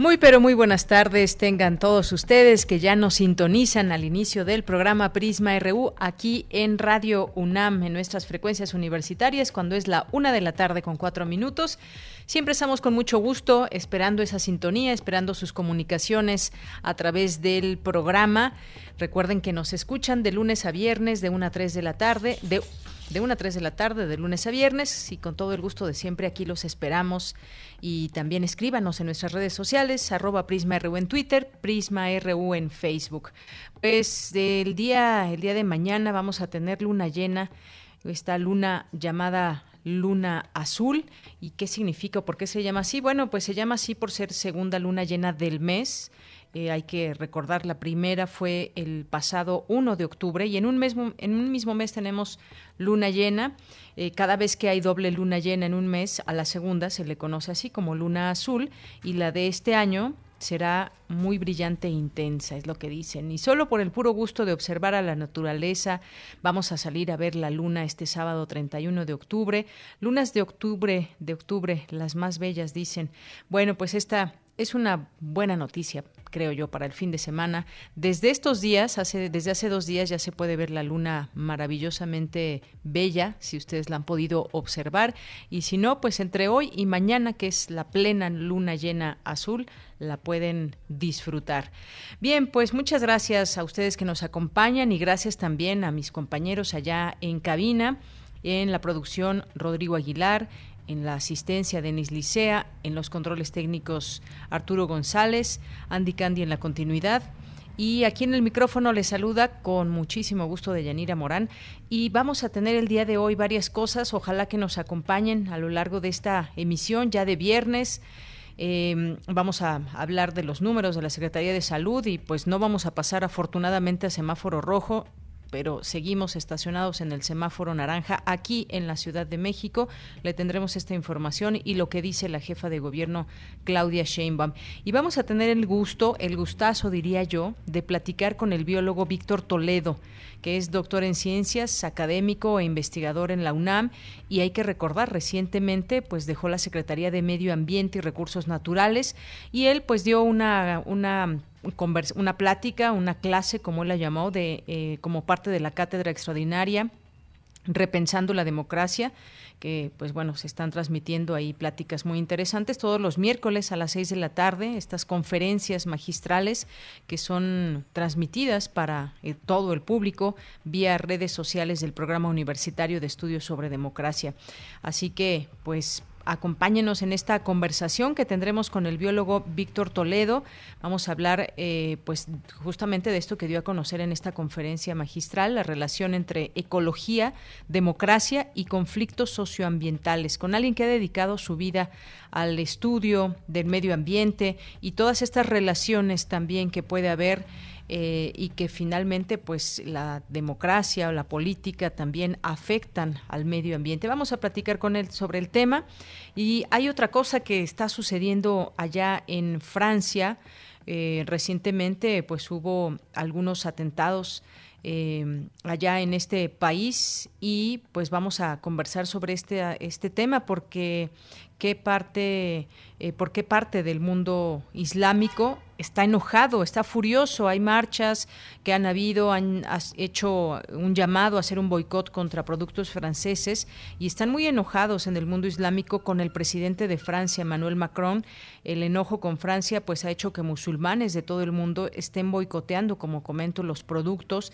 Muy pero muy buenas tardes tengan todos ustedes que ya nos sintonizan al inicio del programa Prisma RU aquí en Radio UNAM en nuestras frecuencias universitarias cuando es la una de la tarde con cuatro minutos. Siempre estamos con mucho gusto esperando esa sintonía, esperando sus comunicaciones a través del programa. Recuerden que nos escuchan de lunes a viernes de una a tres de la tarde, de de 1 a 3 de la tarde, de lunes a viernes, y con todo el gusto de siempre aquí los esperamos. Y también escríbanos en nuestras redes sociales, arroba PrismaRU en Twitter, PrismaRU en Facebook. Pues el día, el día de mañana vamos a tener luna llena, esta luna llamada luna azul. ¿Y qué significa? ¿Por qué se llama así? Bueno, pues se llama así por ser segunda luna llena del mes. Eh, hay que recordar, la primera fue el pasado 1 de octubre y en un, mismo, en un mismo mes tenemos luna llena. Eh, cada vez que hay doble luna llena en un mes, a la segunda se le conoce así como luna azul y la de este año será muy brillante e intensa, es lo que dicen. Y solo por el puro gusto de observar a la naturaleza, vamos a salir a ver la luna este sábado 31 de octubre. Lunas de octubre, de octubre, las más bellas, dicen. Bueno, pues esta es una buena noticia creo yo, para el fin de semana. Desde estos días, hace, desde hace dos días ya se puede ver la luna maravillosamente bella, si ustedes la han podido observar. Y si no, pues entre hoy y mañana, que es la plena luna llena azul, la pueden disfrutar. Bien, pues muchas gracias a ustedes que nos acompañan y gracias también a mis compañeros allá en cabina. En la producción, Rodrigo Aguilar, en la asistencia Denis Licea, en los controles técnicos Arturo González, Andy Candy en la continuidad. Y aquí en el micrófono le saluda con muchísimo gusto de Yanira Morán. Y vamos a tener el día de hoy varias cosas. Ojalá que nos acompañen a lo largo de esta emisión ya de viernes. Em, vamos a hablar de los números de la Secretaría de Salud y pues no vamos a pasar afortunadamente a semáforo rojo pero seguimos estacionados en el semáforo naranja aquí en la Ciudad de México. Le tendremos esta información y lo que dice la jefa de gobierno Claudia Sheinbaum. Y vamos a tener el gusto, el gustazo diría yo, de platicar con el biólogo Víctor Toledo, que es doctor en ciencias, académico e investigador en la UNAM y hay que recordar recientemente pues dejó la Secretaría de Medio Ambiente y Recursos Naturales y él pues dio una una una plática, una clase, como él la llamó, de, eh, como parte de la cátedra extraordinaria repensando la democracia que pues bueno se están transmitiendo ahí pláticas muy interesantes. Todos los miércoles a las seis de la tarde estas conferencias magistrales que son transmitidas para eh, todo el público vía redes sociales del programa universitario de estudios sobre democracia. Así que pues acompáñenos en esta conversación que tendremos con el biólogo Víctor Toledo. Vamos a hablar, eh, pues, justamente de esto que dio a conocer en esta conferencia magistral, la relación entre ecología, democracia y conflictos socioambientales, con alguien que ha dedicado su vida al estudio del medio ambiente y todas estas relaciones también que puede haber eh, y que finalmente pues la democracia o la política también afectan al medio ambiente. Vamos a platicar con él sobre el tema y hay otra cosa que está sucediendo allá en Francia. Eh, recientemente pues hubo algunos atentados eh, allá en este país y pues vamos a conversar sobre este, este tema porque qué parte, eh, por qué parte del mundo islámico está enojado, está furioso. Hay marchas que han habido, han hecho un llamado a hacer un boicot contra productos franceses y están muy enojados en el mundo islámico con el presidente de Francia, Emmanuel Macron. El enojo con Francia pues ha hecho que musulmanes de todo el mundo estén boicoteando, como comento, los productos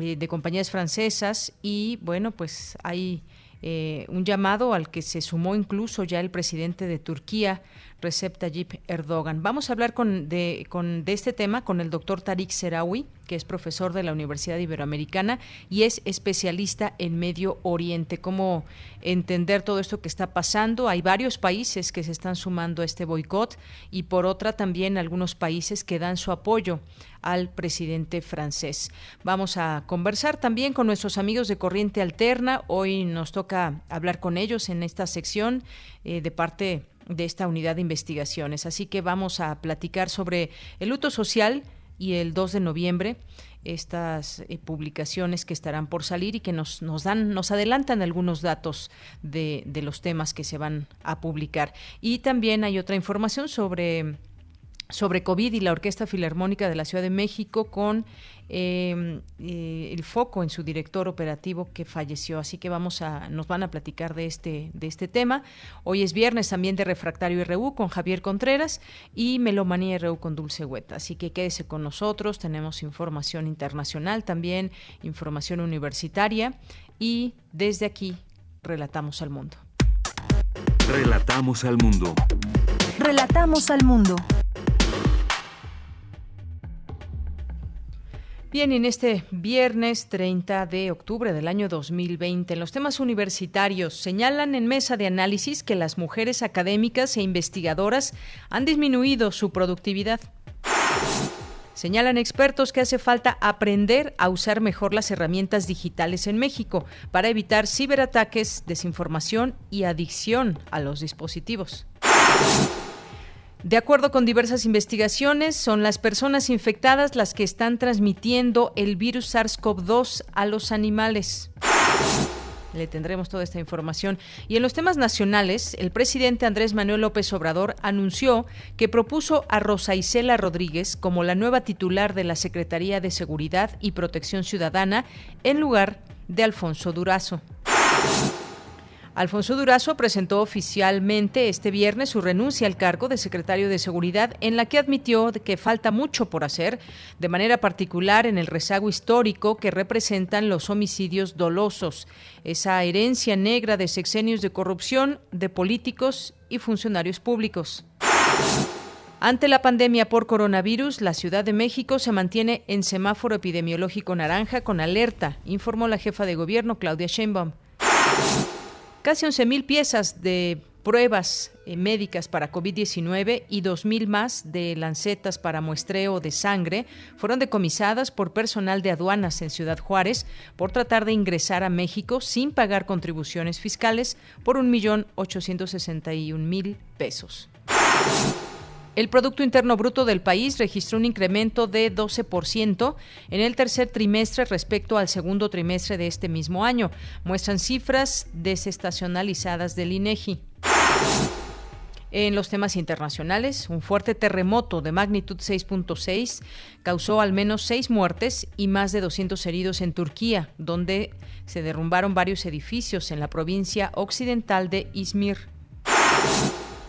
eh, de compañías francesas y bueno, pues hay eh, un llamado al que se sumó incluso ya el presidente de Turquía, Recep Tayyip Erdogan. Vamos a hablar con, de, con, de este tema con el doctor Tariq Serawi, que es profesor de la Universidad Iberoamericana y es especialista en Medio Oriente. ¿Cómo entender todo esto que está pasando? Hay varios países que se están sumando a este boicot y por otra también algunos países que dan su apoyo al presidente francés. Vamos a conversar también con nuestros amigos de Corriente Alterna. Hoy nos toca hablar con ellos en esta sección eh, de parte de esta unidad de investigaciones. Así que vamos a platicar sobre el luto social y el 2 de noviembre estas eh, publicaciones que estarán por salir y que nos, nos dan, nos adelantan algunos datos de, de los temas que se van a publicar. Y también hay otra información sobre sobre COVID y la Orquesta Filarmónica de la Ciudad de México con em, eh, el foco en su director operativo que falleció. Así que vamos a, nos van a platicar de este, de este tema. Hoy es viernes también de Refractario RU con Javier Contreras y Melomanía RU con Dulce Hueta. Así que quédese con nosotros. Tenemos información internacional también, información universitaria y desde aquí relatamos al mundo. Relatamos al mundo. Relatamos al mundo. Bien, en este viernes 30 de octubre del año 2020, en los temas universitarios señalan en mesa de análisis que las mujeres académicas e investigadoras han disminuido su productividad. Señalan expertos que hace falta aprender a usar mejor las herramientas digitales en México para evitar ciberataques, desinformación y adicción a los dispositivos. De acuerdo con diversas investigaciones, son las personas infectadas las que están transmitiendo el virus SARS-CoV-2 a los animales. Le tendremos toda esta información. Y en los temas nacionales, el presidente Andrés Manuel López Obrador anunció que propuso a Rosa Isela Rodríguez como la nueva titular de la Secretaría de Seguridad y Protección Ciudadana en lugar de Alfonso Durazo. Alfonso Durazo presentó oficialmente este viernes su renuncia al cargo de secretario de Seguridad, en la que admitió que falta mucho por hacer, de manera particular en el rezago histórico que representan los homicidios dolosos, esa herencia negra de sexenios de corrupción de políticos y funcionarios públicos. Ante la pandemia por coronavirus, la Ciudad de México se mantiene en semáforo epidemiológico naranja con alerta, informó la jefa de gobierno Claudia Sheinbaum. Casi 11.000 piezas de pruebas eh, médicas para COVID-19 y 2.000 más de lancetas para muestreo de sangre fueron decomisadas por personal de aduanas en Ciudad Juárez por tratar de ingresar a México sin pagar contribuciones fiscales por 1.861.000 pesos. El Producto Interno Bruto del país registró un incremento de 12% en el tercer trimestre respecto al segundo trimestre de este mismo año, muestran cifras desestacionalizadas del INEGI. En los temas internacionales, un fuerte terremoto de magnitud 6.6 causó al menos seis muertes y más de 200 heridos en Turquía, donde se derrumbaron varios edificios en la provincia occidental de Izmir.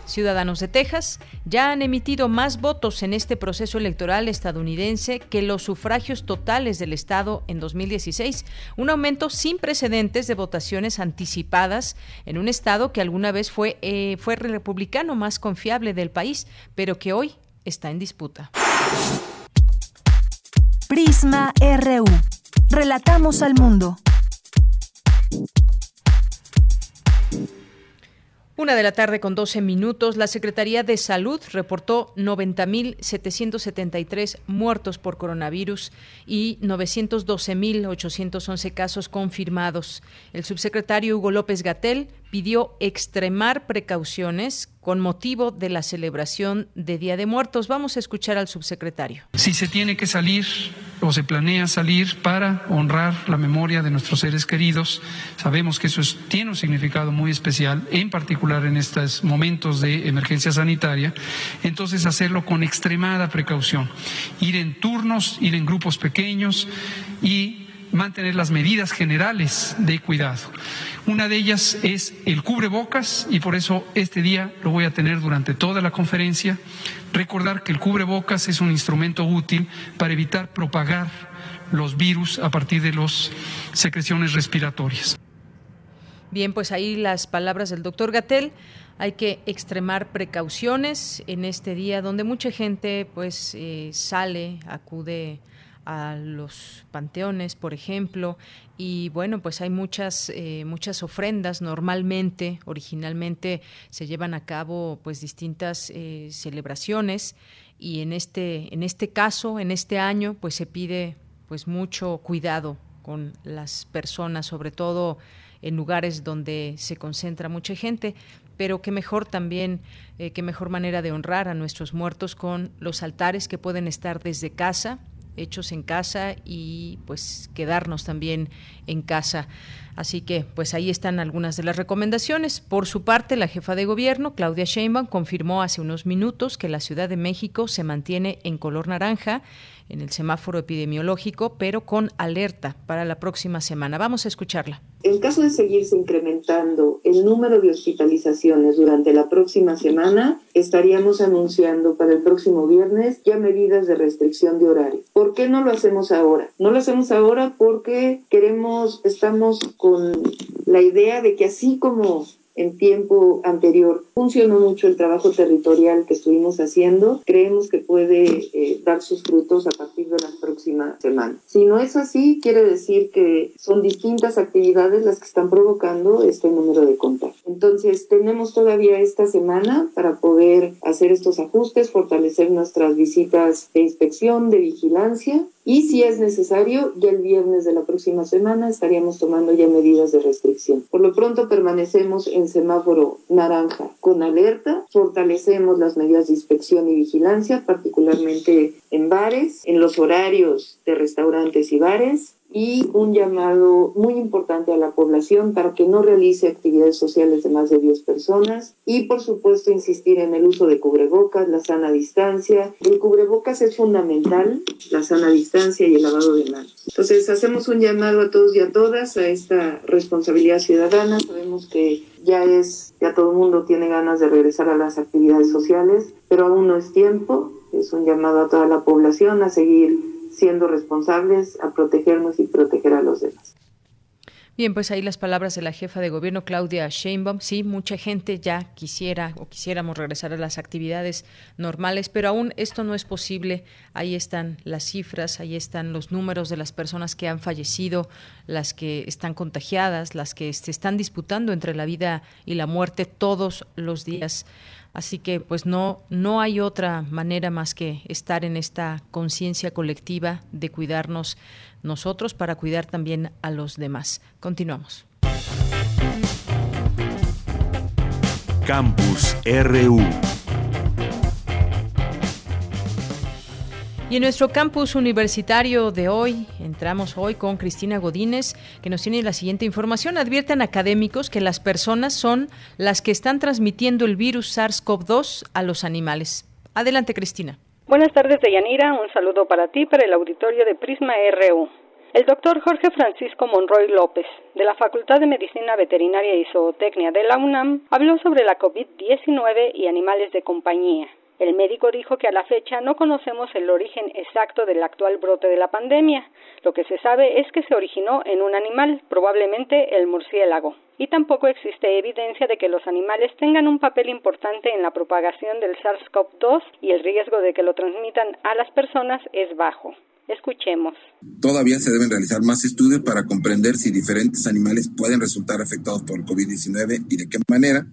Ciudadanos de Texas ya han emitido más votos en este proceso electoral estadounidense que los sufragios totales del Estado en 2016, un aumento sin precedentes de votaciones anticipadas en un Estado que alguna vez fue, eh, fue el republicano más confiable del país, pero que hoy está en disputa. Prisma RU. Relatamos al mundo. Una de la tarde con 12 minutos, la Secretaría de Salud reportó 90.773 muertos por coronavirus y 912.811 casos confirmados. El subsecretario Hugo López Gatel pidió extremar precauciones con motivo de la celebración de Día de Muertos. Vamos a escuchar al subsecretario. Si se tiene que salir o se planea salir para honrar la memoria de nuestros seres queridos, sabemos que eso tiene un significado muy especial, en particular en estos momentos de emergencia sanitaria, entonces hacerlo con extremada precaución, ir en turnos, ir en grupos pequeños y mantener las medidas generales de cuidado. Una de ellas es el cubrebocas y por eso este día lo voy a tener durante toda la conferencia. Recordar que el cubrebocas es un instrumento útil para evitar propagar los virus a partir de las secreciones respiratorias. Bien, pues ahí las palabras del doctor Gatel. Hay que extremar precauciones en este día donde mucha gente pues eh, sale, acude a los panteones, por ejemplo, y bueno, pues hay muchas eh, muchas ofrendas. Normalmente, originalmente se llevan a cabo pues distintas eh, celebraciones y en este en este caso, en este año, pues se pide pues mucho cuidado con las personas, sobre todo en lugares donde se concentra mucha gente, pero qué mejor también, eh, qué mejor manera de honrar a nuestros muertos con los altares que pueden estar desde casa, hechos en casa y pues quedarnos también en casa. Así que pues ahí están algunas de las recomendaciones. Por su parte, la jefa de gobierno, Claudia Sheinbaum, confirmó hace unos minutos que la Ciudad de México se mantiene en color naranja en el semáforo epidemiológico, pero con alerta para la próxima semana. Vamos a escucharla. En caso de seguirse incrementando el número de hospitalizaciones durante la próxima semana, estaríamos anunciando para el próximo viernes ya medidas de restricción de horario. ¿Por qué no lo hacemos ahora? No lo hacemos ahora porque queremos, estamos con la idea de que así como en tiempo anterior funcionó mucho el trabajo territorial que estuvimos haciendo, creemos que puede eh, dar sus frutos a partir de las próximas semanas. Si no es así, quiere decir que son distintas actividades las que están provocando este número de contagios. Entonces, tenemos todavía esta semana para poder hacer estos ajustes, fortalecer nuestras visitas de inspección, de vigilancia y si es necesario, ya el viernes de la próxima semana estaríamos tomando ya medidas de restricción. Por lo pronto permanecemos en semáforo naranja con alerta, fortalecemos las medidas de inspección y vigilancia, particularmente en bares, en los horarios de restaurantes y bares, y un llamado muy importante a la población para que no realice actividades sociales de más de 10 personas y por supuesto insistir en el uso de cubrebocas, la sana distancia. El cubrebocas es fundamental, la sana distancia y el lavado de manos. Entonces hacemos un llamado a todos y a todas a esta responsabilidad ciudadana. Sabemos que ya es, ya todo el mundo tiene ganas de regresar a las actividades sociales, pero aún no es tiempo. Es un llamado a toda la población a seguir siendo responsables a protegernos y proteger a los demás. Bien, pues ahí las palabras de la jefa de gobierno Claudia Sheinbaum. Sí, mucha gente ya quisiera o quisiéramos regresar a las actividades normales, pero aún esto no es posible. Ahí están las cifras, ahí están los números de las personas que han fallecido, las que están contagiadas, las que se están disputando entre la vida y la muerte todos los días. Así que pues no, no hay otra manera más que estar en esta conciencia colectiva de cuidarnos nosotros para cuidar también a los demás. Continuamos. Campus RU. Y en nuestro campus universitario de hoy, entramos hoy con Cristina Godínez, que nos tiene la siguiente información. Advierten académicos que las personas son las que están transmitiendo el virus SARS-CoV-2 a los animales. Adelante, Cristina. Buenas tardes, Deyanira. Un saludo para ti, para el auditorio de Prisma RU. El doctor Jorge Francisco Monroy López, de la Facultad de Medicina Veterinaria y Zootecnia de la UNAM, habló sobre la COVID-19 y animales de compañía. El médico dijo que a la fecha no conocemos el origen exacto del actual brote de la pandemia. Lo que se sabe es que se originó en un animal, probablemente el murciélago. Y tampoco existe evidencia de que los animales tengan un papel importante en la propagación del SARS-CoV-2 y el riesgo de que lo transmitan a las personas es bajo. Escuchemos. Todavía se deben realizar más estudios para comprender si diferentes animales pueden resultar afectados por el COVID-19 y de qué manera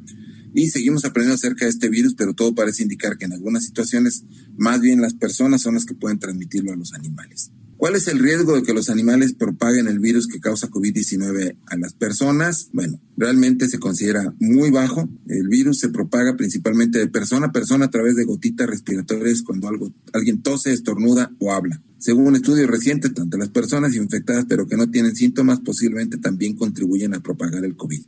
y seguimos aprendiendo acerca de este virus, pero todo parece indicar que en algunas situaciones más bien las personas son las que pueden transmitirlo a los animales. ¿Cuál es el riesgo de que los animales propaguen el virus que causa COVID-19 a las personas? Bueno, realmente se considera muy bajo. El virus se propaga principalmente de persona a persona a través de gotitas respiratorias cuando algo, alguien tose, estornuda o habla. Según un estudio reciente, tanto las personas infectadas pero que no tienen síntomas posiblemente también contribuyen a propagar el COVID.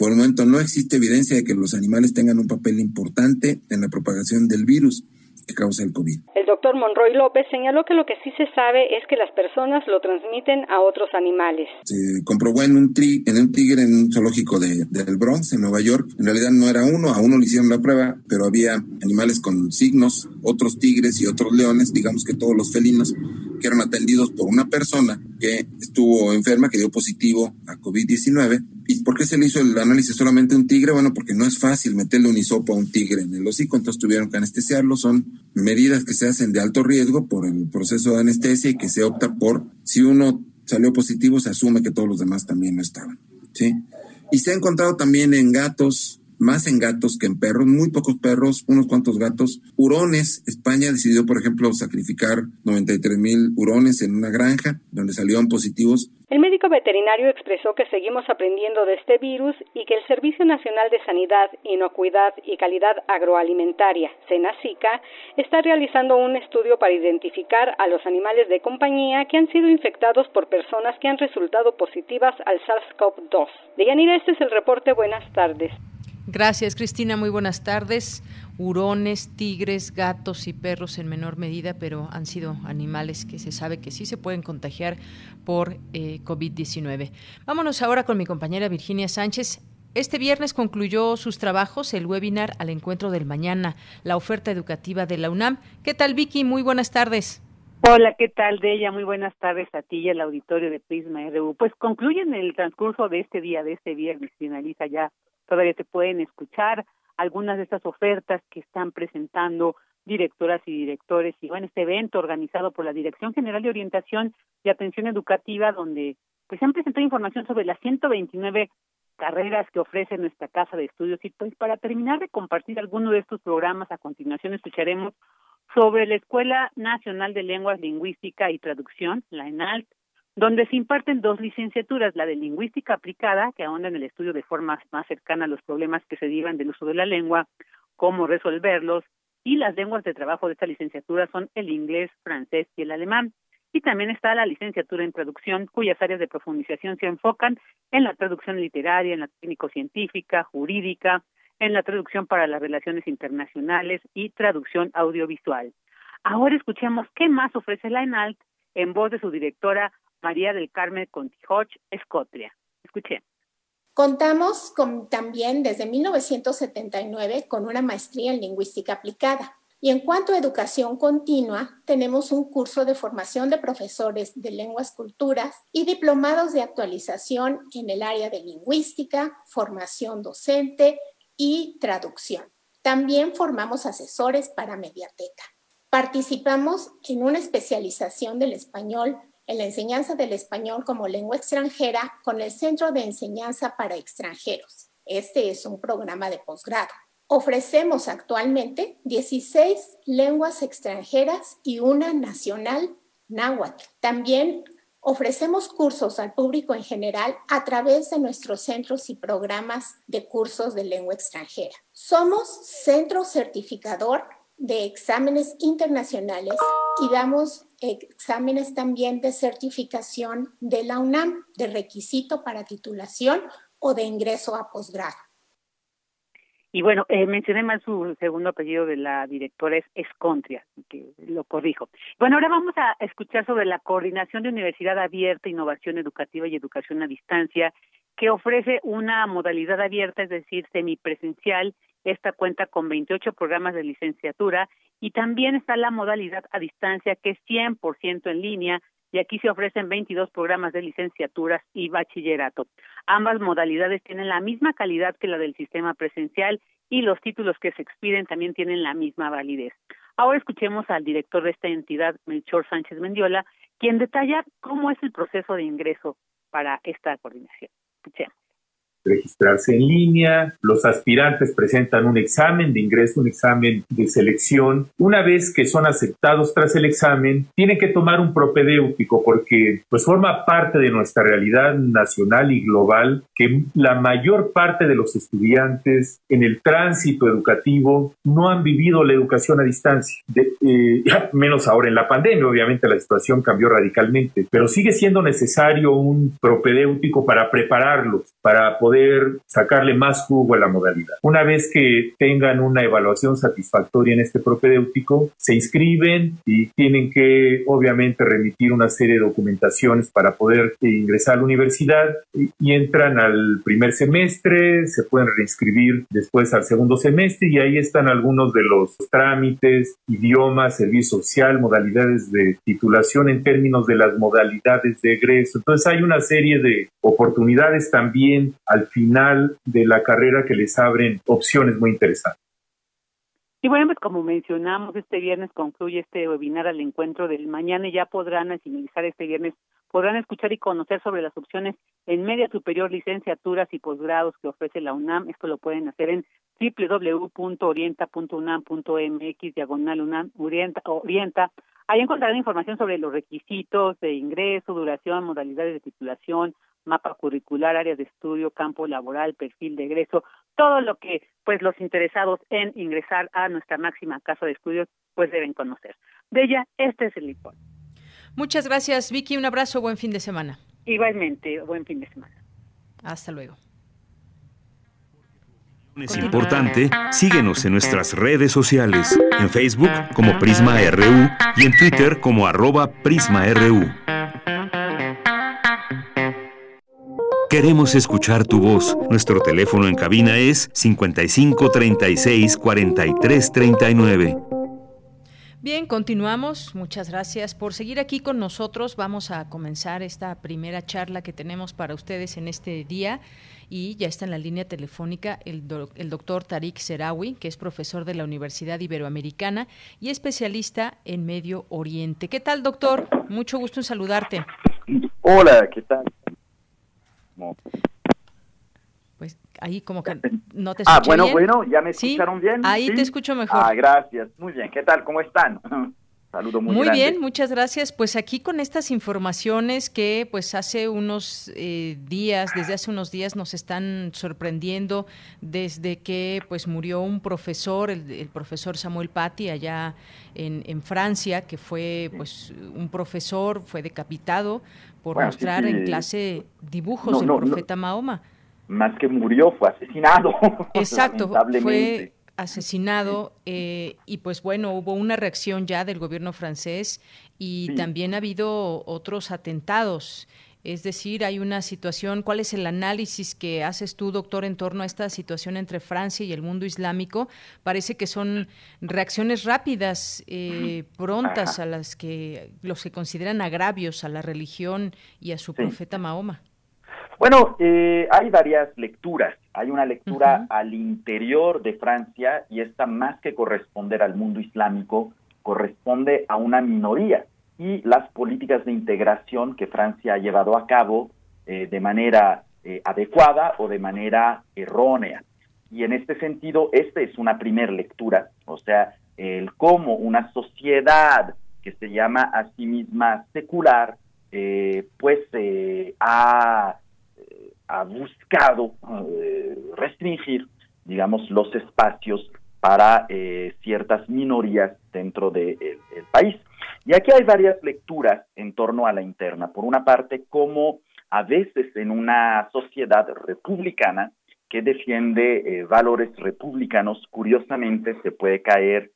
Por el momento no existe evidencia de que los animales tengan un papel importante en la propagación del virus que causa el COVID. El doctor Monroy López señaló que lo que sí se sabe es que las personas lo transmiten a otros animales. Se comprobó en un, tri, en un tigre en un zoológico de, del Bronx, en Nueva York. En realidad no era uno, a uno le hicieron la prueba, pero había animales con signos, otros tigres y otros leones, digamos que todos los felinos, que eran atendidos por una persona que estuvo enferma, que dio positivo a COVID-19 ¿Y por qué se le hizo el análisis solamente a un tigre? Bueno, porque no es fácil meterle un hisopo a un tigre en el hocico, entonces tuvieron que anestesiarlo. Son medidas que se hacen de alto riesgo por el proceso de anestesia y que se opta por, si uno salió positivo, se asume que todos los demás también no estaban. ¿sí? Y se ha encontrado también en gatos, más en gatos que en perros, muy pocos perros, unos cuantos gatos. Hurones, España decidió, por ejemplo, sacrificar 93 mil hurones en una granja donde salieron positivos. El médico veterinario expresó que seguimos aprendiendo de este virus y que el Servicio Nacional de Sanidad, Inocuidad y Calidad Agroalimentaria, SENACICA, está realizando un estudio para identificar a los animales de compañía que han sido infectados por personas que han resultado positivas al SARS-CoV-2. Deyanira, este es el reporte. Buenas tardes. Gracias, Cristina. Muy buenas tardes. Hurones, tigres, gatos y perros en menor medida, pero han sido animales que se sabe que sí se pueden contagiar por eh, COVID-19. Vámonos ahora con mi compañera Virginia Sánchez. Este viernes concluyó sus trabajos el webinar al encuentro del mañana, la oferta educativa de la UNAM. ¿Qué tal, Vicky? Muy buenas tardes. Hola, ¿qué tal, de ella? Muy buenas tardes a ti y al auditorio de Prisma RU. Pues concluyen el transcurso de este día, de este viernes, finaliza ya todavía se pueden escuchar algunas de estas ofertas que están presentando directoras y directores y bueno, este evento organizado por la Dirección General de Orientación y Atención Educativa donde pues se han presentado información sobre las 129 carreras que ofrece nuestra casa de estudios. Y pues para terminar de compartir alguno de estos programas a continuación escucharemos sobre la Escuela Nacional de Lenguas Lingüística y Traducción, la ENALT, donde se imparten dos licenciaturas, la de lingüística aplicada, que ahonda en el estudio de formas más cercanas a los problemas que se derivan del uso de la lengua, cómo resolverlos, y las lenguas de trabajo de esta licenciatura son el inglés, francés y el alemán. Y también está la licenciatura en traducción, cuyas áreas de profundización se enfocan en la traducción literaria, en la técnico-científica, jurídica, en la traducción para las relaciones internacionales y traducción audiovisual. Ahora escuchemos qué más ofrece la ENALT en voz de su directora María del Carmen Contijoch, Escotria. Escuché. Contamos con, también desde 1979 con una maestría en lingüística aplicada. Y en cuanto a educación continua, tenemos un curso de formación de profesores de lenguas culturas y diplomados de actualización en el área de lingüística, formación docente y traducción. También formamos asesores para mediateca. Participamos en una especialización del español en la enseñanza del español como lengua extranjera con el Centro de Enseñanza para Extranjeros. Este es un programa de posgrado. Ofrecemos actualmente 16 lenguas extranjeras y una nacional náhuatl. También ofrecemos cursos al público en general a través de nuestros centros y programas de cursos de lengua extranjera. Somos centro certificador de exámenes internacionales y damos exámenes también de certificación de la UNAM, de requisito para titulación o de ingreso a posgrado. Y bueno, eh, mencioné mal su segundo apellido de la directora, es Escontria, que lo corrijo. Bueno, ahora vamos a escuchar sobre la coordinación de Universidad Abierta, Innovación Educativa y Educación a Distancia, que ofrece una modalidad abierta, es decir, semipresencial. Esta cuenta con 28 programas de licenciatura y también está la modalidad a distancia, que es 100% en línea, y aquí se ofrecen 22 programas de licenciaturas y bachillerato. Ambas modalidades tienen la misma calidad que la del sistema presencial y los títulos que se expiden también tienen la misma validez. Ahora escuchemos al director de esta entidad, Melchor Sánchez Mendiola, quien detalla cómo es el proceso de ingreso para esta coordinación. Escuchemos registrarse en línea, los aspirantes presentan un examen de ingreso, un examen de selección. Una vez que son aceptados tras el examen, tienen que tomar un propedéutico porque pues forma parte de nuestra realidad nacional y global que la mayor parte de los estudiantes en el tránsito educativo no han vivido la educación a distancia, eh, menos ahora en la pandemia, obviamente la situación cambió radicalmente, pero sigue siendo necesario un propedéutico para prepararlos, para poder poder sacarle más jugo a la modalidad. Una vez que tengan una evaluación satisfactoria en este propedéutico, se inscriben y tienen que obviamente remitir una serie de documentaciones para poder ingresar a la universidad y, y entran al primer semestre, se pueden reinscribir después al segundo semestre y ahí están algunos de los trámites, idiomas, servicio social, modalidades de titulación en términos de las modalidades de egreso. Entonces hay una serie de oportunidades también al al final de la carrera que les abren opciones muy interesantes. Y bueno, pues como mencionamos, este viernes concluye este webinar al encuentro del mañana y ya podrán, al finalizar este viernes, podrán escuchar y conocer sobre las opciones en media superior, licenciaturas y posgrados que ofrece la UNAM. Esto lo pueden hacer en www.orienta.unam.mx, diagonal UNAM, orienta, orienta. Ahí encontrarán información sobre los requisitos de ingreso, duración, modalidades de titulación, mapa curricular, áreas de estudio, campo laboral, perfil de egreso, todo lo que pues los interesados en ingresar a nuestra máxima casa de estudios pues deben conocer. De ella, este es el informe. Muchas gracias, Vicky. Un abrazo, buen fin de semana. Igualmente, buen fin de semana. Hasta luego. Es importante, síguenos en nuestras redes sociales, en Facebook como Prisma RU y en Twitter como arroba PrismaRU. Queremos escuchar tu voz. Nuestro teléfono en cabina es 55 36 43 39. Bien, continuamos. Muchas gracias por seguir aquí con nosotros. Vamos a comenzar esta primera charla que tenemos para ustedes en este día y ya está en la línea telefónica el, el doctor Tarik Serawi, que es profesor de la Universidad Iberoamericana y especialista en Medio Oriente. ¿Qué tal, doctor? Mucho gusto en saludarte. Hola, ¿qué tal? Pues ahí como que no te Ah, bueno, bueno, ¿ya me escucharon bien? Ahí te escucho mejor. Ah, gracias. Muy bien. ¿Qué tal? ¿Cómo están? Saludo muy, muy bien, muchas gracias. Pues aquí con estas informaciones que pues hace unos eh, días, desde hace unos días nos están sorprendiendo desde que pues murió un profesor, el, profesor Samuel Paty allá en, en, Francia, que fue pues un profesor, fue decapitado por mostrar en clase dibujos del profeta Mahoma. Más que murió, fue asesinado. Exacto, fue asesinado eh, y pues bueno, hubo una reacción ya del gobierno francés y también ha habido otros atentados. Es decir, hay una situación, ¿cuál es el análisis que haces tú, doctor, en torno a esta situación entre Francia y el mundo islámico? Parece que son reacciones rápidas, eh, prontas, a las que los que consideran agravios a la religión y a su profeta Mahoma. Bueno, eh, hay varias lecturas. Hay una lectura al interior de Francia y esta más que corresponder al mundo islámico, corresponde a una minoría y las políticas de integración que Francia ha llevado a cabo eh, de manera eh, adecuada o de manera errónea. Y en este sentido, esta es una primera lectura, o sea, el cómo una sociedad que se llama a sí misma secular, pues ha ha buscado eh, restringir, digamos, los espacios para eh, ciertas minorías dentro del país. Y aquí hay varias lecturas en torno a la interna. Por una parte, como a veces en una sociedad republicana que defiende eh, valores republicanos, curiosamente se puede caer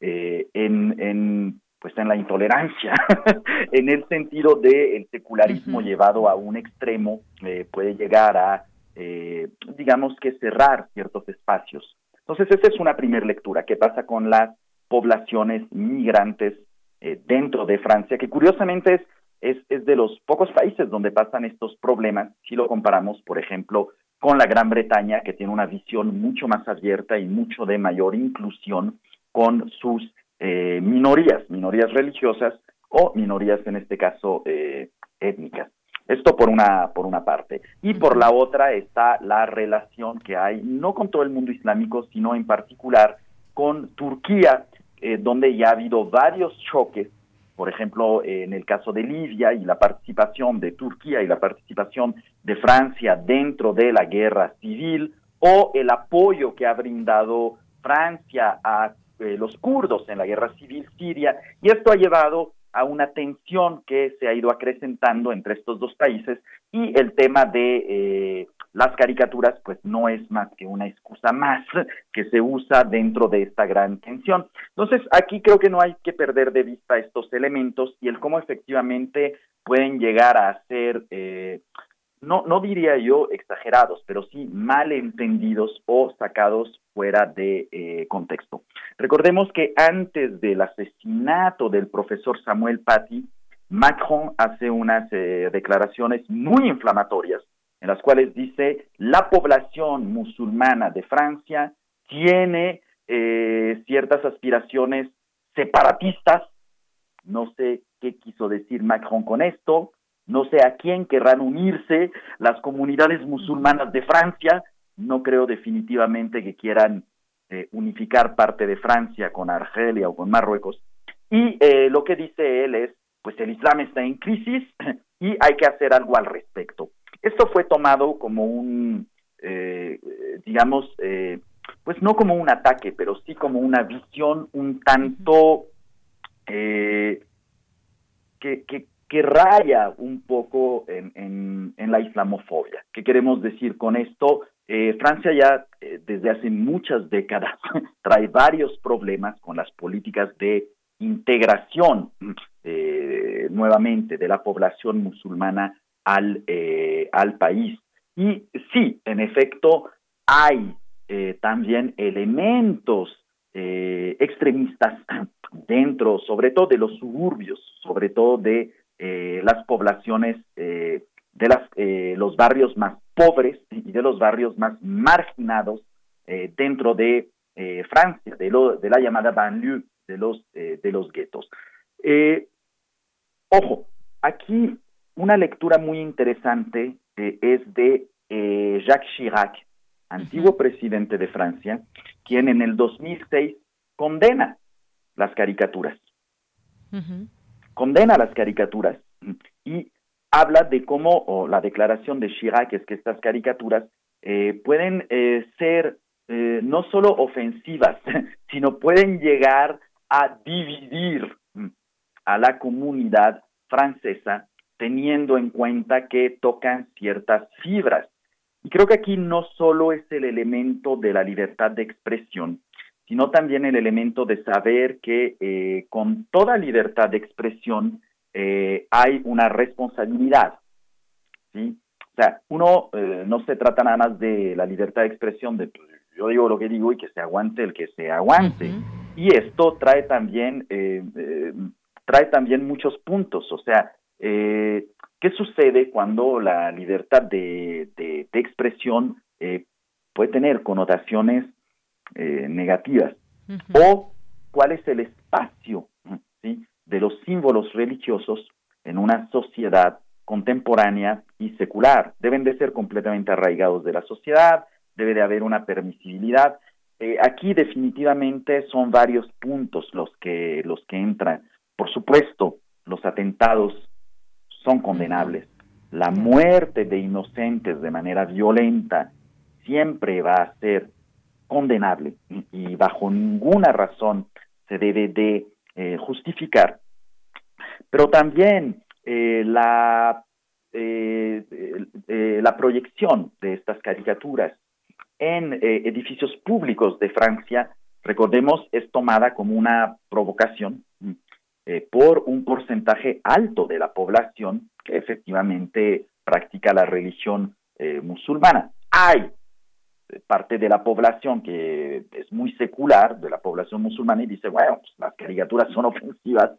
en pues en la intolerancia, en el sentido de el secularismo llevado a un extremo eh, puede llegar a, eh, digamos que cerrar ciertos espacios. Entonces, esa es una primera lectura. ¿Qué pasa con las poblaciones migrantes eh, dentro de Francia? Que curiosamente es, es, es de los pocos países donde pasan estos problemas, si lo comparamos, por ejemplo, con la Gran Bretaña, que tiene una visión mucho más abierta y mucho de mayor inclusión con sus eh, minorías, minorías religiosas o minorías en este caso eh, étnicas. Esto por una, por una parte. Y por la otra está la relación que hay, no con todo el mundo islámico, sino en particular con Turquía, eh, donde ya ha habido varios choques, por ejemplo, en el caso de Libia y la participación de Turquía y la participación de Francia dentro de la guerra civil, o el apoyo que ha brindado Francia a eh, los kurdos en la guerra civil siria, y esto ha llevado a una tensión que se ha ido acrecentando entre estos dos países y el tema de eh, las caricaturas pues no es más que una excusa más que se usa dentro de esta gran tensión. Entonces aquí creo que no hay que perder de vista estos elementos y el cómo efectivamente pueden llegar a ser eh, no, no diría yo exagerados, pero sí malentendidos o sacados fuera de eh, contexto. Recordemos que antes del asesinato del profesor Samuel Paty, Macron hace unas eh, declaraciones muy inflamatorias en las cuales dice la población musulmana de Francia tiene eh, ciertas aspiraciones separatistas, no sé qué quiso decir Macron con esto, no sé a quién querrán unirse las comunidades musulmanas de Francia, no creo definitivamente que quieran eh, unificar parte de Francia con Argelia o con Marruecos. Y eh, lo que dice él es, pues el Islam está en crisis y hay que hacer algo al respecto. Esto fue tomado como un, eh, digamos, pues no como un ataque, pero sí como una visión un tanto que, que, que raya un poco en, en, la islamofobia. ¿Qué queremos decir con esto? Eh, Francia ya eh, desde hace muchas décadas trae varios problemas con las políticas de integración eh, nuevamente de la población musulmana al, al país. Y sí, en efecto, hay también elementos extremistas dentro, sobre todo de los suburbios, sobre todo de eh, las poblaciones eh, de las, eh, los barrios más pobres y de los barrios más marginados dentro de Francia, de, lo, de la llamada banlieue de los, de los guetos. ojo, aquí una lectura muy interesante es de Jacques Chirac, antiguo presidente de Francia, quien en el 2006 condena las caricaturas. Condena las caricaturas. Y habla de cómo, la declaración de Chirac es que estas caricaturas eh, pueden eh, ser eh, no solo ofensivas, sino pueden llegar a dividir a la comunidad francesa teniendo en cuenta que tocan ciertas fibras. Y creo que aquí no solo es el elemento de la libertad de expresión, sino también el elemento de saber que eh, con toda libertad de expresión eh, hay una responsabilidad. ¿sí? O sea, uno eh, no se trata nada más de la libertad de expresión, de pues, yo digo lo que digo y que se aguante el que se aguante. Y esto trae también, trae también muchos puntos. O sea, ¿qué sucede cuando la libertad de, de expresión puede tener connotaciones eh, negativas. O cuál es el espacio ¿sí? de los símbolos religiosos en una sociedad contemporánea y secular. Deben de ser completamente arraigados de la sociedad, debe de haber una permisibilidad. Eh, aquí definitivamente son varios puntos los que, los que entran. Por supuesto, los atentados son condenables. La muerte de inocentes de manera violenta siempre va a ser condenable y bajo ninguna razón se debe de eh, justificar. Pero también eh, la, eh, la proyección de estas caricaturas en edificios públicos de Francia, recordemos, es tomada como una provocación por un porcentaje alto de la población que efectivamente practica la religión musulmana. Hay parte de la población que es muy secular, de la población musulmana, y dice, bueno, pues, las caricaturas son ofensivas.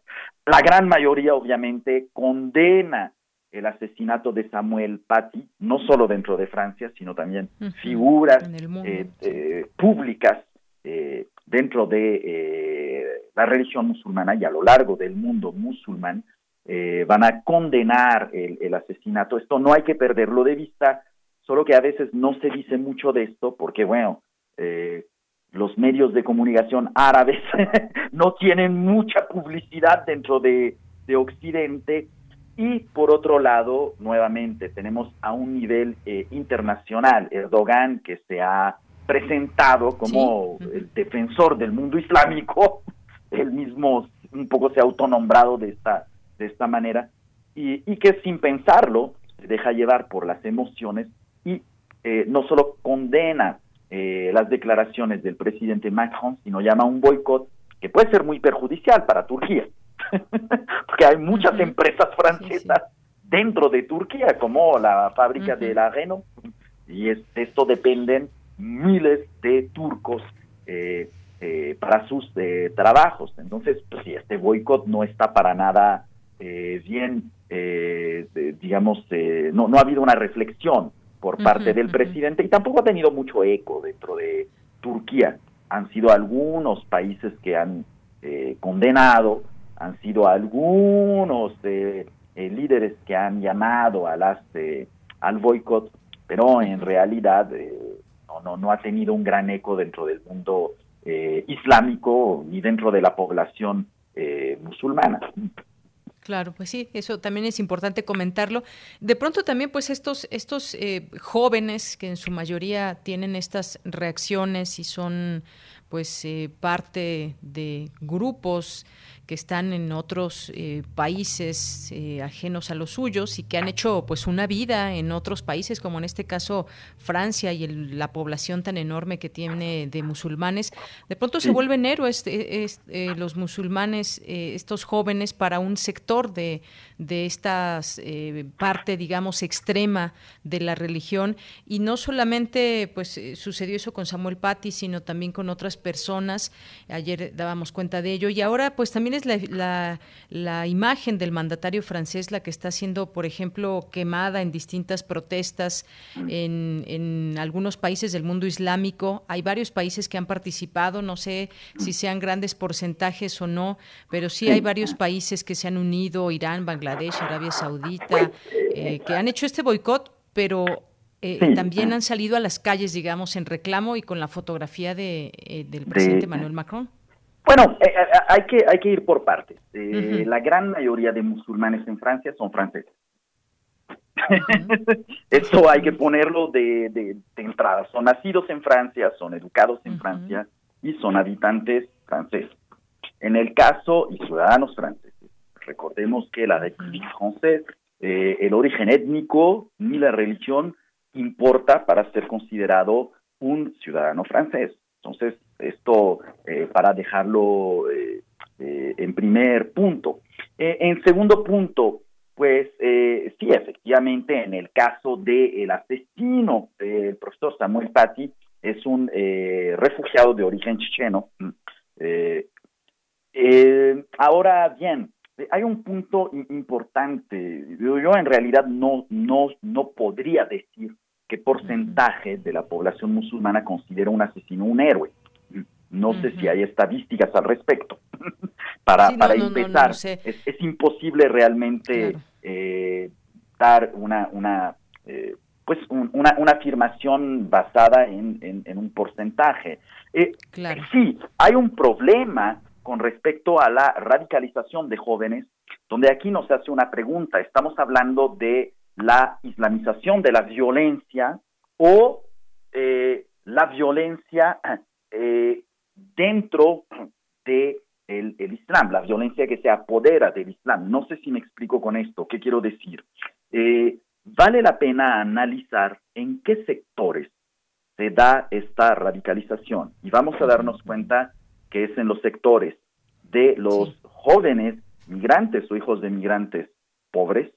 La gran mayoría, obviamente, condena el asesinato de Samuel Paty, no solo dentro de Francia, sino también figuras eh, eh, públicas eh, dentro de la religión musulmana y a lo largo del mundo musulmán van a condenar el asesinato. Esto no hay que perderlo de vista solo que a veces no se dice mucho de esto porque, bueno, eh, los medios de comunicación árabes no tienen mucha publicidad dentro de, Occidente y por otro lado, nuevamente, tenemos a un nivel eh, internacional Erdogan que se ha presentado como el defensor del mundo islámico, él mismo un poco se ha autonombrado de esta, de esta manera, y, y que sin pensarlo se deja llevar por las emociones y eh, no solo condena eh, las declaraciones del presidente Macron, sino llama un boicot que puede ser muy perjudicial para Turquía, porque hay muchas empresas francesas dentro de Turquía, como la fábrica de la Renault, y esto dependen miles de turcos eh, para sus trabajos. Entonces, pues si este boicot no está para nada bien, digamos, no, no ha habido una reflexión por parte del presidente y tampoco ha tenido mucho eco dentro de Turquía. Han sido algunos países que han eh, condenado, han sido algunos eh, eh, líderes que han llamado a las, al boicot, pero en realidad no, no, no ha tenido un gran eco dentro del mundo islámico ni dentro de la población musulmana. Claro, pues sí, eso también es importante comentarlo. De pronto también, pues estos, estos eh, jóvenes que en su mayoría tienen estas reacciones y son pues eh, parte de grupos que están en otros eh, países eh, ajenos a los suyos y que han hecho pues una vida en otros países como en este caso Francia y la población tan enorme que tiene de musulmanes de pronto se vuelven héroes los musulmanes estos jóvenes para un sector de, de esta parte digamos extrema de la religión y no solamente pues sucedió eso con Samuel Paty sino también con otras personas. Ayer dábamos cuenta de ello y ahora pues también es la, la, imagen del mandatario francés la que está siendo, por ejemplo, quemada en distintas protestas en, en algunos países del mundo islámico. Hay varios países que han participado, no sé si sean grandes porcentajes o no, pero sí hay varios países que se han unido, Irán, Bangladesh, Arabia Saudita, eh, que han hecho este boicot, pero eh, también han salido a las calles, digamos, en reclamo y con la fotografía de, eh, del presidente Manuel Macron. Bueno, eh, hay, que, hay que ir por partes. La gran mayoría de musulmanes en Francia son franceses. Esto hay que ponerlo de, de, entrada. Son nacidos en Francia, son educados en Francia y son habitantes franceses. En el caso, y ciudadanos franceses, recordemos que la République française, el origen étnico ni la religión importa para ser considerado un ciudadano francés. Entonces, esto eh, para dejarlo eh, eh, en primer punto. en segundo punto, pues sí, efectivamente, en el caso del asesino del profesor Samuel Paty, es un refugiado de origen checheno. ahora bien, hay un punto importante. Yo, en realidad no, no, no podría decir qué porcentaje de la población musulmana considera un asesino un héroe. No sé si hay estadísticas al respecto. para para empezar, es, imposible realmente eh, dar una, una eh, pues una, una, afirmación basada en, en, un porcentaje. Eh, Sí, hay un problema con respecto a la radicalización de jóvenes, donde aquí nos hace una pregunta. Estamos hablando de la islamización de la violencia o eh, la violencia eh, dentro de el, Islam, la violencia que se apodera del Islam. No sé si me explico con esto. ¿Qué quiero decir? Eh, vale la pena analizar en qué sectores se da esta radicalización y vamos a darnos cuenta que es en los sectores de los jóvenes migrantes o hijos de migrantes pobres,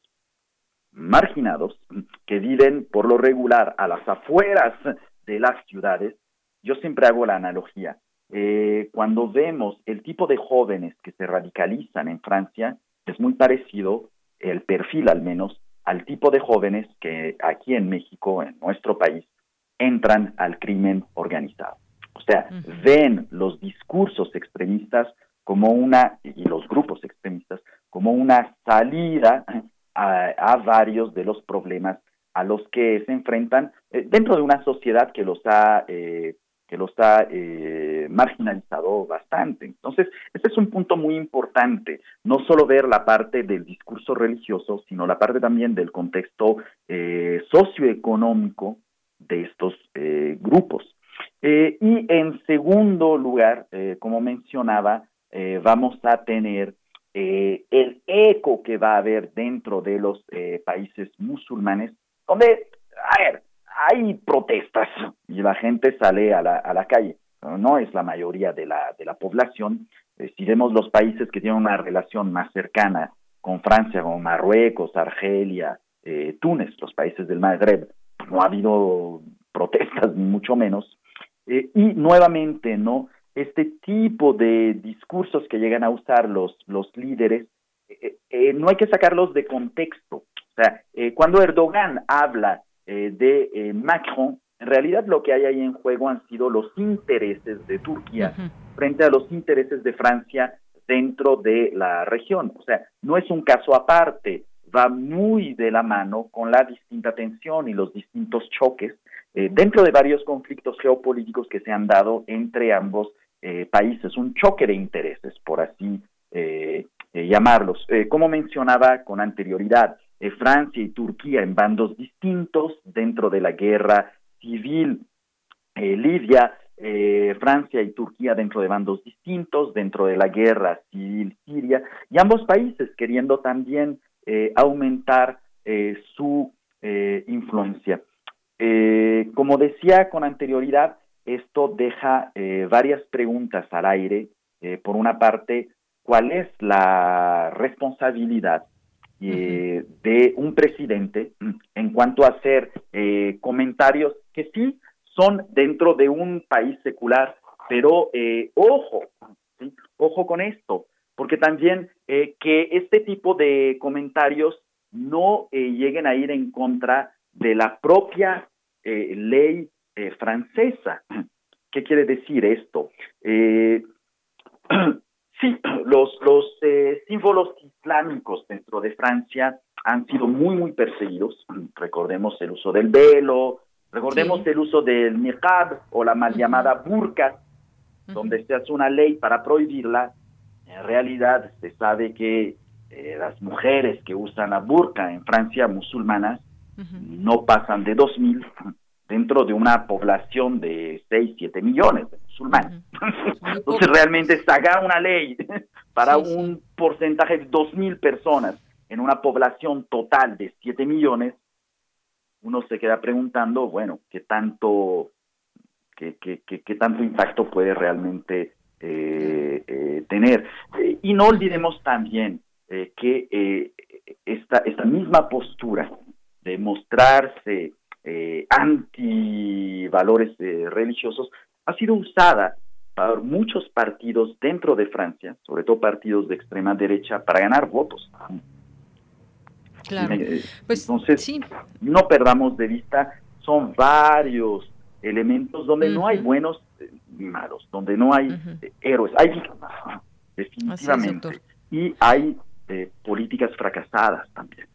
marginados, que viven por lo regular a las afueras de las ciudades. Yo siempre hago la analogía. Eh, cuando vemos el tipo de jóvenes que se radicalizan en Francia, es muy parecido, el perfil al menos, al tipo de jóvenes que aquí en México, en nuestro país, entran al crimen organizado. O sea, ven los discursos extremistas como una, y los grupos extremistas, como una salida a, varios de los problemas a los que se enfrentan eh, dentro de una sociedad que los ha eh, que los ha eh, marginalizado bastante. Entonces, este es un punto muy importante, no solo ver la parte del discurso religioso, sino la parte también del contexto socioeconómico de estos grupos. Y en segundo lugar, como mencionaba, vamos a tener eh, el eco que va a haber dentro de los eh, países musulmanes, donde, a ver, hay protestas y la gente sale a la, a la calle. No es la mayoría de la, de la población. Eh, si vemos los países que tienen una relación más cercana con Francia, como Marruecos, Argelia, Túnez, los países del Magreb, no ha habido protestas, ni mucho menos. Y nuevamente, ¿no? este tipo de discursos que llegan a usar los, los líderes, eh, eh, no hay que sacarlos de contexto. O sea, eh, cuando Erdogan habla de Macron, en realidad lo que hay ahí en juego han sido los intereses de Turquía frente a los intereses de Francia dentro de la región. O sea, no es un caso aparte, va muy de la mano con la distinta tensión y los distintos choques eh, dentro de varios conflictos geopolíticos que se han dado entre ambos eh, países, un choque de intereses, por así eh, llamarlos. como mencionaba con anterioridad, Francia y Turquía en bandos distintos dentro de la guerra civil libia, Francia y Turquía dentro de bandos distintos, dentro de la guerra civil siria, y ambos países queriendo también aumentar su influencia. Eh, como decía con anterioridad, esto deja eh, varias preguntas al aire. Eh, por una parte, ¿cuál es la responsabilidad de un presidente en cuanto a hacer comentarios que sí son dentro de un país secular, pero ojo, ojo con esto, porque también que este tipo de comentarios no lleguen a ir en contra de la propia eh, ley eh, francesa. ¿Qué quiere decir esto? Eh, sí, los, los símbolos islámicos dentro de Francia han sido muy, muy perseguidos. Recordemos el uso del velo, recordemos el uso del niqab o la mal llamada burka, donde se hace una ley para prohibirla. En realidad se sabe que las mujeres que usan la burka en Francia, musulmanas, no pasan de 2.000 dentro de una población de 6, 7 millones de musulmanes. Entonces realmente sacar una ley para un porcentaje de 2.000 personas en una población total de 7 millones, uno se queda preguntando, bueno, ¿qué tanto, qué, qué, qué, tanto impacto puede realmente eh, eh, tener? Eh, y no olvidemos también que esta, esta misma postura de mostrarse eh, anti valores eh, religiosos ha sido usada por muchos partidos dentro de Francia, sobre todo partidos de extrema derecha, para ganar votos. Claro. Eh, pues, Entonces, no perdamos de vista, son varios elementos donde no hay buenos ni malos, donde no hay héroes, hay víctimas, definitivamente, y hay políticas fracasadas también.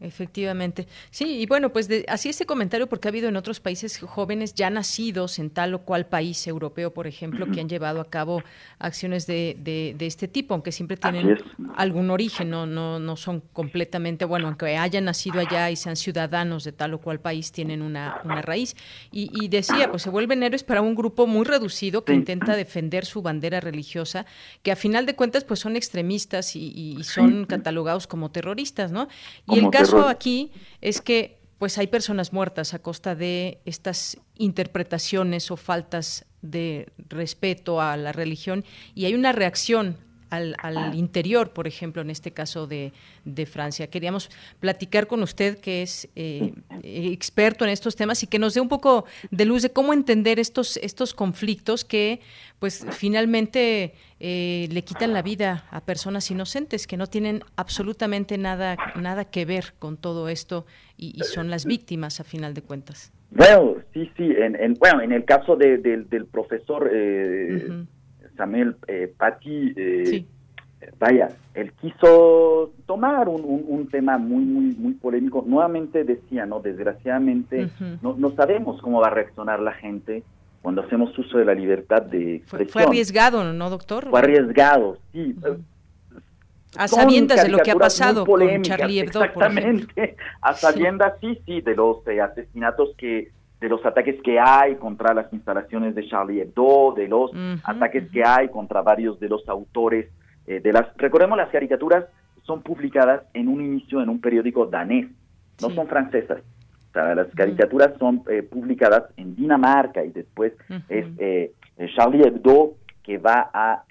Efectivamente. Sí, y bueno, pues así este comentario porque ha habido en otros países jóvenes ya nacidos en tal o cual país europeo, por ejemplo, que han llevado a cabo acciones de, de, este tipo, aunque siempre tienen algún origen, no, no, no son completamente, bueno, aunque hayan nacido allá y sean ciudadanos de tal o cual país, tienen una, una raíz. Y, y decía, pues se vuelven héroes para un grupo muy reducido que intenta defender su bandera religiosa, que a final de cuentas pues son extremistas y, son catalogados como terroristas, ¿no? Y el caso aquí es que pues hay personas muertas a costa de estas interpretaciones o faltas de respeto a la religión y hay una reacción al, interior, por ejemplo, en este caso de, Francia. Queríamos platicar con usted, que es eh, experto en estos temas, y que nos dé un poco de luz de cómo entender estos, estos conflictos que, pues, finalmente eh, le quitan la vida a personas inocentes que no tienen absolutamente nada, nada que ver con todo esto y, son las víctimas, a final de cuentas. Bueno, sí, sí. En, bueno, en el caso del profesor eh, Samuel eh, Patti, eh, vaya, él quiso tomar un, tema muy, muy, muy polémico. Nuevamente decía, ¿no? Desgraciadamente, no, no sabemos cómo va a reaccionar la gente cuando hacemos uso de la libertad de expresión. Fue, arriesgado, ¿no, doctor? Fue arriesgado, sí. A sabiendas de lo que ha pasado con Charlie Hebdo, Exactamente, a sabiendas, sí, sí, de los eh, asesinatos que de los ataques que hay contra las instalaciones de Charlie Hebdo, de los ataques que hay contra varios de los autores eh, de las... Recordemos, las caricaturas son publicadas en un inicio en un periódico danés, no son francesas. O sea, las caricaturas son eh, publicadas en Dinamarca y después es eh, Charlie Hebdo que va a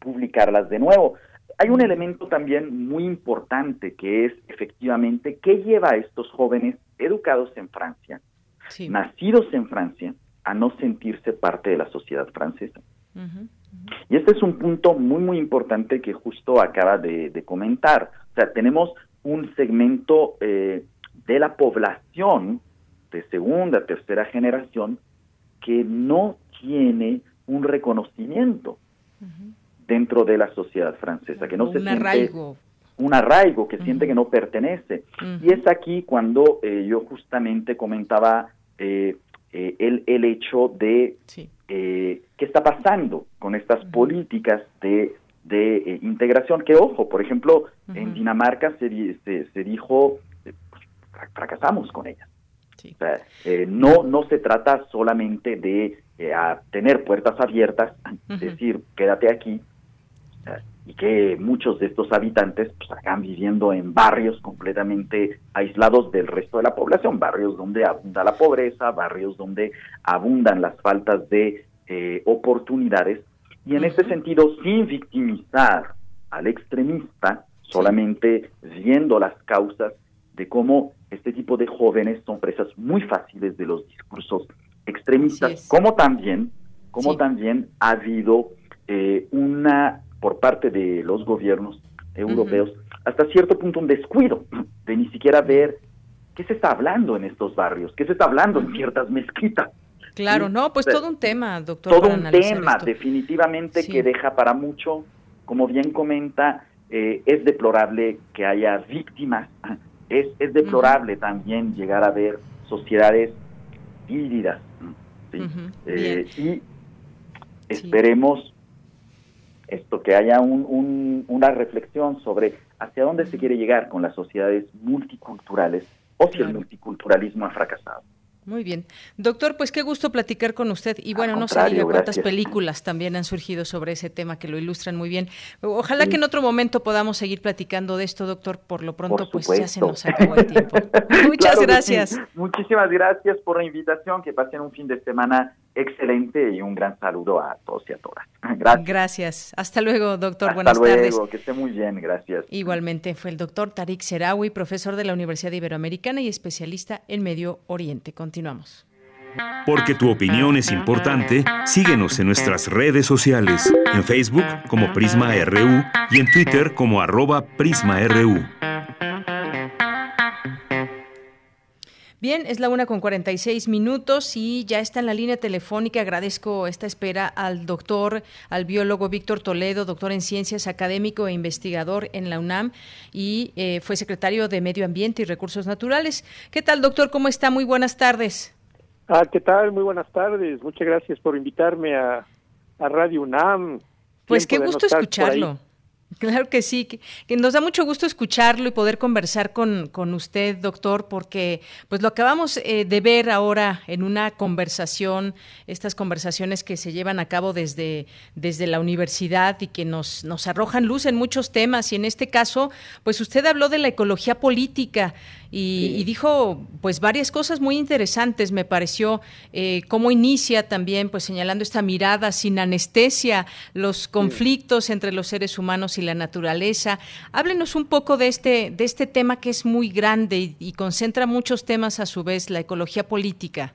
publicarlas de nuevo. Hay un elemento también muy importante que es efectivamente qué lleva a estos jóvenes educados en Francia nacidos en Francia, a no sentirse parte de la sociedad francesa. Y este es un punto muy, muy importante que justo acaba de, comentar. O sea, tenemos un segmento eh, de la población de segunda, tercera generación que no tiene un reconocimiento dentro de la sociedad francesa, que no un se siente arraigo. un arraigo, que siente que no pertenece. Y es aquí cuando eh, yo justamente comentaba eh, eh, el, el hecho de eh, qué está pasando con estas políticas de, de eh, integración, que ojo, por ejemplo, en Dinamarca se, se, se dijo, eh, pues, fra- fracasamos con ellas. O sea, eh, no, no se trata solamente de eh, a tener puertas abiertas, es decir, quédate aquí, y que muchos de estos habitantes pues, hagan viviendo en barrios completamente aislados del resto de la población, barrios donde abunda la pobreza, barrios donde abundan las faltas de eh, oportunidades, y en este sentido, sin victimizar al extremista, solamente viendo las causas de cómo este tipo de jóvenes son presas muy fáciles de los discursos extremistas, como también, como también ha habido eh, una por parte de los gobiernos europeos hasta cierto punto un descuido de ni siquiera ver qué se está hablando en estos barrios, qué se está hablando en ciertas mezquitas. Claro, Sí, no, pues todo un tema, doctor. todo un tema esto. definitivamente Sí. que deja para mucho, como bien comenta, eh, es deplorable que haya víctimas, es, es deplorable también llegar a ver sociedades. ¿sí? Eh, y esperemos esto que haya un- un- una reflexión sobre hacia dónde se quiere llegar con las sociedades multiculturales o si el multiculturalismo ha fracasado. Muy bien. Doctor, pues qué gusto platicar con usted. Y bueno, no diga cuántas gracias. películas también han surgido sobre ese tema que lo ilustran muy bien. Ojalá Sí. que en otro momento podamos seguir platicando de esto, doctor. Por lo pronto, Por pues ya se nos acabó el tiempo. Muchas Claro gracias. sí. Muchísimas gracias por la invitación, que pasen un fin de semana excelente y un gran saludo a todos y a todas. Gracias. Gracias. Hasta luego, doctor. Hasta Buenas luego, tardes. que esté muy bien, gracias. Igualmente fue el doctor Tarik Serawi, profesor de la Universidad Iberoamericana y especialista en Medio Oriente. Continuamos. Porque tu opinión es importante, síguenos en nuestras redes sociales, en Facebook como Prisma RU y en Twitter como arroba PrismaRU. Bien, es la una con 46 minutos y ya está en la línea telefónica. Agradezco esta espera al doctor, al biólogo Víctor Toledo, doctor en ciencias, académico e investigador en la UNAM y eh, fue secretario de Medio Ambiente y Recursos Naturales. ¿Qué tal, doctor? ¿Cómo está? Muy buenas tardes. Ah, ¿qué tal? Muy buenas tardes. Muchas gracias por invitarme a, a Radio UNAM. Pues qué gusto escucharlo. Claro que sí, que, que nos da mucho gusto escucharlo y poder conversar con, con usted, doctor, porque pues lo acabamos eh, de ver ahora en una conversación, estas conversaciones que se llevan a cabo desde, desde la universidad y que nos, nos arrojan luz en muchos temas. Y en este caso, pues usted habló de la ecología política y, y dijo pues varias cosas muy interesantes, me pareció, eh, cómo inicia también, pues señalando esta mirada sin anestesia, los conflictos entre los seres humanos y la naturaleza. Háblenos un poco de este, de este tema que es muy grande y, y concentra muchos temas a su vez, la ecología política.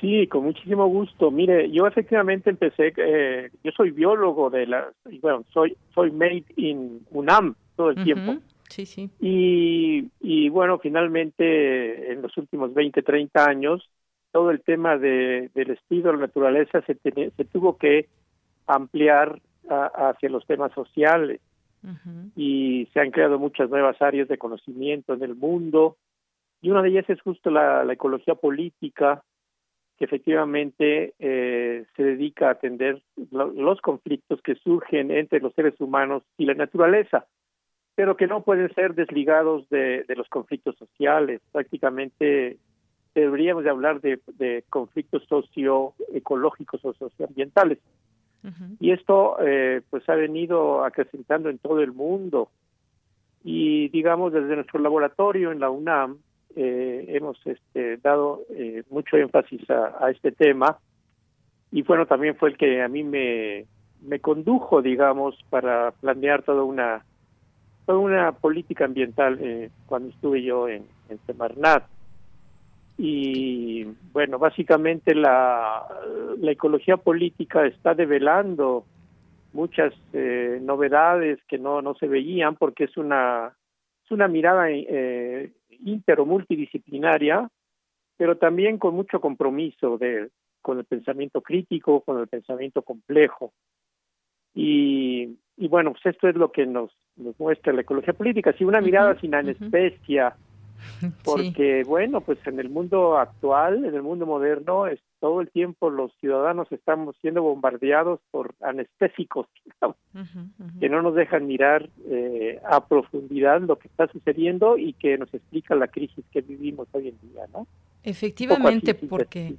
Sí, con muchísimo gusto. Mire, yo efectivamente empecé, eh, yo soy biólogo de la, y bueno, soy soy made in UNAM todo el tiempo. Ujú, Sí, sí. Y, y bueno, finalmente en los últimos 20, 30 años, todo el tema de, del estudio de la naturaleza se, tiene- se tuvo que ampliar a- hacia los temas sociales y se han creado muchas nuevas áreas de conocimiento en el mundo y una de ellas es justo la, la ecología política que efectivamente eh, se dedica a atender lo- los conflictos que surgen entre los seres humanos y la naturaleza pero que no pueden ser desligados de, de los conflictos sociales. Prácticamente deberíamos de hablar de, de conflictos socioecológicos o socioambientales. Y esto eh, pues ha venido acrecentando en todo el mundo. Y digamos, desde nuestro laboratorio en la UNAM eh, hemos este, dado eh, mucho énfasis a, este tema. Y bueno, también fue el que a mí me, me condujo, digamos, para planear toda una toda una política ambiental eh, cuando estuve yo en, en Semarnat. Y bueno, básicamente la, la ecología política está develando muchas eh, novedades que no, no se veían porque es una, es una mirada eh, inter o multidisciplinaria, pero también con mucho compromiso de, con el pensamiento crítico, con el pensamiento complejo. Y, y bueno, pues esto es lo que nos, nos muestra la ecología política, si una mirada sin anestesia, porque bueno, pues en el mundo actual, en el mundo moderno, es, todo el tiempo los ciudadanos estamos siendo bombardeados por anestésicos que no nos dejan mirar eh, a profundidad lo que está sucediendo y que nos explica la crisis que vivimos hoy en día, ¿no? Efectivamente, porque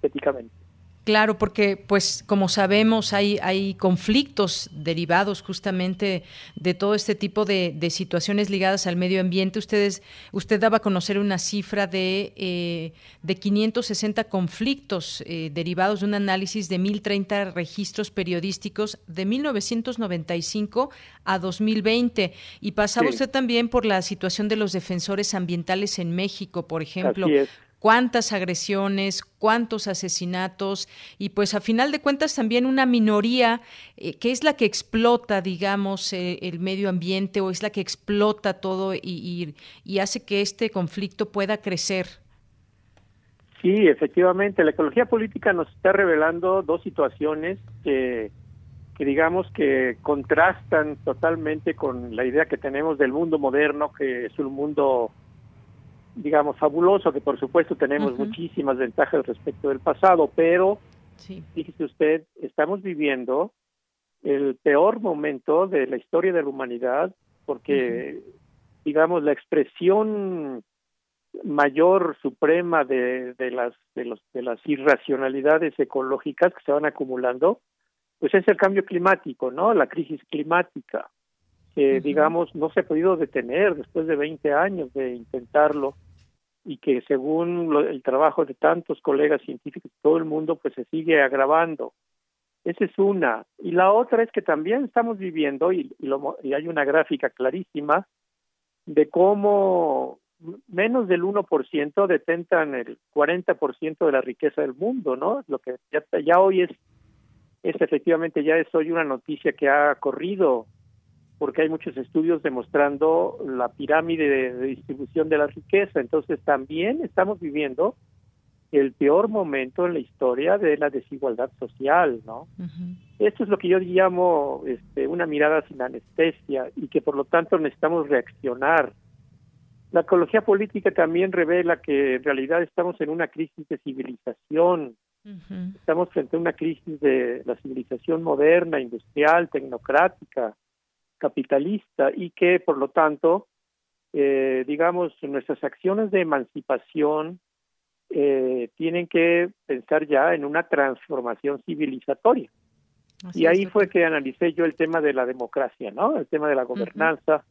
Claro, porque pues como sabemos hay, hay conflictos derivados justamente de todo este tipo de, situaciones ligadas al medio ambiente. Ustedes, usted daba a conocer una cifra de, eh, de 560 conflictos eh, derivados de un análisis de 1.030 registros periodísticos de 1995 a 2020. Y pasaba usted también por la situación de los defensores ambientales en México, por ejemplo cuántas agresiones, cuántos asesinatos y pues a final de cuentas también una minoría eh, que es la que explota, digamos, eh, el medio ambiente o es la que explota todo y, y, hace que este conflicto pueda crecer. Sí, efectivamente, la ecología política nos está revelando dos situaciones que, que digamos que contrastan totalmente con la idea que tenemos del mundo moderno, que es un mundo digamos, fabuloso, que por supuesto tenemos muchísimas ventajas respecto del pasado, pero, sí. fíjese usted, estamos viviendo el peor momento de la historia de la humanidad, porque, digamos, la expresión mayor suprema de, de las de los de las irracionalidades ecológicas que se van acumulando pues es el cambio climático no la crisis climática que digamos no se ha podido detener después de 20 años de intentarlo y que según el trabajo de tantos colegas científicos todo el mundo pues se sigue agravando. Esa es una. Y la otra es que también estamos viviendo, y, y, hay una gráfica clarísima, de cómo menos del 1% detentan el 40% de la riqueza del mundo, ¿no? Lo que ya, ya hoy es, es efectivamente, ya es hoy una noticia que ha corrido porque hay muchos estudios demostrando la pirámide de, distribución de la riqueza. Entonces también estamos viviendo el peor momento en la historia de la desigualdad social, ¿no? Esto es lo que yo llamo este, una mirada sin anestesia y que por lo tanto necesitamos reaccionar. La ecología política también revela que en realidad estamos en una crisis de civilización. Estamos frente a una crisis de la civilización moderna, industrial, tecnocrática, capitalista y que, por lo tanto, eh, digamos, nuestras acciones de emancipación eh, tienen que pensar ya en una transformación civilizatoria. y ahí fue que analicé yo el tema de la democracia, ¿no? El tema de la gobernanza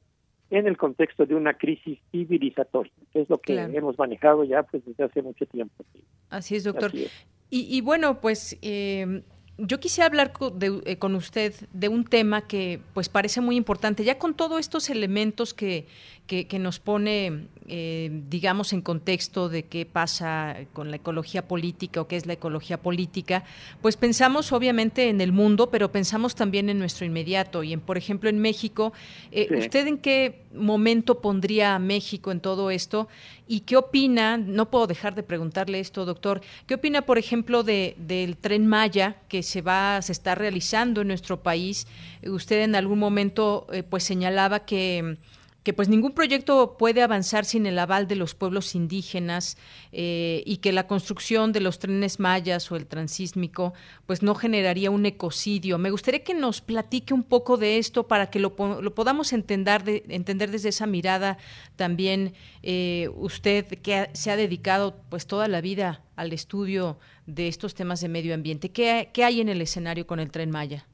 en el contexto de una crisis civilizatoria, que es lo que hemos manejado ya pues desde hace mucho tiempo. Así es, doctor. Y, y, bueno, pues eh, yo quisiera hablar eh, con, usted de un tema que pues parece muy importante, ya con todos estos elementos que, que, nos pone, eh, digamos, en contexto de qué pasa con la ecología política o qué es la ecología política, pues pensamos obviamente en el mundo, pero pensamos también en nuestro inmediato y en, por ejemplo, en México. Eh, ¿Usted en qué momento pondría a México en todo esto? ¿Y qué opina? No puedo dejar de preguntarle esto, doctor. ¿Qué opina, por ejemplo, de, del tren Maya que se va, se está realizando en nuestro país? Usted en algún momento, eh, pues señalaba que que pues ningún proyecto puede avanzar sin el aval de los pueblos indígenas eh, y que la construcción de los trenes mayas o el transísmico pues no generaría un ecocidio. Me gustaría que nos platique un poco de esto para que lo, podamos entender, de, entender desde esa mirada también eh, usted que se ha dedicado pues toda la vida al estudio de estos temas de medio ambiente. ¿Qué, qué hay en el escenario con el tren Maya?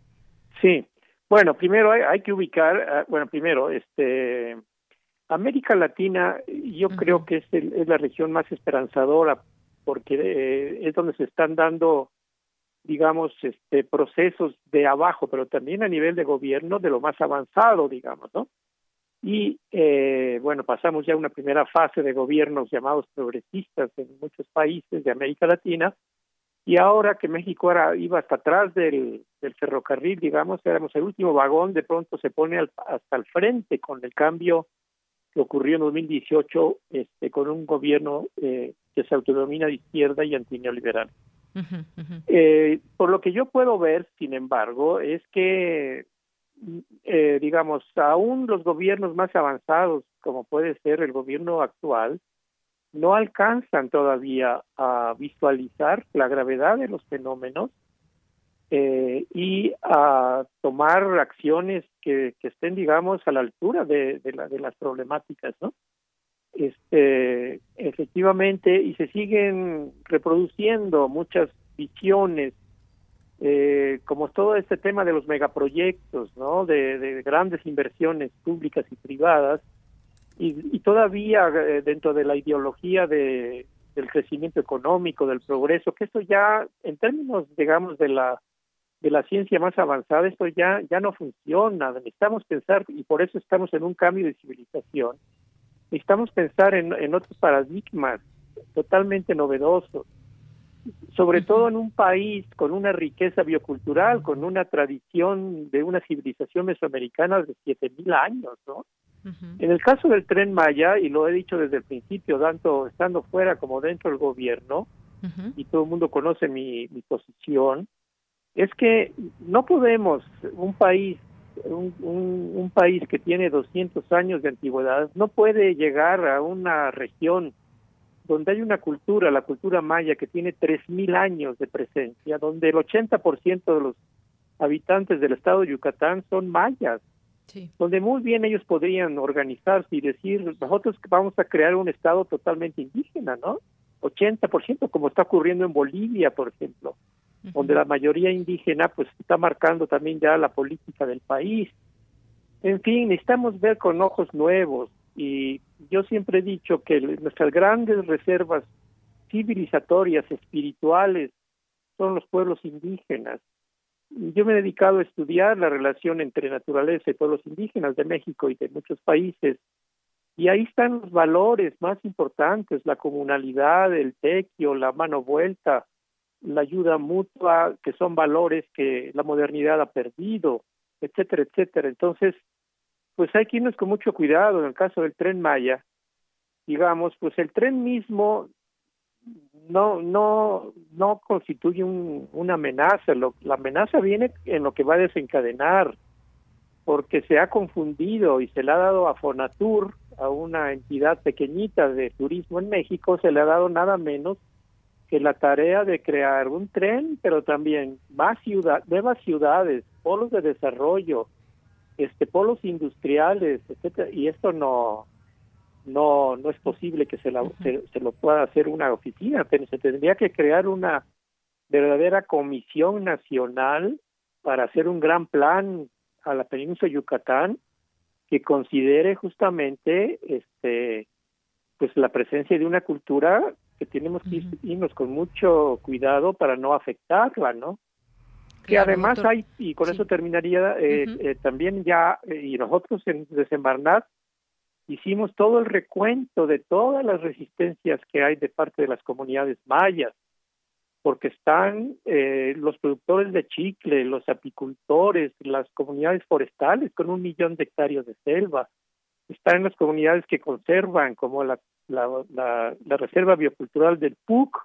Sí, bueno, primero hay, que ubicar, ah, bueno, primero, este, América Latina, yo creo que es, es, la región más esperanzadora porque eh, es donde se están dando, digamos, este, procesos de abajo, pero también a nivel de gobierno de lo más avanzado, digamos, ¿no? Y eh, bueno, pasamos ya a una primera fase de gobiernos llamados progresistas en muchos países de América Latina, y ahora que México era, iba hasta atrás del, del ferrocarril, digamos, éramos el último vagón, de pronto se pone hasta el frente con el cambio que ocurrió en 2018 este, con un gobierno eh, que se autodomina de izquierda y antineoliberal. Eh, por lo que yo puedo ver, sin embargo, es que, eh, digamos, aún los gobiernos más avanzados, como puede ser el gobierno actual, no alcanzan todavía a visualizar la gravedad de los fenómenos eh, y a tomar acciones que, estén, digamos, a la altura de, de las problemáticas, ¿no? este, efectivamente, y se siguen reproduciendo muchas visiones, eh, como todo este tema de los megaproyectos, ¿no? De, grandes inversiones públicas y privadas, y, todavía eh, dentro de la ideología de, del crecimiento económico, del progreso, que esto ya, en términos, digamos, de la de la ciencia más avanzada, esto ya, ya no funciona. Necesitamos pensar, y por eso estamos en un cambio de civilización, necesitamos pensar en, en otros paradigmas totalmente novedosos, sobre todo en un país con una riqueza biocultural, con una tradición de una civilización mesoamericana de siete mil años, ¿no? En el caso del tren Maya, y lo he dicho desde el principio, tanto estando fuera como dentro del gobierno, y todo el mundo conoce mi, mi posición, es que no podemos, un país un, un, país que tiene 200 años de antigüedad no puede llegar a una región donde hay una cultura, la cultura maya, que tiene 3.000 años de presencia, donde el 80% de los habitantes del estado de Yucatán son mayas, donde muy bien ellos podrían organizarse y decir, nosotros vamos a crear un estado totalmente indígena, ¿no? 80%, como está ocurriendo en Bolivia, por ejemplo donde la mayoría indígena pues está marcando también ya la política del país. En fin, necesitamos ver con ojos nuevos y yo siempre he dicho que nuestras grandes reservas civilizatorias, espirituales, son los pueblos indígenas. Yo me he dedicado a estudiar la relación entre naturaleza y pueblos indígenas de México y de muchos países, y ahí están los valores más importantes, la comunalidad, el tequio, la mano vuelta, la ayuda mutua, que son valores que la modernidad ha perdido, etcétera, etcétera. Entonces, pues hay que irnos con mucho cuidado en el caso del tren Maya. Digamos, pues el tren mismo no no no constituye un, una amenaza. Lo, la amenaza viene en lo que va a desencadenar, porque se ha confundido y se le ha dado a Fonatur, a una entidad pequeñita de turismo en México, se le ha dado nada menos que la tarea de crear un tren, pero también más ciudad, nuevas ciudades, polos de desarrollo, este polos industriales, etcétera, y esto no no no es posible que se, la, se, lo pueda hacer una oficina, pero se tendría que crear una verdadera comisión nacional para hacer un gran plan a la península de Yucatán que considere justamente este pues la presencia de una cultura que tenemos que irnos con mucho cuidado para no afectarla, ¿no? que además hay, y con eso terminaría, eh, eh, también ya, eh, y nosotros en Desembarnat hicimos todo el recuento de todas las resistencias que hay de parte de las comunidades mayas, porque están los productores de chicle, los apicultores, las comunidades forestales con un millón de hectáreas de selva, están las comunidades que conservan, como la la, la, reserva biocultural del PUC,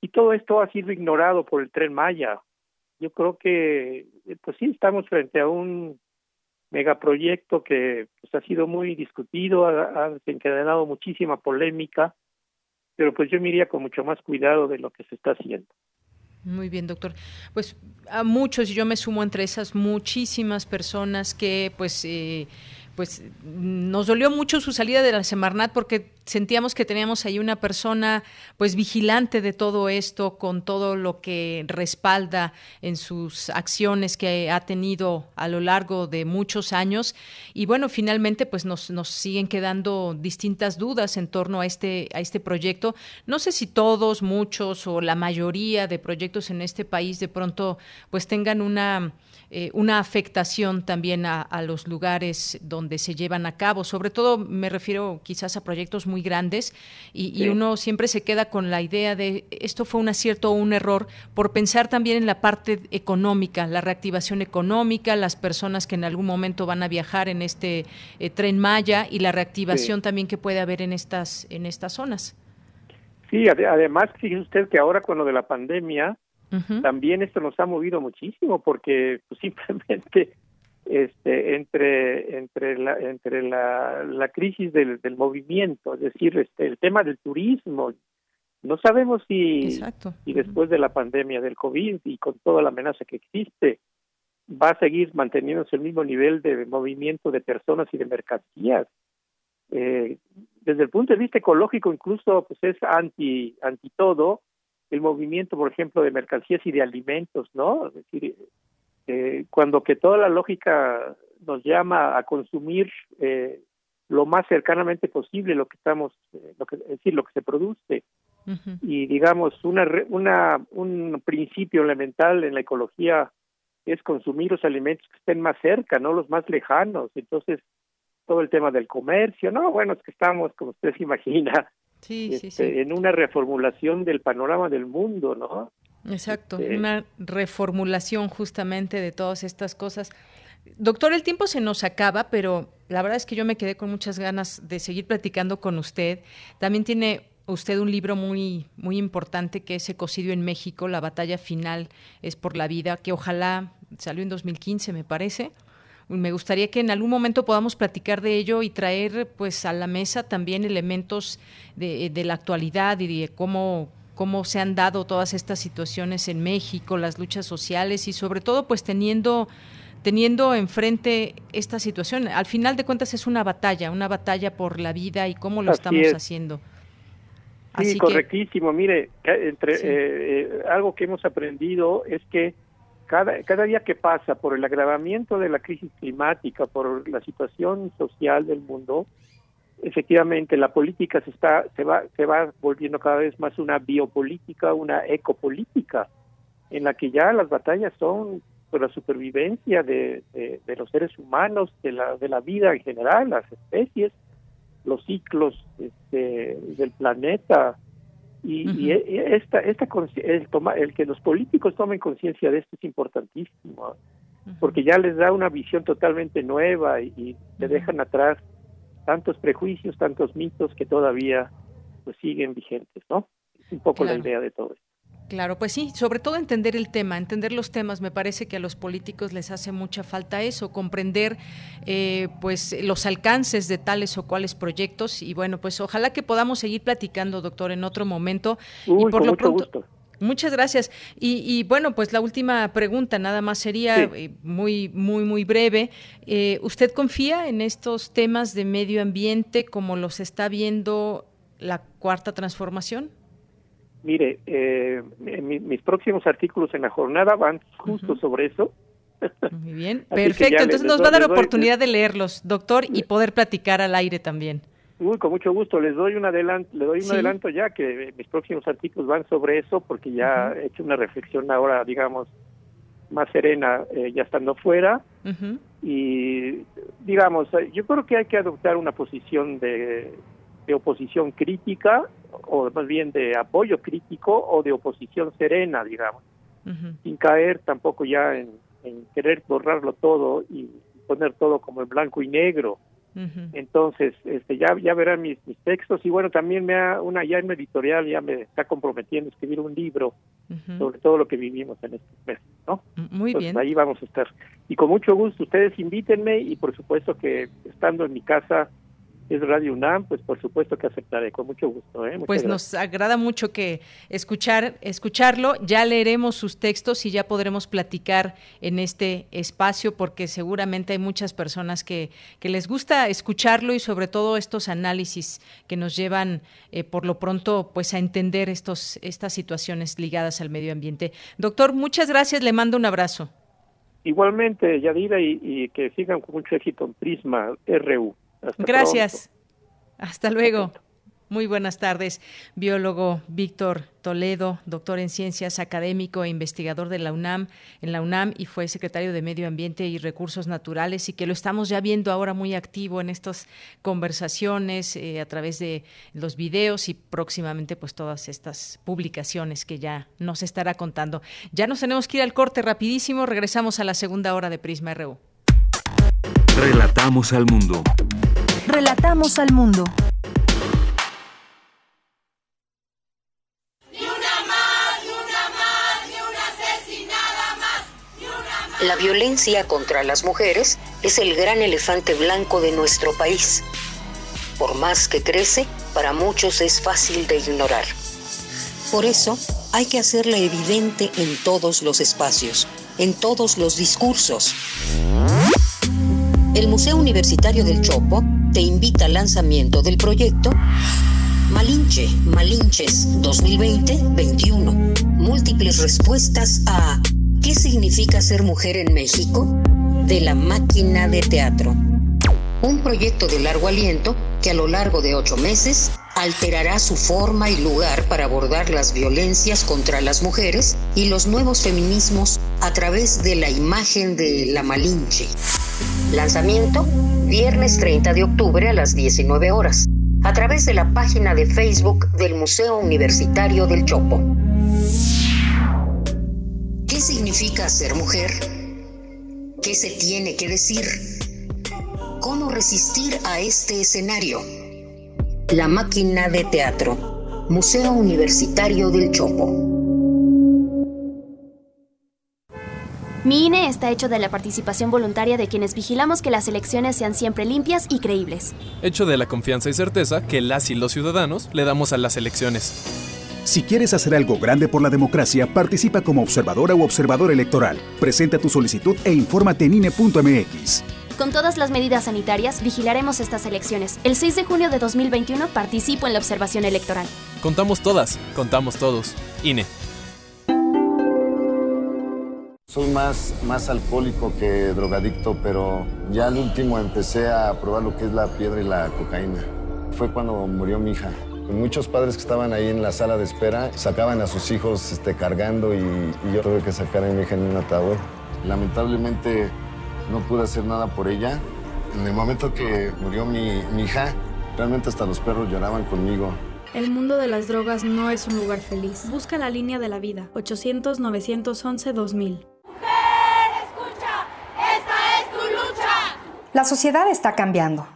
y todo esto ha sido ignorado por el tren Maya. Yo creo que, pues sí, estamos frente a un megaproyecto que pues, ha sido muy discutido, ha, ha desencadenado muchísima polémica, pero pues yo me iría con mucho más cuidado de lo que se está haciendo. Muy bien, doctor. Pues a muchos, yo me sumo entre esas muchísimas personas que pues eh, pues nos dolió mucho su salida de la Semarnat porque sentíamos que teníamos ahí una persona pues vigilante de todo esto con todo lo que respalda en sus acciones que ha tenido a lo largo de muchos años. Y bueno finalmente pues nos, nos siguen quedando distintas dudas en torno a este a este proyecto. No sé si todos muchos o la mayoría de proyectos en este país de pronto pues tengan una eh, una afectación también a, a los lugares donde donde se llevan a cabo. Sobre todo me refiero quizás a proyectos muy grandes y, uno siempre se queda con la idea de esto fue un acierto o un error por pensar también en la parte económica, la reactivación económica, las personas que en algún momento van a viajar en este eh, tren Maya y la reactivación también que puede haber en estas en estas zonas. Sí, además, fíjese usted que ahora con lo de la pandemia, también esto nos ha movido muchísimo porque pues, simplemente este entre entre la entre la, la crisis del, del movimiento, es decir, este el tema del turismo, no sabemos si, si después de la pandemia del COVID y con toda la amenaza que existe, va a seguir manteniéndose el mismo nivel de movimiento de personas y de mercancías. Eh, desde el punto de vista ecológico incluso pues es anti anti todo el movimiento por ejemplo de mercancías y de alimentos no es decir eh, cuando que toda la lógica nos llama a consumir eh, lo más cercanamente posible lo que estamos eh, lo que es decir lo que se produce. Y digamos una una un principio elemental en la ecología es consumir los alimentos que estén más cerca no los más lejanos. Entonces todo el tema del comercio, no, bueno, es que estamos, como usted se imagina, este, en una reformulación del panorama del mundo, ¿no? Exacto, este, una reformulación justamente de todas estas cosas. Doctor, el tiempo se nos acaba, pero la verdad es que yo me quedé con muchas ganas de seguir platicando con usted. También tiene usted un libro muy muy importante que es Ecocidio en México, la batalla final es por la vida, que ojalá salió en 2015, me parece. Me gustaría que en algún momento podamos platicar de ello y traer pues a la mesa también elementos de, la actualidad y de cómo cómo se han dado todas estas situaciones en México, las luchas sociales y sobre todo pues teniendo teniendo enfrente esta situación. Al final de cuentas es una batalla, una batalla por la vida y cómo lo estamos haciendo. Sí, correctísimo. Mire, entre, eh, eh, algo que hemos aprendido es que cada, cada día que pasa por el agravamiento de la crisis climática, por la situación social del mundo, efectivamente la política se está se va se va volviendo cada vez más una biopolítica, una ecopolítica en la que ya las batallas son por la supervivencia de, de, los seres humanos, de la de la vida en general, las especies, los ciclos este, del planeta, y, esta, esta el, toma, el que los políticos tomen conciencia de esto es importantísimo, porque ya les da una visión totalmente nueva y, se dejan atrás tantos prejuicios, tantos mitos que todavía pues siguen vigentes, ¿no? Es un poco la idea de todo esto. Claro, pues sí, sobre todo entender el tema, entender los temas. Me parece que a los políticos les hace mucha falta eso, comprender eh, pues los alcances de tales o cuales proyectos. Y bueno, pues ojalá que podamos seguir platicando, doctor, en otro momento. y por lo pronto. Muchas gracias. Y, bueno, pues la última pregunta nada más sería eh, muy, muy, muy breve. Eh, ¿Usted confía en estos temas de medio ambiente como los está viendo la cuarta transformación? Mire, eh, mis próximos artículos en la jornada van justo sobre eso. Muy bien, perfecto. Entonces nos va a dar oportunidad de leerlos, doctor, y poder platicar al aire también. Uy, con mucho gusto. Les doy un adelanto, le doy un adelanto ya que mis próximos artículos van sobre eso, porque ya he hecho una reflexión ahora, digamos, más serena, eh, ya estando fuera. Y digamos, yo creo que hay que adoptar una posición de de oposición crítica o más bien de apoyo crítico o de oposición serena, digamos, sin caer tampoco ya en, querer borrarlo todo y poner todo como en blanco y negro. Entonces, este, ya ya verán mis, mis, textos y bueno, también me ha, una ya en editorial ya me está comprometiendo a escribir un libro sobre todo lo que vivimos en estos meses, ¿no? Muy bien. Ahí vamos a estar. Y con mucho gusto, ustedes invítenme y por supuesto que estando en mi casa es Radio UNAM, pues por supuesto que aceptaré, con mucho gusto. ¿eh? Pues nos agrada mucho que escuchar, escucharlo, ya leeremos sus textos y ya podremos platicar en este espacio, porque seguramente hay muchas personas que, que les gusta escucharlo y sobre todo estos análisis que nos llevan eh, por lo pronto pues a entender estos, estas situaciones ligadas al medio ambiente. Doctor, muchas gracias, le mando un abrazo. Igualmente, Yadira, y, y que sigan con mucho éxito en Prisma RU. Gracias. Hasta luego. Muy buenas tardes, biólogo Víctor Toledo, doctor en ciencias, académico e investigador de la UNAM, en la UNAM y fue secretario de Medio Ambiente y Recursos Naturales y que lo estamos ya viendo ahora muy activo en estas conversaciones eh, a través de los videos y próximamente pues todas estas publicaciones que ya nos estará contando. Ya nos tenemos que ir al corte rapidísimo, regresamos a la segunda hora de Prisma RU. Relatamos al mundo. Relatamos al mundo. La violencia contra las mujeres es el gran elefante blanco de nuestro país. Por más que crece, para muchos es fácil de ignorar. Por eso, hay que hacerla evidente en todos los espacios, en todos los discursos. El Museo Universitario del Chopo te invita al lanzamiento del proyecto Malinche, Malinches 2020-21. Múltiples respuestas a ¿Qué significa ser mujer en México? De la máquina de teatro. Un proyecto de largo aliento que a lo largo de ocho meses alterará su forma y lugar para abordar las violencias contra las mujeres y los nuevos feminismos a través de la imagen de la Malinche. Lanzamiento viernes 30 de octubre a las 19 horas a través de la página de Facebook del Museo Universitario del Chopo. ¿Qué significa ser mujer? ¿Qué se tiene que decir? ¿Cómo resistir a este escenario? La máquina de teatro, Museo Universitario del Chopo. Mi INE está hecho de la participación voluntaria de quienes vigilamos que las elecciones sean siempre limpias y creíbles. Hecho de la confianza y certeza que las y los ciudadanos le damos a las elecciones. Si quieres hacer algo grande por la democracia, participa como observadora u observador electoral. Presenta tu solicitud e infórmate en INE.mx. Con todas las medidas sanitarias, vigilaremos estas elecciones. El 6 de junio de 2021 participo en la observación electoral. Contamos todas, contamos todos. INE. Soy más, más alcohólico que drogadicto, pero ya al último empecé a probar lo que es la piedra y la cocaína. Fue cuando murió mi hija. Muchos padres que estaban ahí en la sala de espera sacaban a sus hijos este, cargando y, yo tuve que sacar a mi hija en un ataúd. Lamentablemente no pude hacer nada por ella. En el momento que murió mi, mi hija, realmente hasta los perros lloraban conmigo. El mundo de las drogas no es un lugar feliz. Busca la línea de la vida. 800-911-2000. La sociedad está cambiando.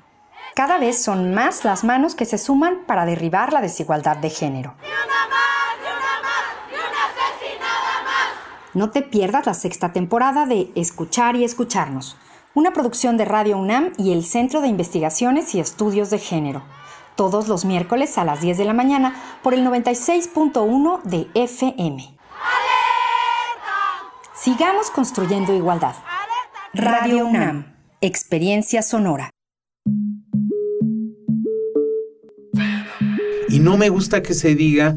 Cada vez son más las manos que se suman para derribar la desigualdad de género. No te pierdas la sexta temporada de Escuchar y Escucharnos, una producción de Radio UNAM y el Centro de Investigaciones y Estudios de Género, todos los miércoles a las 10 de la mañana por el 96.1 de FM. Sigamos construyendo igualdad. Radio UNAM, Experiencia Sonora. Y no me gusta que se diga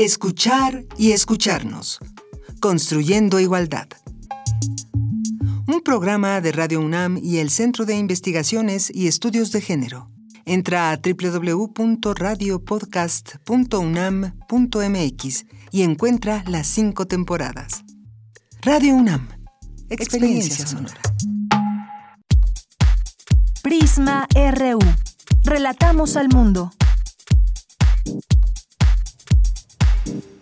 Escuchar y escucharnos. Construyendo Igualdad. Un programa de Radio UNAM y el Centro de Investigaciones y Estudios de Género. Entra a www.radiopodcast.unam.mx y encuentra las cinco temporadas. Radio UNAM. Experiencia sonora. Prisma RU. Relatamos al mundo. you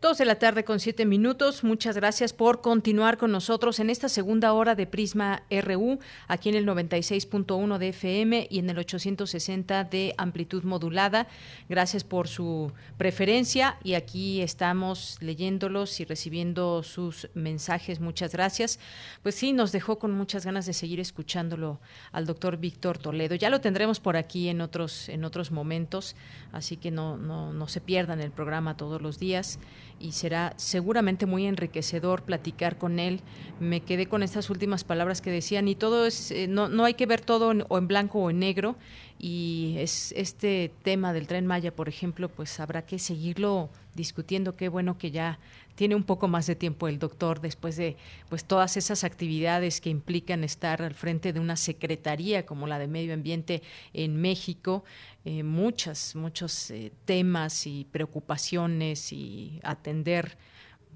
Dos de la tarde con siete minutos. Muchas gracias por continuar con nosotros en esta segunda hora de Prisma RU, aquí en el 96.1 de FM y en el 860 de amplitud modulada. Gracias por su preferencia y aquí estamos leyéndolos y recibiendo sus mensajes. Muchas gracias. Pues sí, nos dejó con muchas ganas de seguir escuchándolo al doctor Víctor Toledo. Ya lo tendremos por aquí en otros, en otros momentos, así que no, no, no se pierdan el programa todos los días y será seguramente muy enriquecedor platicar con él. Me quedé con estas últimas palabras que decían y todo es eh, no, no hay que ver todo en, o en blanco o en negro y es este tema del tren Maya, por ejemplo, pues habrá que seguirlo discutiendo. Qué bueno que ya tiene un poco más de tiempo el doctor después de pues todas esas actividades que implican estar al frente de una secretaría como la de Medio Ambiente en México, eh, muchas muchos eh, temas y preocupaciones y atender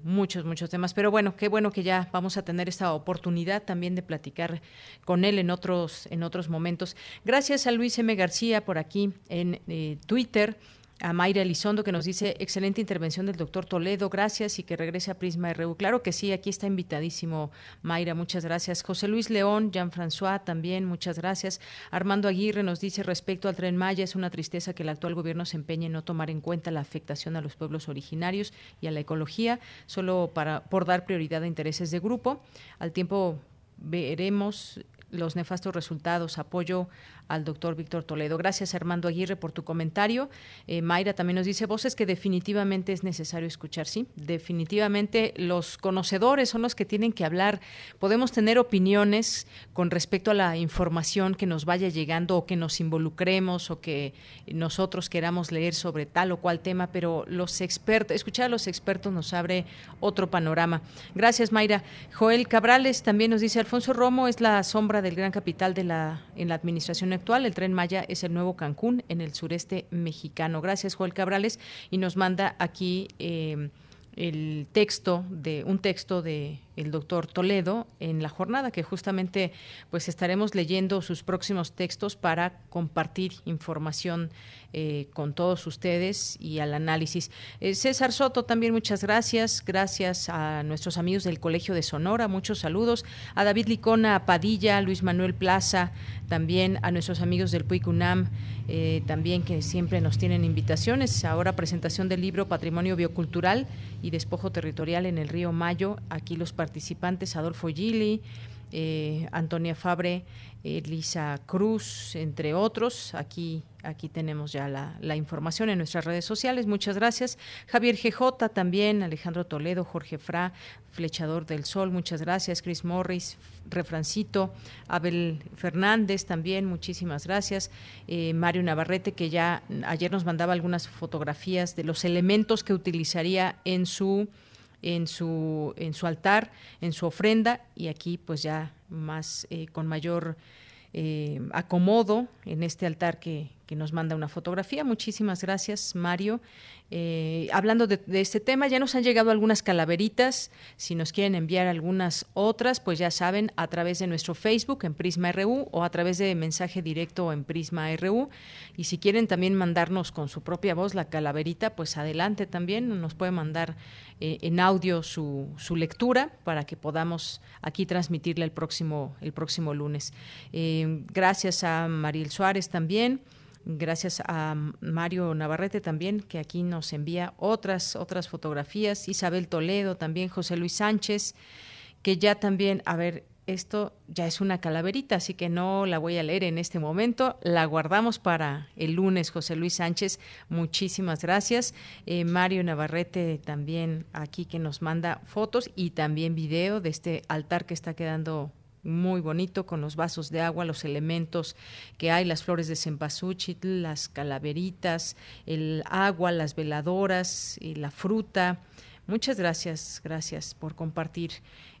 muchos, muchos temas. Pero bueno, qué bueno que ya vamos a tener esta oportunidad también de platicar con él en otros, en otros momentos. Gracias a Luis M. García por aquí en eh, Twitter a Mayra Elizondo que nos dice excelente intervención del doctor Toledo, gracias y que regrese a Prisma RU. Claro que sí, aquí está invitadísimo Mayra, muchas gracias. José Luis León, Jean-François también, muchas gracias. Armando Aguirre nos dice respecto al tren Maya, es una tristeza que el actual gobierno se empeñe en no tomar en cuenta la afectación a los pueblos originarios y a la ecología, solo para por dar prioridad a intereses de grupo. Al tiempo veremos los nefastos resultados. Apoyo al doctor Víctor Toledo. Gracias, Armando Aguirre, por tu comentario. Eh, Mayra también nos dice, voces que definitivamente es necesario escuchar, sí. Definitivamente los conocedores son los que tienen que hablar. Podemos tener opiniones con respecto a la información que nos vaya llegando o que nos involucremos o que nosotros queramos leer sobre tal o cual tema, pero los expertos, escuchar a los expertos nos abre otro panorama. Gracias, Mayra. Joel Cabrales también nos dice, Alfonso Romo es la sombra del gran capital de la, en la administración actual. El tren Maya es el nuevo Cancún en el sureste mexicano. Gracias, Joel Cabrales. Y nos manda aquí eh, el texto de un texto de el doctor Toledo en la jornada que justamente pues estaremos leyendo sus próximos textos para compartir información eh, con todos ustedes y al análisis. Eh, César Soto también muchas gracias, gracias a nuestros amigos del Colegio de Sonora, muchos saludos, a David Licona Padilla, Luis Manuel Plaza, también a nuestros amigos del PUICUNAM, eh, también que siempre nos tienen invitaciones. Ahora presentación del libro Patrimonio Biocultural y Despojo Territorial en el Río Mayo, aquí los participantes Adolfo Gili, eh, Antonia Fabre, Elisa Cruz, entre otros. Aquí, aquí tenemos ya la, la, información en nuestras redes sociales. Muchas gracias. Javier GJ también, Alejandro Toledo, Jorge Fra, Flechador del Sol, muchas gracias. Chris Morris, Refrancito, Abel Fernández también, muchísimas gracias. Eh, Mario Navarrete, que ya ayer nos mandaba algunas fotografías de los elementos que utilizaría en su en su, en su altar, en su ofrenda, y aquí pues ya más eh, con mayor eh, acomodo en este altar que, que nos manda una fotografía. Muchísimas gracias, Mario. Eh, hablando de, este tema, ya nos han llegado algunas calaveritas. Si nos quieren enviar algunas otras, pues ya saben, a través de nuestro Facebook en Prisma RU o a través de mensaje directo en Prisma RU. Y si quieren también mandarnos con su propia voz la calaverita, pues adelante también. Nos puede mandar eh, en audio su, su, lectura para que podamos aquí transmitirle el próximo, el próximo lunes. Eh, gracias a Mariel Suárez también. Gracias a Mario Navarrete también, que aquí nos envía otras, otras fotografías. Isabel Toledo también, José Luis Sánchez, que ya también, a ver, esto ya es una calaverita, así que no la voy a leer en este momento. La guardamos para el lunes, José Luis Sánchez. Muchísimas gracias. Eh, Mario Navarrete también aquí que nos manda fotos y también video de este altar que está quedando muy bonito con los vasos de agua, los elementos que hay, las flores de cempasúchil, las calaveritas, el agua, las veladoras y la fruta. Muchas gracias, gracias por compartir.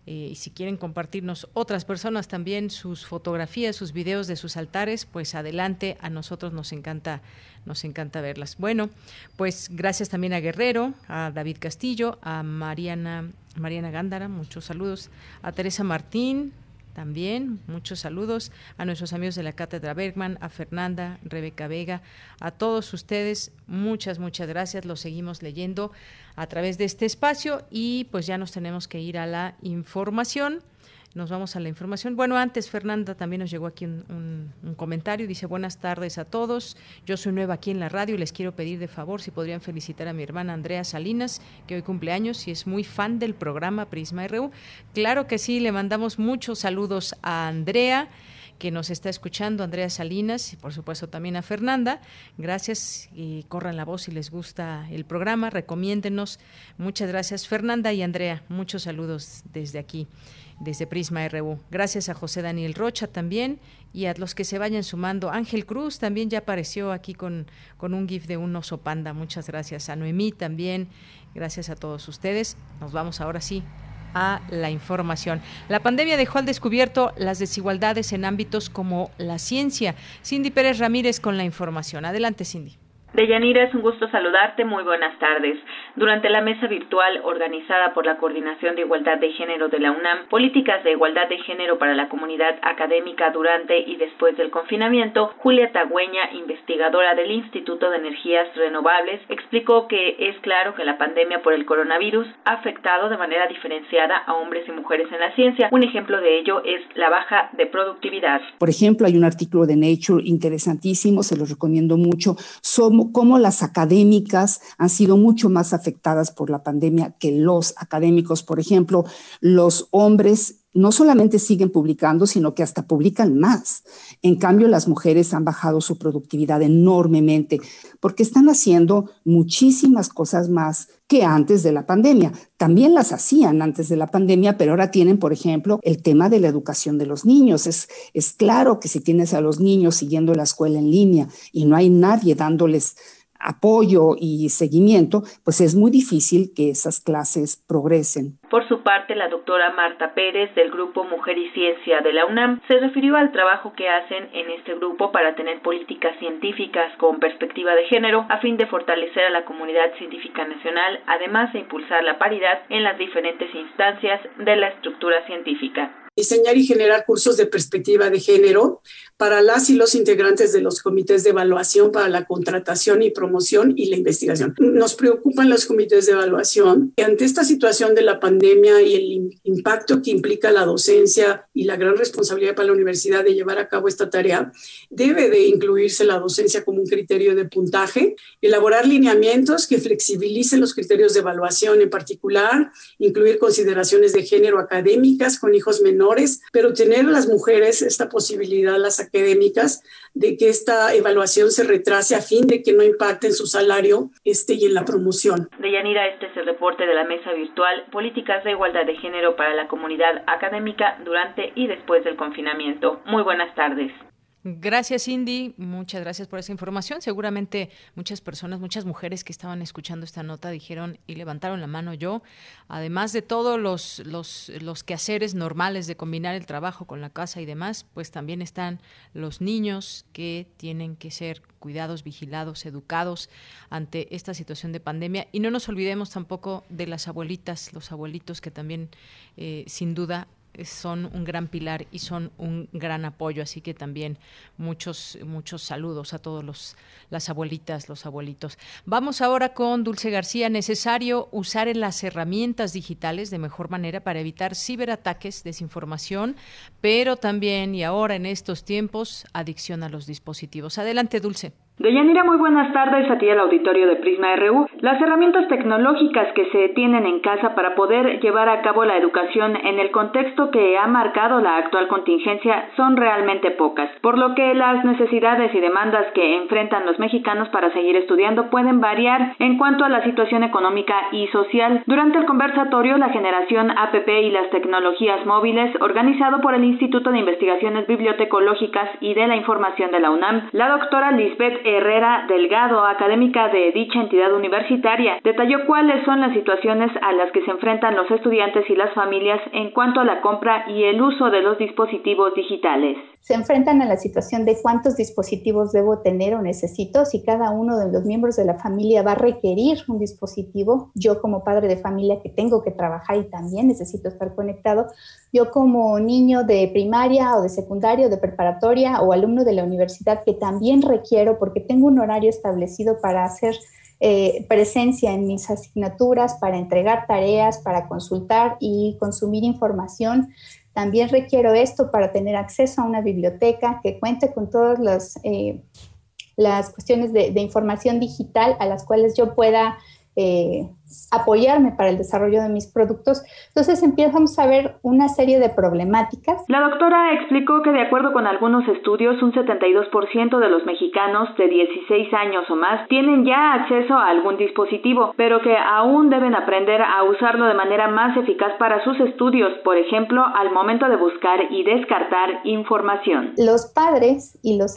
Eh, y si quieren compartirnos otras personas también sus fotografías, sus videos de sus altares, pues adelante, a nosotros nos encanta, nos encanta verlas. Bueno, pues gracias también a Guerrero, a David Castillo, a Mariana, Mariana Gándara, muchos saludos, a Teresa Martín, también. Muchos saludos a nuestros amigos de la Cátedra Bergman, a Fernanda, Rebeca Vega, a todos ustedes. Muchas, muchas gracias. Los seguimos leyendo a través de este espacio y pues ya nos tenemos que ir a la información. Nos vamos a la información. Bueno, antes Fernanda también nos llegó aquí un, comentario. Dice, buenas tardes a todos. Yo soy nueva aquí en la radio y les quiero pedir de favor si podrían felicitar a mi hermana Andrea Salinas, que hoy cumpleaños y es muy fan del programa Prisma RU. Claro que sí, le mandamos muchos saludos a Andrea que nos está escuchando, Andrea Salinas y por supuesto también a Fernanda. Gracias y corran la voz si les gusta el programa, recomiéndenos. Muchas gracias Fernanda y Andrea, muchos saludos desde aquí desde Prisma RU. Gracias a José Daniel Rocha también y a los que se vayan sumando. Ángel Cruz también ya apareció aquí con, con un GIF de un oso panda. Muchas gracias. A Noemí también. Gracias a todos ustedes. Nos vamos ahora sí a la información. La pandemia dejó al descubierto las desigualdades en ámbitos como la ciencia. Cindy Pérez Ramírez con la información. Adelante, Cindy. Deyanira, es un gusto saludarte. Muy buenas tardes. Durante la mesa virtual organizada por la Coordinación de Igualdad de Género de la UNAM, Políticas de Igualdad de Género para la Comunidad Académica durante y después del confinamiento, Julia Tagüeña, investigadora del Instituto de Energías Renovables, explicó que es claro que la pandemia por el coronavirus ha afectado de manera diferenciada a hombres y mujeres en la ciencia. Un ejemplo de ello es la baja de productividad. Por ejemplo, hay un artículo de Nature interesantísimo, se lo recomiendo mucho. Somos cómo, las académicas han sido mucho más afectadas por la pandemia que los académicos. Por ejemplo, los hombres no solamente siguen publicando, sino que hasta publican más. En cambio, las mujeres han bajado su productividad enormemente porque están haciendo muchísimas cosas más que antes de la pandemia. También las hacían antes de la pandemia, pero ahora tienen, por ejemplo, el tema de la educación de los niños. Es, es claro que si tienes a los niños siguiendo la escuela en línea y no hay nadie dándoles apoyo y seguimiento, pues es muy difícil que esas clases progresen. Por su parte, la doctora Marta Pérez del Grupo Mujer y Ciencia de la UNAM se refirió al trabajo que hacen en este grupo para tener políticas científicas con perspectiva de género a fin de fortalecer a la comunidad científica nacional, además de impulsar la paridad en las diferentes instancias de la estructura científica diseñar y generar cursos de perspectiva de género para las y los integrantes de los comités de evaluación para la contratación y promoción y la investigación. Nos preocupan los comités de evaluación ante esta situación de la pandemia y el impacto que implica la docencia y la gran responsabilidad para la universidad de llevar a cabo esta tarea, debe de incluirse la docencia como un criterio de puntaje, elaborar lineamientos que flexibilicen los criterios de evaluación en particular, incluir consideraciones de género académicas con hijos menores pero tener las mujeres esta posibilidad, las académicas, de que esta evaluación se retrase a fin de que no impacte en su salario este, y en la promoción. Deyanira, este es el reporte de la mesa virtual Políticas de Igualdad de Género para la Comunidad Académica durante y después del confinamiento. Muy buenas tardes. Gracias, Cindy. Muchas gracias por esa información. Seguramente muchas personas, muchas mujeres que estaban escuchando esta nota dijeron y levantaron la mano yo. Además de todos los, los, los quehaceres normales de combinar el trabajo con la casa y demás, pues también están los niños que tienen que ser cuidados, vigilados, educados ante esta situación de pandemia. Y no nos olvidemos tampoco de las abuelitas, los abuelitos que también, eh, sin duda, son un gran pilar y son un gran apoyo, así que también muchos muchos saludos a todos los las abuelitas, los abuelitos. Vamos ahora con Dulce García, necesario usar en las herramientas digitales de mejor manera para evitar ciberataques, desinformación, pero también y ahora en estos tiempos adicción a los dispositivos. Adelante, Dulce. Deyanira, muy buenas tardes a ti al auditorio de Prisma RU. Las herramientas tecnológicas que se tienen en casa para poder llevar a cabo la educación en el contexto que ha marcado la actual contingencia son realmente pocas, por lo que las necesidades y demandas que enfrentan los mexicanos para seguir estudiando pueden variar en cuanto a la situación económica y social. Durante el conversatorio La generación APP y las tecnologías móviles, organizado por el Instituto de Investigaciones Bibliotecológicas y de la Información de la UNAM, la doctora Lisbeth Herrera Delgado, académica de dicha entidad universitaria, detalló cuáles son las situaciones a las que se enfrentan los estudiantes y las familias en cuanto a la compra y el uso de los dispositivos digitales se enfrentan a la situación de cuántos dispositivos debo tener o necesito, si cada uno de los miembros de la familia va a requerir un dispositivo, yo como padre de familia que tengo que trabajar y también necesito estar conectado, yo como niño de primaria o de secundaria o de preparatoria o alumno de la universidad que también requiero porque tengo un horario establecido para hacer eh, presencia en mis asignaturas, para entregar tareas, para consultar y consumir información. También requiero esto para tener acceso a una biblioteca que cuente con todas las, eh, las cuestiones de, información digital a las cuales yo pueda eh, apoyarme para el desarrollo de mis productos. Entonces empezamos a ver una serie de problemáticas. La doctora explicó que de acuerdo con algunos estudios, un 72% de los mexicanos de 16 años o más tienen ya acceso a algún dispositivo, pero que aún deben aprender a usarlo de manera más eficaz para sus estudios, por ejemplo, al momento de buscar y descartar información. Los padres y los,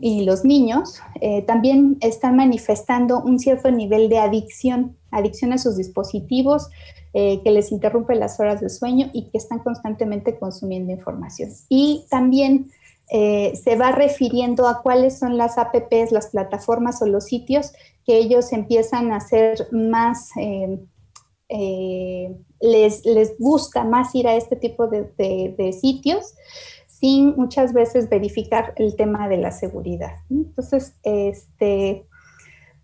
y los niños eh, también están manifestando un cierto nivel de adicción adicción a sus dispositivos, eh, que les interrumpe las horas de sueño y que están constantemente consumiendo información. Y también eh, se va refiriendo a cuáles son las apps, las plataformas o los sitios que ellos empiezan a hacer más, eh, les, les, gusta más ir a este tipo de, de, sitios sin muchas veces verificar el tema de la seguridad. Entonces, este,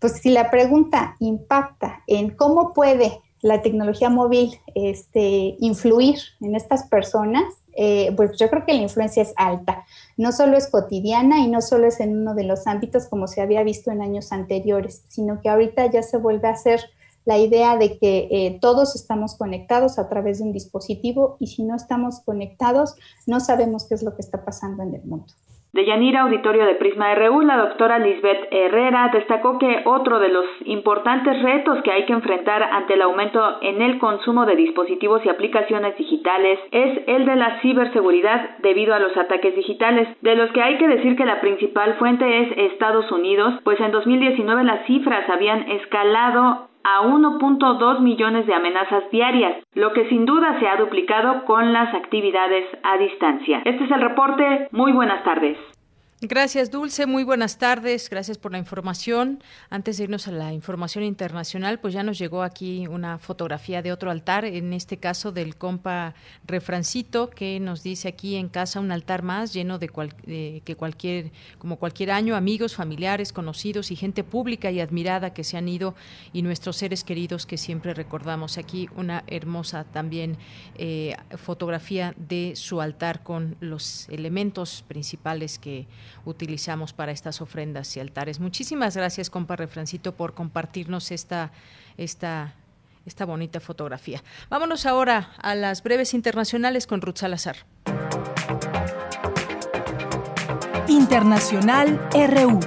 pues si la pregunta impacta en cómo puede la tecnología móvil este, influir en estas personas, eh, pues yo creo que la influencia es alta. No solo es cotidiana y no solo es en uno de los ámbitos como se había visto en años anteriores, sino que ahorita ya se vuelve a hacer la idea de que eh, todos estamos conectados a través de un dispositivo y si no estamos conectados, no sabemos qué es lo que está pasando en el mundo. De Yanira Auditorio de Prisma RU, la doctora Lisbeth Herrera destacó que otro de los importantes retos que hay que enfrentar ante el aumento en el consumo de dispositivos y aplicaciones digitales es el de la ciberseguridad debido a los ataques digitales, de los que hay que decir que la principal fuente es Estados Unidos, pues en 2019 las cifras habían escalado a 1.2 millones de amenazas diarias, lo que sin duda se ha duplicado con las actividades a distancia. Este es el reporte. Muy buenas tardes. Gracias, Dulce. Muy buenas tardes. Gracias por la información. Antes de irnos a la información internacional, pues ya nos llegó aquí una fotografía de otro altar, en este caso del compa Refrancito, que nos dice aquí en casa un altar más lleno de, que cualquier, como cualquier año, amigos, familiares, conocidos y gente pública y admirada que se han ido y nuestros seres queridos que siempre recordamos. Aquí una hermosa también eh, fotografía de su altar con los elementos principales que utilizamos para estas ofrendas y altares. Muchísimas gracias, compa Refrancito, por compartirnos esta, esta, esta bonita fotografía. Vámonos ahora a las breves internacionales con Ruth Salazar. Internacional RU.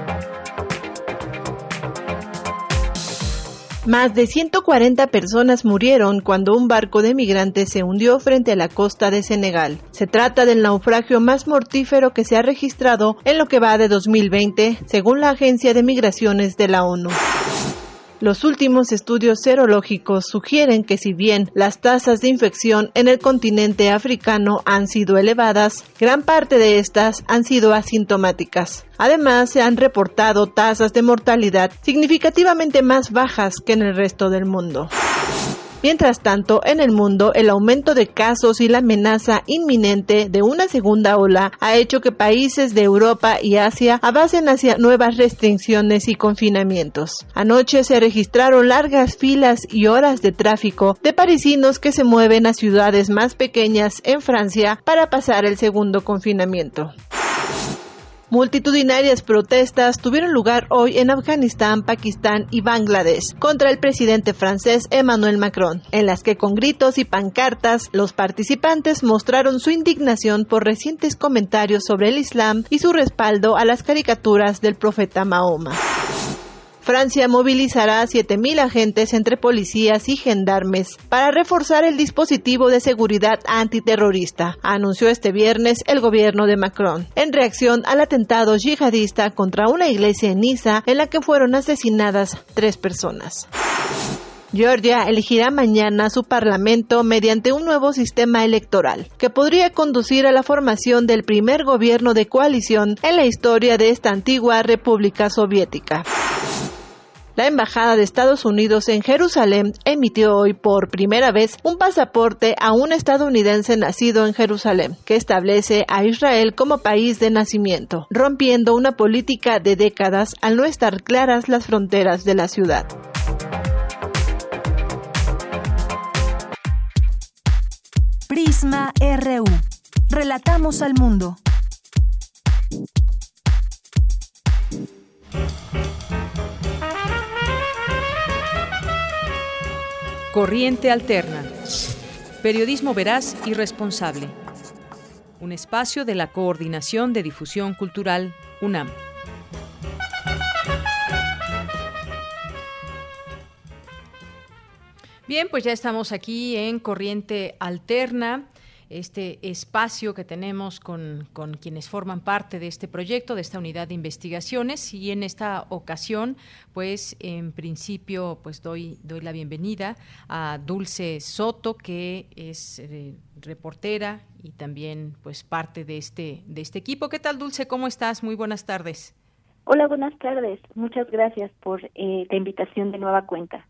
Más de 140 personas murieron cuando un barco de migrantes se hundió frente a la costa de Senegal. Se trata del naufragio más mortífero que se ha registrado en lo que va de 2020, según la Agencia de Migraciones de la ONU. Los últimos estudios serológicos sugieren que si bien las tasas de infección en el continente africano han sido elevadas, gran parte de estas han sido asintomáticas. Además, se han reportado tasas de mortalidad significativamente más bajas que en el resto del mundo. Mientras tanto, en el mundo, el aumento de casos y la amenaza inminente de una segunda ola ha hecho que países de Europa y Asia avancen hacia nuevas restricciones y confinamientos. Anoche se registraron largas filas y horas de tráfico de parisinos que se mueven a ciudades más pequeñas en Francia para pasar el segundo confinamiento. Multitudinarias protestas tuvieron lugar hoy en Afganistán, Pakistán y Bangladesh contra el presidente francés Emmanuel Macron, en las que con gritos y pancartas los participantes mostraron su indignación por recientes comentarios sobre el Islam y su respaldo a las caricaturas del profeta Mahoma. Francia movilizará a 7.000 agentes entre policías y gendarmes para reforzar el dispositivo de seguridad antiterrorista, anunció este viernes el gobierno de Macron, en reacción al atentado yihadista contra una iglesia en Niza en la que fueron asesinadas tres personas. Georgia elegirá mañana su parlamento mediante un nuevo sistema electoral que podría conducir a la formación del primer gobierno de coalición en la historia de esta antigua república soviética. La Embajada de Estados Unidos en Jerusalén emitió hoy por primera vez un pasaporte a un estadounidense nacido en Jerusalén, que establece a Israel como país de nacimiento, rompiendo una política de décadas al no estar claras las fronteras de la ciudad. Prisma RU. Relatamos al mundo. Corriente Alterna. Periodismo veraz y responsable. Un espacio de la Coordinación de Difusión Cultural, UNAM. Bien, pues ya estamos aquí en Corriente Alterna este espacio que tenemos con, con, quienes forman parte de este proyecto, de esta unidad de investigaciones. Y en esta ocasión, pues en principio, pues doy, doy la bienvenida a Dulce Soto, que es eh, reportera y también pues parte de este, de este equipo. ¿Qué tal, Dulce? ¿Cómo estás? Muy buenas tardes. Hola, buenas tardes. Muchas gracias por eh, la invitación de nueva cuenta.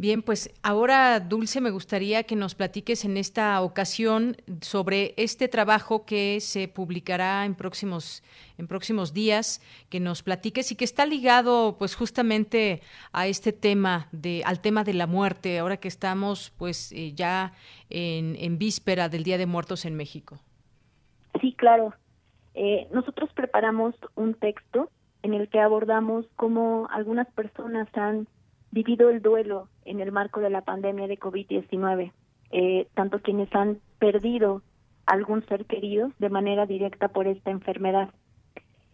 Bien, pues ahora, Dulce, me gustaría que nos platiques en esta ocasión sobre este trabajo que se publicará en próximos, en próximos días, que nos platiques y que está ligado, pues, justamente a este tema de, al tema de la muerte, ahora que estamos, pues, eh, ya en, en, víspera del Día de Muertos en México. Sí, claro. Eh, nosotros preparamos un texto en el que abordamos cómo algunas personas han vivido el duelo en el marco de la pandemia de COVID-19, eh, tanto quienes han perdido algún ser querido de manera directa por esta enfermedad.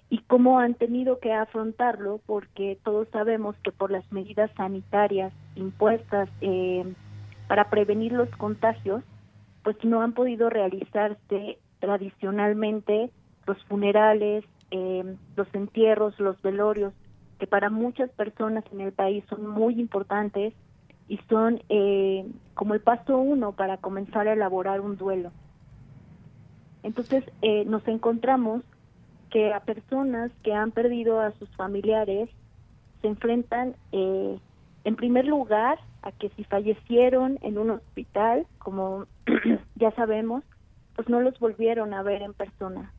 Y cómo han tenido que afrontarlo porque todos sabemos que por las medidas sanitarias impuestas eh, para prevenir los contagios, pues no han podido realizarse tradicionalmente los funerales, eh, los entierros, los velorios que para muchas personas en el país son muy importantes y son eh, como el paso uno para comenzar a elaborar un duelo. Entonces eh, nos encontramos que a personas que han perdido a sus familiares se enfrentan eh, en primer lugar a que si fallecieron en un hospital, como ya sabemos, pues no los volvieron a ver en persona.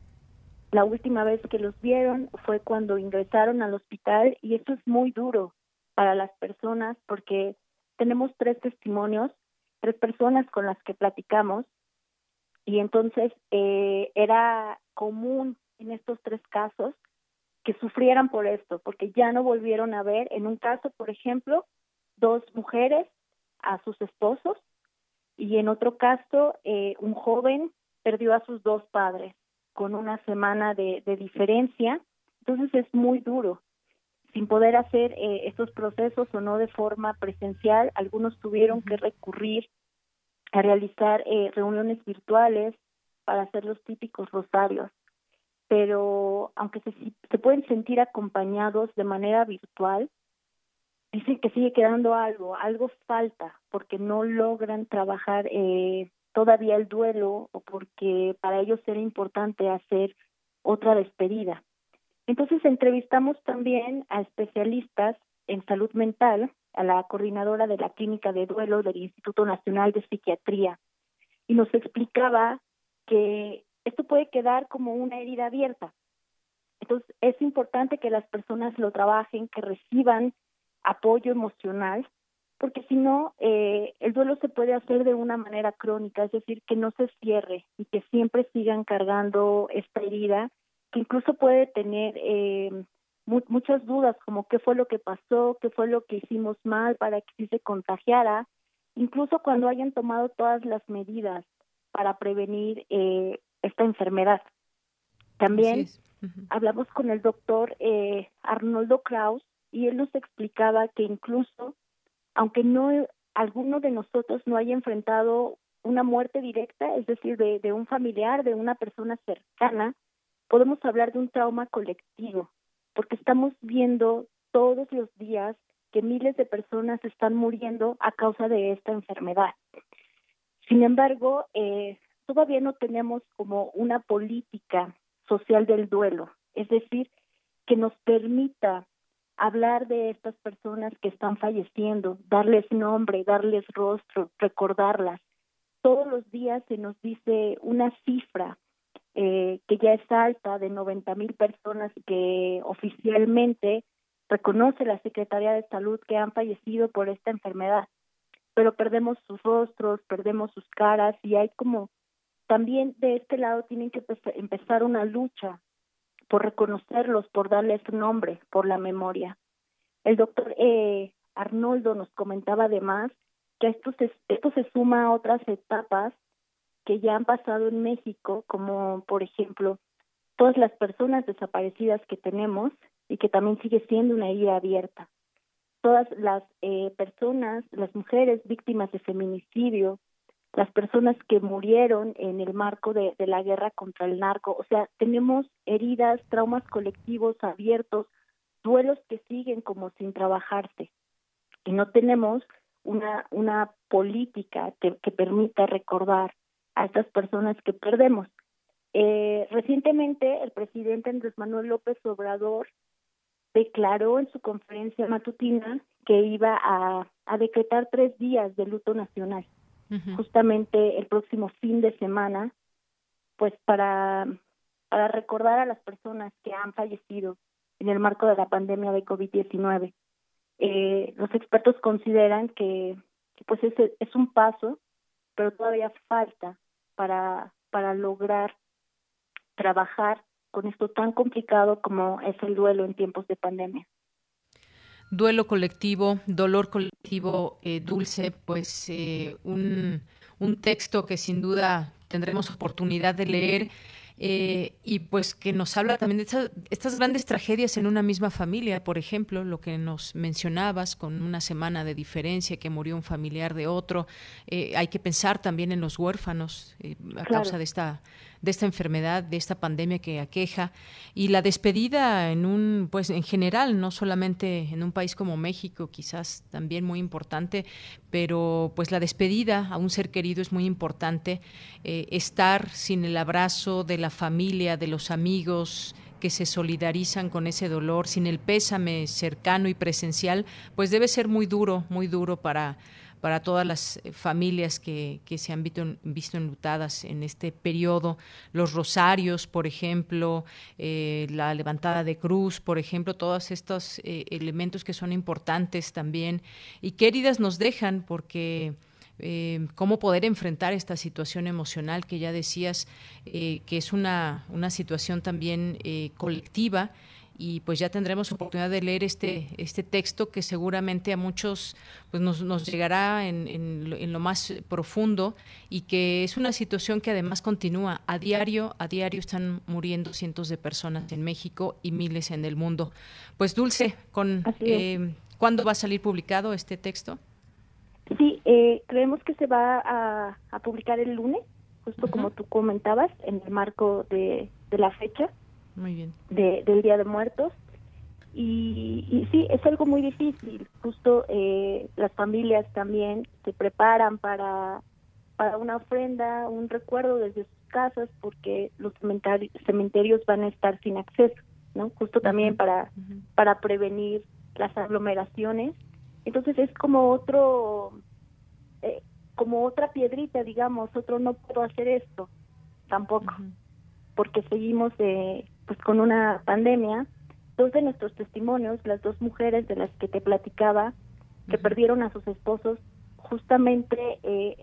La última vez que los vieron fue cuando ingresaron al hospital y eso es muy duro para las personas porque tenemos tres testimonios, tres personas con las que platicamos y entonces eh, era común en estos tres casos que sufrieran por esto, porque ya no volvieron a ver, en un caso, por ejemplo, dos mujeres a sus esposos y en otro caso, eh, un joven perdió a sus dos padres con una semana de, diferencia, entonces es muy duro. Sin poder hacer eh, estos procesos o no de forma presencial, algunos tuvieron que recurrir a realizar eh, reuniones virtuales para hacer los típicos rosarios. Pero aunque se, se pueden sentir acompañados de manera virtual, dicen que sigue quedando algo, algo falta, porque no logran trabajar eh, todavía el duelo o porque para ellos era importante hacer otra despedida. Entonces entrevistamos también a especialistas en salud mental, a la coordinadora de la clínica de duelo del Instituto Nacional de Psiquiatría, y nos explicaba que esto puede quedar como una herida abierta. Entonces es importante que las personas lo trabajen, que reciban apoyo emocional porque si no, eh, el duelo se puede hacer de una manera crónica, es decir, que no se cierre y que siempre sigan cargando esta herida, que incluso puede tener eh, muchas dudas, como qué fue lo que pasó, qué fue lo que hicimos mal para que sí se contagiara, incluso cuando hayan tomado todas las medidas para prevenir eh, esta enfermedad. También hablamos con el doctor eh, Arnoldo Kraus, y él nos explicaba que incluso, aunque no alguno de nosotros no haya enfrentado una muerte directa, es decir, de, un familiar, de una persona cercana, podemos hablar de un trauma colectivo, porque estamos viendo todos los días que miles de personas están muriendo a causa de esta enfermedad. Sin embargo, eh, todavía no tenemos como una política social del duelo, es decir, que nos permita hablar de estas personas que están falleciendo, darles nombre, darles rostro, recordarlas. Todos los días se nos dice una cifra eh, que ya es alta de 90 mil personas que oficialmente reconoce la Secretaría de Salud que han fallecido por esta enfermedad, pero perdemos sus rostros, perdemos sus caras y hay como también de este lado tienen que empezar una lucha por reconocerlos, por darles nombre, por la memoria. El doctor eh, Arnoldo nos comentaba además que esto se, esto se suma a otras etapas que ya han pasado en México, como por ejemplo todas las personas desaparecidas que tenemos y que también sigue siendo una herida abierta. Todas las eh, personas, las mujeres víctimas de feminicidio, las personas que murieron en el marco de, de la guerra contra el narco, o sea, tenemos heridas, traumas colectivos abiertos, duelos que siguen como sin trabajarse. Y no tenemos una, una política que, que permita recordar a estas personas que perdemos. Eh, recientemente el presidente Andrés Manuel López Obrador declaró en su conferencia matutina que iba a, a decretar tres días de luto nacional, justamente el próximo fin de semana, pues para, recordar a las personas que han fallecido en el marco de la pandemia de COVID-19. Eh, los expertos consideran que, que pues es, es un paso, pero todavía falta para, para lograr trabajar con esto tan complicado como es el duelo en tiempos de pandemia. Duelo colectivo, dolor colectivo, eh, dulce, pues eh, un, un texto que sin duda tendremos oportunidad de leer eh, y pues que nos habla también de estas, grandes tragedias en una misma familia, por ejemplo, lo que nos mencionabas con una semana de diferencia que murió un familiar de otro. Eh, hay que pensar también en los huérfanos a causa de esta de esta enfermedad, de esta pandemia que aqueja y la despedida en un, pues en general, no solamente en un país como México, quizás también muy importante, pero pues la despedida a un ser querido es muy importante. Eh, estar sin el abrazo de la familia, de los amigos, que se solidarizan con ese dolor, sin el pésame cercano y presencial, pues debe ser muy duro, muy duro para, para todas las eh, familias que, se han visto, visto, enlutadas en este periodo. Los rosarios, por ejemplo, eh, la levantada de cruz, por ejemplo, todos estos eh, elementos que son importantes también y qué heridas nos dejan porque... cómo poder enfrentar esta situación emocional que ya decías que es una, una situación también colectiva y pues ya tendremos oportunidad de leer este, este texto que seguramente a muchos pues nos, nos llegará en, en, lo más profundo y que es una situación que además continúa a diario, a diario están muriendo cientos de personas en México y miles en el mundo. Pues Dulce, con eh, ¿cuándo va a salir publicado este texto? Sí, eh, creemos que se va a, a publicar el lunes, justo como tú comentabas, en el marco de, de la fecha. Muy bien. De, del Día de Muertos. Y, y sí, es algo muy difícil. Justo eh, las familias también se preparan para, para una ofrenda, un recuerdo desde sus casas, porque los cementerios van a estar sin acceso, ¿no? Justo también para, para prevenir las aglomeraciones. Entonces es como otro, eh, como otra piedrita, digamos, otro no puedo hacer esto, tampoco, porque seguimos de pues con una pandemia, dos de nuestros testimonios, las dos mujeres de las que te platicaba, que perdieron a sus esposos, justamente eh,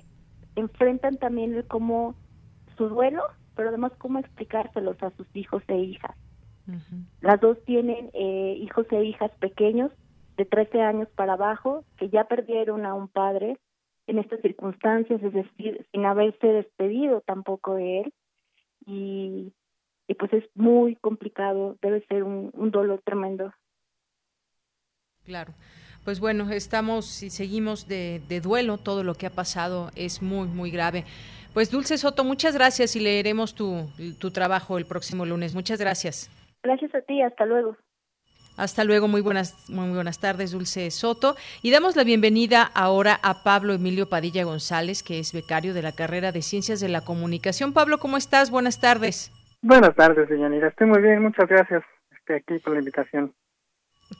enfrentan también el cómo su duelo, pero además cómo explicárselos a sus hijos e hijas. Las dos tienen eh, hijos e hijas pequeños de 13 años para abajo que ya perdieron a un padre en estas circunstancias, es decir, sin haberse despedido tampoco de él. Y y pues es muy complicado, debe ser un, dolor tremendo. Claro. Pues bueno, estamos y seguimos de, de duelo, todo lo que ha pasado es muy, muy grave. Pues Dulce Soto, muchas gracias y leeremos tu, tu trabajo el próximo lunes. Muchas gracias. Gracias a ti, hasta luego. Hasta luego, muy buenas, muy buenas tardes, Dulce Soto. Y damos la bienvenida ahora a Pablo Emilio Padilla González, que es becario de la carrera de Ciencias de la Comunicación. Pablo, ¿cómo estás? Buenas tardes. Buenas tardes, señorita. Estoy muy bien, muchas gracias. Estoy aquí por la invitación.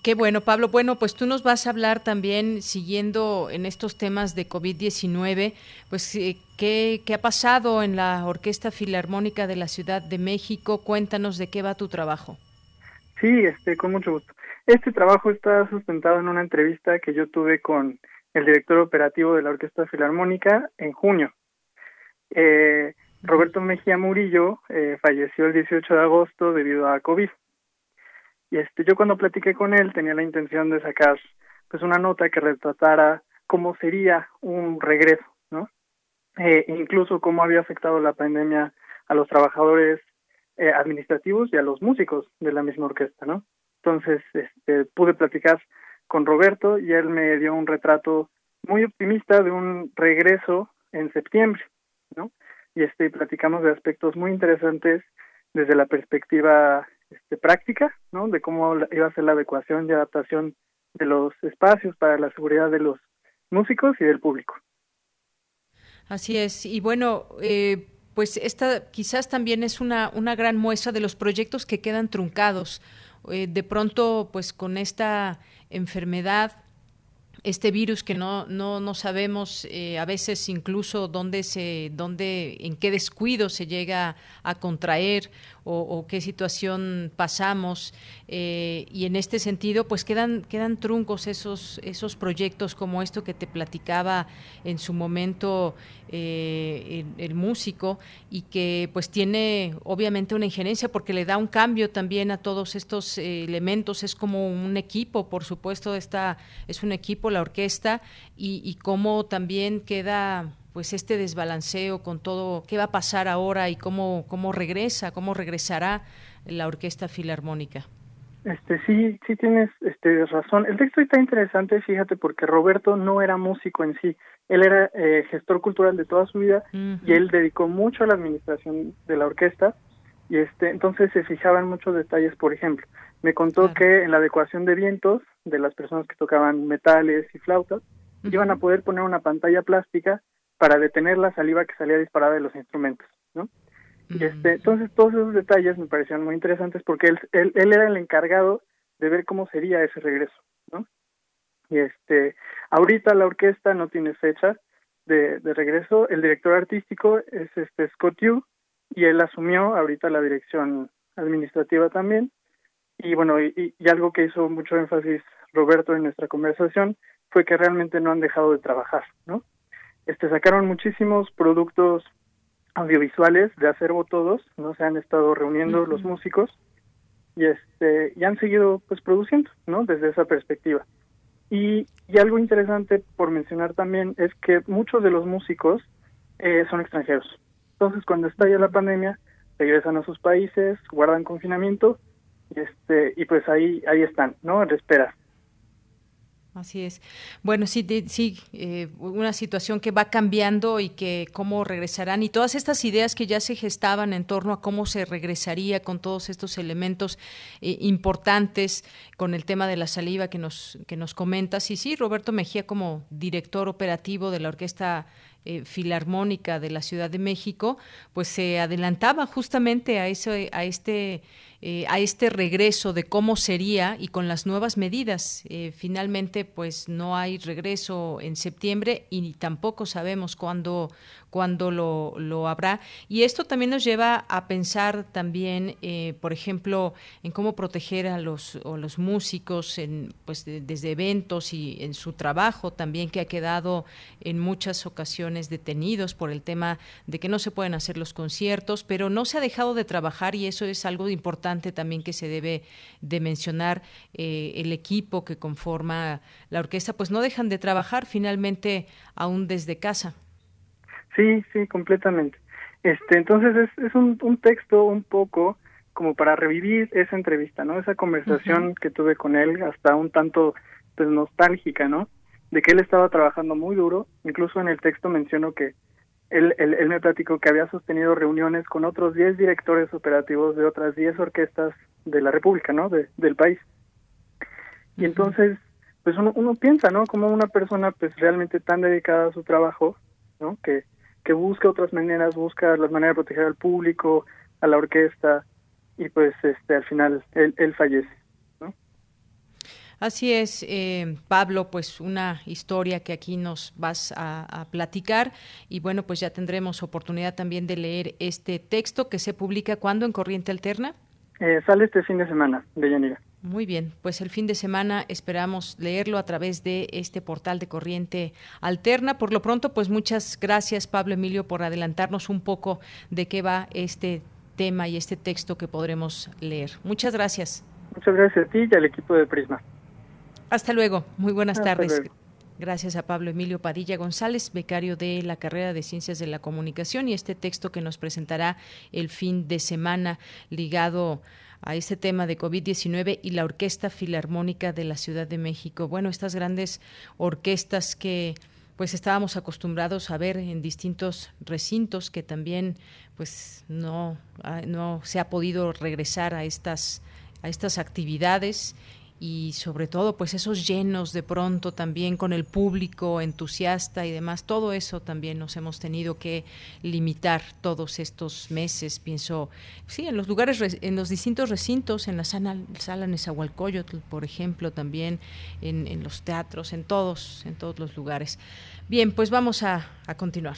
Qué bueno, Pablo. Bueno, pues tú nos vas a hablar también, siguiendo en estos temas de COVID-19, pues eh, ¿qué, ¿qué, ha pasado en la Orquesta Filarmónica de la Ciudad de México. Cuéntanos de qué va tu trabajo. Sí, este, con mucho gusto. Este trabajo está sustentado en una entrevista que yo tuve con el director operativo de la Orquesta Filarmónica en junio. Eh, Roberto Mejía Murillo eh, falleció el 18 de agosto debido a COVID. Y este, yo cuando platiqué con él tenía la intención de sacar pues una nota que retratara cómo sería un regreso, ¿no? Eh, incluso cómo había afectado la pandemia a los trabajadores eh, administrativos y a los músicos de la misma orquesta, ¿no? Entonces, este, pude platicar con Roberto y él me dio un retrato muy optimista de un regreso en septiembre, ¿no? Y este platicamos de aspectos muy interesantes desde la perspectiva este, práctica, ¿no? De cómo iba a ser la adecuación y adaptación de los espacios para la seguridad de los músicos y del público. Así es. Y bueno, eh, pues esta quizás también es una, una gran muestra de los proyectos que quedan truncados. Eh, de pronto, pues con esta enfermedad este virus que no, no, no sabemos eh, a veces incluso dónde se, dónde, en qué descuido se llega a contraer o, qué situación pasamos eh, y en este sentido pues quedan quedan truncos esos esos proyectos como esto que te platicaba en su momento eh, el, músico y que pues tiene obviamente una injerencia porque le da un cambio también a todos estos elementos. Es como un equipo por supuesto esta es un equipo la orquesta y, y cómo también queda pues este desbalanceo con todo qué va a pasar ahora y cómo cómo regresa, cómo regresará la Orquesta Filarmónica. Este sí, sí tienes este razón. El texto está interesante, fíjate, porque Roberto no era músico en sí. Él era eh, gestor cultural de toda su vida y él dedicó mucho a la administración de la orquesta y este entonces se fijaba en muchos detalles, por ejemplo, me contó que en la adecuación de vientos de las personas que tocaban metales y flautas iban a poder poner una pantalla plástica para detener la saliva que salía disparada de los instrumentos, ¿no? Y este, entonces todos esos detalles me parecían muy interesantes porque él, él, él era el encargado de ver cómo sería ese regreso, ¿no? Y este, ahorita la orquesta no tiene fecha de, de regreso, el director artístico es este Scott Yu y él asumió ahorita la dirección administrativa también y bueno, y, y algo que hizo mucho énfasis Roberto en nuestra conversación fue que realmente no han dejado de trabajar, ¿no? Este sacaron muchísimos productos audiovisuales de acervo todos, no se han estado reuniendo los músicos y este y han seguido pues produciendo, ¿no? Desde esa perspectiva. Y, y algo interesante por mencionar también es que muchos de los músicos eh, son extranjeros. Entonces, cuando estalla la pandemia, regresan a sus países, guardan confinamiento, y este y pues ahí ahí están, ¿no? En espera. Así es. Bueno, sí, sí, eh, una situación que va cambiando y que cómo regresarán y todas estas ideas que ya se gestaban en torno a cómo se regresaría con todos estos elementos eh, importantes con el tema de la saliva que nos que nos comentas. Y sí, Roberto Mejía como director operativo de la Orquesta eh, Filarmónica de la Ciudad de México, pues se adelantaba justamente a ese a este eh, a este regreso de cómo sería y con las nuevas medidas. Eh, finalmente, pues no hay regreso en septiembre y tampoco sabemos cuándo, lo, lo habrá. Y esto también nos lleva a pensar también, eh, por ejemplo, en cómo proteger a los, los músicos en, pues, desde eventos y en su trabajo también que ha quedado en muchas ocasiones detenidos por el tema de que no se pueden hacer los conciertos, pero no se ha dejado de trabajar y eso es algo importante también que se debe de mencionar eh, el equipo que conforma la orquesta, pues no dejan de trabajar finalmente aún desde casa. Sí, sí, completamente. Este, entonces es, es un, un texto un poco como para revivir esa entrevista, ¿no? Esa conversación que tuve con él, hasta un tanto pues nostálgica, ¿no? De que él estaba trabajando muy duro, incluso en el texto menciono que él, él, me platicó que había sostenido reuniones con otros 10 directores operativos de otras 10 orquestas de la República, ¿no? De, del país. Y entonces, pues uno, uno piensa, ¿no? Como una persona pues realmente tan dedicada a su trabajo, ¿no? Que, que busca otras maneras, busca las maneras de proteger al público, a la orquesta, y pues este al final él, él fallece. Así es, eh, Pablo, pues una historia que aquí nos vas a, platicar y bueno, pues ya tendremos oportunidad también de leer este texto que se publica cuando en Corriente Alterna. Eh, sale este fin de semana, de Yanira. Muy bien, pues el fin de semana esperamos leerlo a través de este portal de Corriente Alterna. Por lo pronto, pues muchas gracias Pablo Emilio por adelantarnos un poco de qué va este tema y este texto que podremos leer. Muchas gracias. Muchas gracias a ti y al equipo de Prisma. Hasta luego. Muy buenas tardes. Gracias a Pablo Emilio Padilla González, becario de la carrera de Ciencias de la Comunicación, y este texto que nos presentará el fin de semana ligado a este tema de COVID-19 y la Orquesta Filarmónica de la Ciudad de México. Bueno, estas grandes orquestas que pues estábamos acostumbrados a ver en distintos recintos que también pues no, ah, no se ha podido regresar a estas a estas actividades y sobre todo pues esos llenos de pronto también con el público entusiasta y demás todo eso también nos hemos tenido que limitar todos estos meses pienso sí en los lugares en los distintos recintos en la sala, sala Nezahualcóyotl por ejemplo también en, en, los teatros en todos en todos los lugares. Bien pues vamos a, a continuar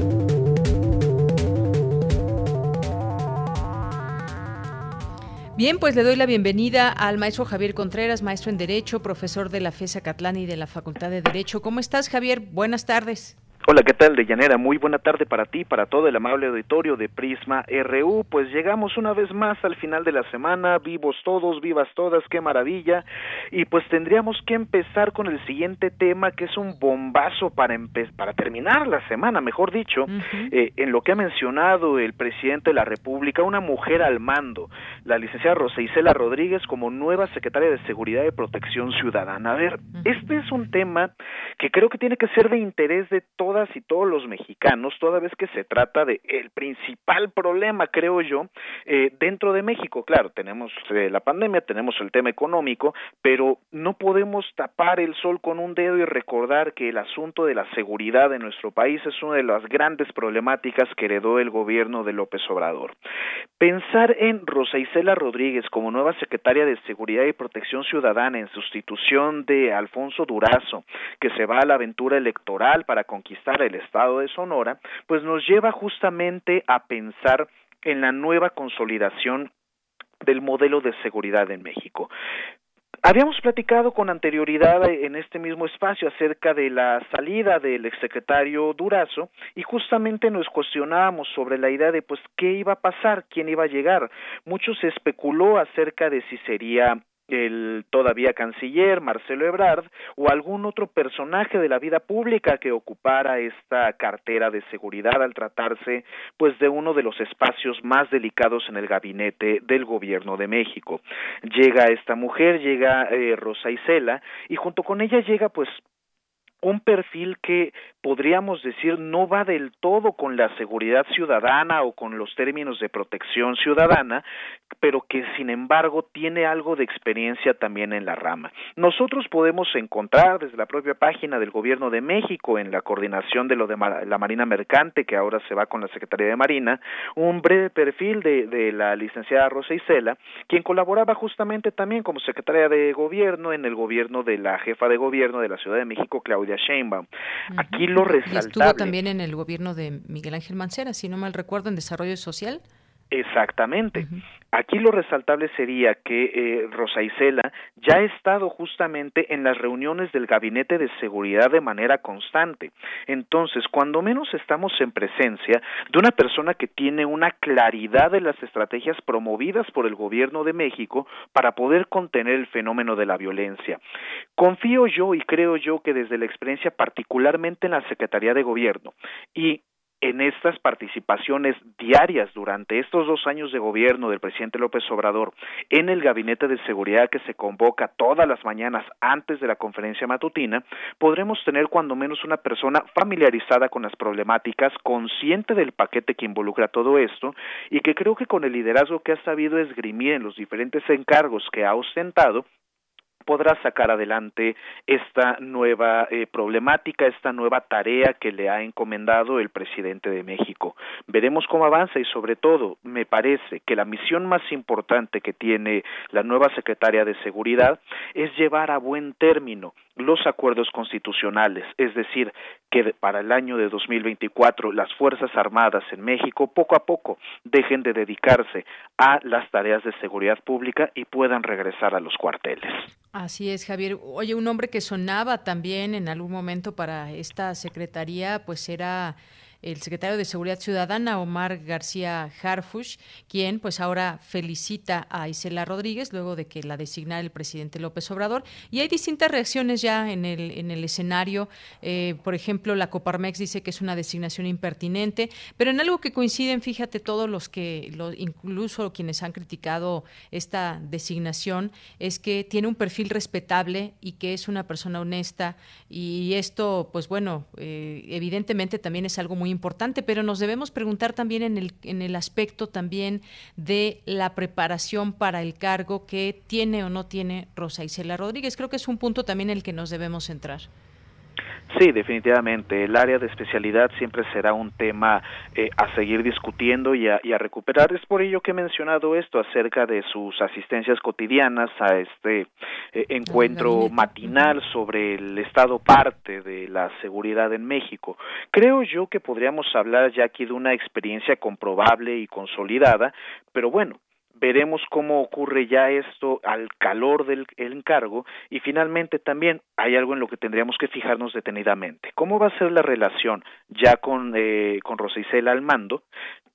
Bien, pues le doy la bienvenida al maestro Javier Contreras, maestro en Derecho, profesor de la FESA Catlán y de la Facultad de Derecho. ¿Cómo estás, Javier? Buenas tardes. Hola, ¿qué tal, Deyanera? Muy buena tarde para ti, para todo el amable auditorio de Prisma RU. Pues llegamos una vez más al final de la semana, vivos todos, vivas todas, qué maravilla. Y pues tendríamos que empezar con el siguiente tema, que es un bombazo para, para terminar la semana, mejor dicho, eh, en lo que ha mencionado el presidente de la República, una mujer al mando, la licenciada Rosa Isela Rodríguez, como nueva secretaria de Seguridad y Protección Ciudadana. A ver, este es un tema que creo que tiene que ser de interés de todos todas y todos los mexicanos, toda vez que se trata de el principal problema, creo yo, eh, dentro de México. Claro, tenemos eh, la pandemia, tenemos el tema económico, pero no podemos tapar el sol con un dedo y recordar que el asunto de la seguridad de nuestro país es una de las grandes problemáticas que heredó el gobierno de López Obrador. Pensar en Rosa Isela Rodríguez como nueva secretaria de Seguridad y Protección Ciudadana en sustitución de Alfonso Durazo, que se va a la aventura electoral para conquistar el estado de Sonora, pues nos lleva justamente a pensar en la nueva consolidación del modelo de seguridad en México. Habíamos platicado con anterioridad en este mismo espacio acerca de la salida del exsecretario Durazo y justamente nos cuestionábamos sobre la idea de pues qué iba a pasar, quién iba a llegar. Mucho se especuló acerca de si sería el todavía canciller Marcelo Ebrard o algún otro personaje de la vida pública que ocupara esta cartera de seguridad al tratarse pues de uno de los espacios más delicados en el gabinete del gobierno de México. Llega esta mujer, llega eh, Rosa Isela y junto con ella llega pues un perfil que podríamos decir no va del todo con la seguridad ciudadana o con los términos de protección ciudadana, pero que sin embargo tiene algo de experiencia también en la rama. Nosotros podemos encontrar desde la propia página del Gobierno de México en la coordinación de lo de la Marina Mercante, que ahora se va con la Secretaría de Marina, un breve perfil de, de la licenciada Rosa Isela, quien colaboraba justamente también como secretaria de Gobierno en el gobierno de la jefa de gobierno de la Ciudad de México, Claudia Sheinbaum. Aquí lo resaltable... Y estuvo también en el gobierno de Miguel Ángel Mancera, si no mal recuerdo, en Desarrollo Social. Exactamente. Aquí lo resaltable sería que eh, Rosa Isela ya ha estado justamente en las reuniones del Gabinete de Seguridad de manera constante. Entonces, cuando menos estamos en presencia de una persona que tiene una claridad de las estrategias promovidas por el Gobierno de México para poder contener el fenómeno de la violencia. Confío yo y creo yo que desde la experiencia particularmente en la Secretaría de Gobierno y en estas participaciones diarias durante estos dos años de gobierno del presidente López Obrador en el gabinete de seguridad que se convoca todas las mañanas antes de la conferencia matutina, podremos tener cuando menos una persona familiarizada con las problemáticas, consciente del paquete que involucra todo esto y que creo que con el liderazgo que ha sabido esgrimir en los diferentes encargos que ha ostentado, podrá sacar adelante esta nueva eh, problemática, esta nueva tarea que le ha encomendado el presidente de México. Veremos cómo avanza y sobre todo me parece que la misión más importante que tiene la nueva secretaria de Seguridad es llevar a buen término los acuerdos constitucionales, es decir, que para el año de 2024 las Fuerzas Armadas en México poco a poco dejen de dedicarse a las tareas de seguridad pública y puedan regresar a los cuarteles. Así es, Javier. Oye, un hombre que sonaba también en algún momento para esta secretaría, pues era el secretario de Seguridad Ciudadana, Omar García Harfush, quien pues ahora felicita a Isela Rodríguez luego de que la designara el presidente López Obrador. Y hay distintas reacciones ya en el, en el escenario. Eh, por ejemplo, la Coparmex dice que es una designación impertinente, pero en algo que coinciden, fíjate, todos los que, incluso quienes han criticado esta designación, es que tiene un perfil respetable y que es una persona honesta. Y esto, pues bueno, eh, evidentemente también es algo muy importante, pero nos debemos preguntar también en el, en el aspecto también de la preparación para el cargo que tiene o no tiene Rosa Isela Rodríguez. Creo que es un punto también en el que nos debemos centrar. Sí, definitivamente. El área de especialidad siempre será un tema eh, a seguir discutiendo y a, recuperar. Es por ello que he mencionado esto acerca de sus asistencias cotidianas a este eh, encuentro matinal sobre el estado parte de la seguridad en México. Creo yo que podríamos hablar ya aquí de una experiencia comprobable y consolidada, pero bueno, veremos cómo ocurre ya esto al calor del encargo y finalmente también hay algo en lo que tendríamos que fijarnos detenidamente. ¿Cómo va a ser la relación ya con, eh, con Isela al mando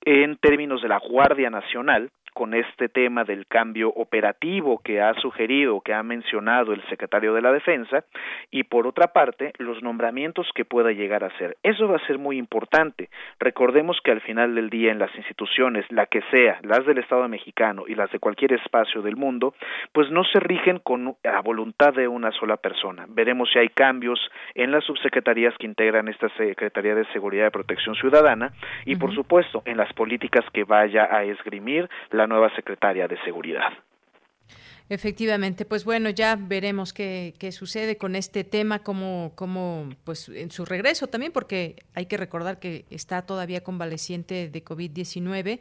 en términos de la Guardia Nacional con este tema del cambio operativo que ha sugerido, que ha mencionado el secretario de la Defensa, y por otra parte, los nombramientos que pueda llegar a ser. Eso va a ser muy importante. Recordemos que al final del día en las instituciones, la que sea, las del Estado mexicano y las de cualquier espacio del mundo, pues no se rigen con la voluntad de una sola persona. Veremos si hay cambios en las subsecretarías que integran esta Secretaría de Seguridad y Protección Ciudadana y, por supuesto, en las políticas que vaya a esgrimir la nueva secretaria de Seguridad. Efectivamente, pues bueno, ya veremos qué, qué sucede con este tema, como, como, pues en su regreso también, porque hay que recordar que está todavía convaleciente de COVID-19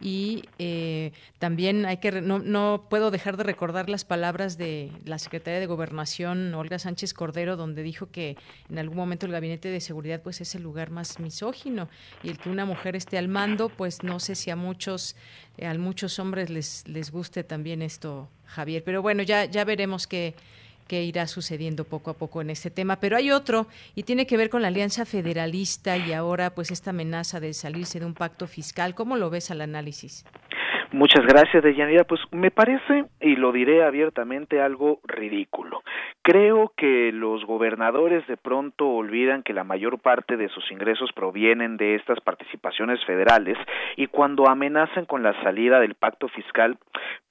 y eh, también hay que, no, no puedo dejar de recordar las palabras de la secretaria de Gobernación, Olga Sánchez Cordero, donde dijo que en algún momento el gabinete de seguridad pues es el lugar más misógino y el que una mujer esté al mando, pues no sé si a muchos, a muchos hombres les, les guste también esto Javier. Pero bueno, ya, ya veremos qué, qué irá sucediendo poco a poco en este tema. Pero hay otro y tiene que ver con la Alianza Federalista y ahora pues esta amenaza de salirse de un pacto fiscal. ¿Cómo lo ves al análisis? Muchas gracias, Deyanira. Pues me parece, y lo diré abiertamente, algo ridículo. Creo que los gobernadores de pronto olvidan que la mayor parte de sus ingresos provienen de estas participaciones federales y cuando amenazan con la salida del pacto fiscal,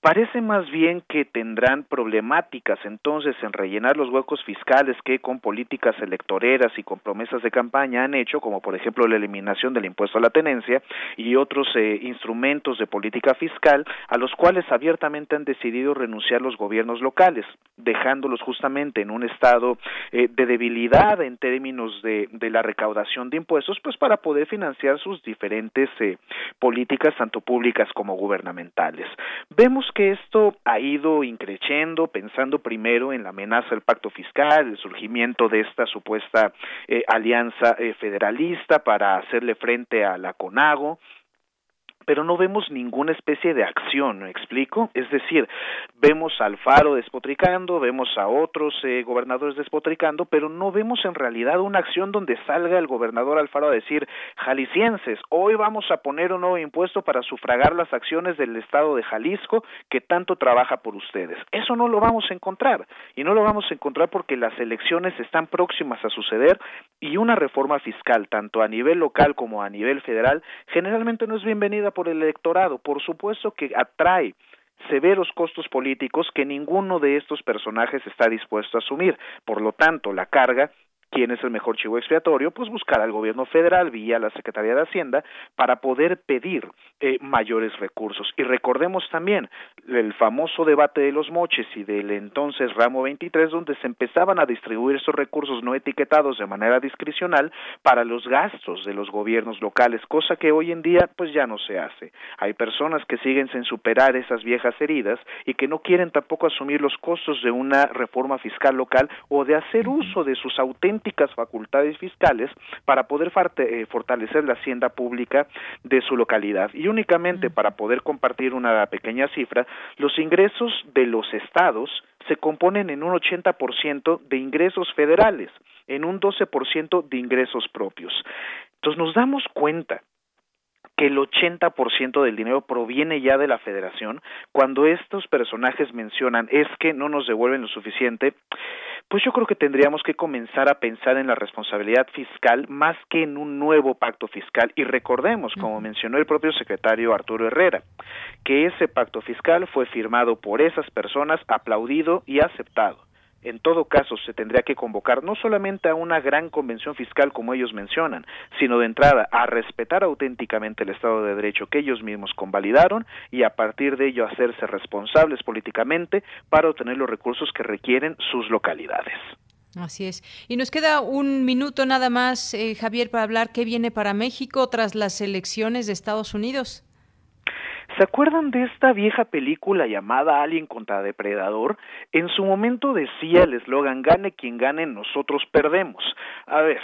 parece más bien que tendrán problemáticas entonces en rellenar los huecos fiscales que con políticas electoreras y con promesas de campaña han hecho, como por ejemplo la eliminación del impuesto a la tenencia y otros eh, instrumentos de política fiscal fiscal a los cuales abiertamente han decidido renunciar los gobiernos locales, dejándolos justamente en un estado eh, de debilidad en términos de, de, la recaudación de impuestos, pues para poder financiar sus diferentes eh, políticas, tanto públicas como gubernamentales. Vemos que esto ha ido increciendo, pensando primero en la amenaza del pacto fiscal, el surgimiento de esta supuesta eh, alianza federalista para hacerle frente a la CONAGO, pero no vemos ninguna especie de acción, ¿me explico? Es decir, vemos a Alfaro despotricando, vemos a otros eh, gobernadores despotricando, pero no vemos en realidad una acción donde salga el gobernador Alfaro a decir, jaliscienses, hoy vamos a poner un nuevo impuesto para sufragar las acciones del Estado de Jalisco que tanto trabaja por ustedes. Eso no lo vamos a encontrar, y no lo vamos a encontrar porque las elecciones están próximas a suceder y una reforma fiscal, tanto a nivel local como a nivel federal, generalmente no es bienvenida por el electorado. Por supuesto que atrae severos costos políticos que ninguno de estos personajes está dispuesto a asumir. Por lo tanto, la carga quién es el mejor chivo expiatorio, pues buscar al gobierno federal vía la Secretaría de Hacienda para poder pedir eh, mayores recursos. Y recordemos también el famoso debate de los moches y del entonces ramo 23, donde se empezaban a distribuir esos recursos no etiquetados de manera discrecional para los gastos de los gobiernos locales, cosa que hoy en día pues ya no se hace. Hay personas que siguen sin superar esas viejas heridas y que no quieren tampoco asumir los costos de una reforma fiscal local o de hacer uso de sus auténticos facultades fiscales para poder eh, fortalecer la hacienda pública de su localidad. Y únicamente para poder compartir una pequeña cifra, los ingresos de los estados se componen en un 80% de ingresos federales, en un 12% de ingresos propios. Entonces nos damos cuenta que el 80% del dinero proviene ya de la federación, cuando estos personajes mencionan es que no nos devuelven lo suficiente, pues yo creo que tendríamos que comenzar a pensar en la responsabilidad fiscal más que en un nuevo pacto fiscal. Y recordemos, como mencionó el propio secretario Arturo Herrera, que ese pacto fiscal fue firmado por esas personas, aplaudido y aceptado en todo caso se tendría que convocar no solamente a una gran convención fiscal como ellos mencionan, sino de entrada a respetar auténticamente el Estado de Derecho que ellos mismos convalidaron y a partir de ello hacerse responsables políticamente para obtener los recursos que requieren sus localidades. Así es. Y nos queda un minuto nada más, eh, Javier, para hablar qué viene para México tras las elecciones de Estados Unidos. ¿Se acuerdan de esta vieja película llamada Alien contra Depredador? En su momento decía el eslogan gane quien gane, nosotros perdemos. A ver,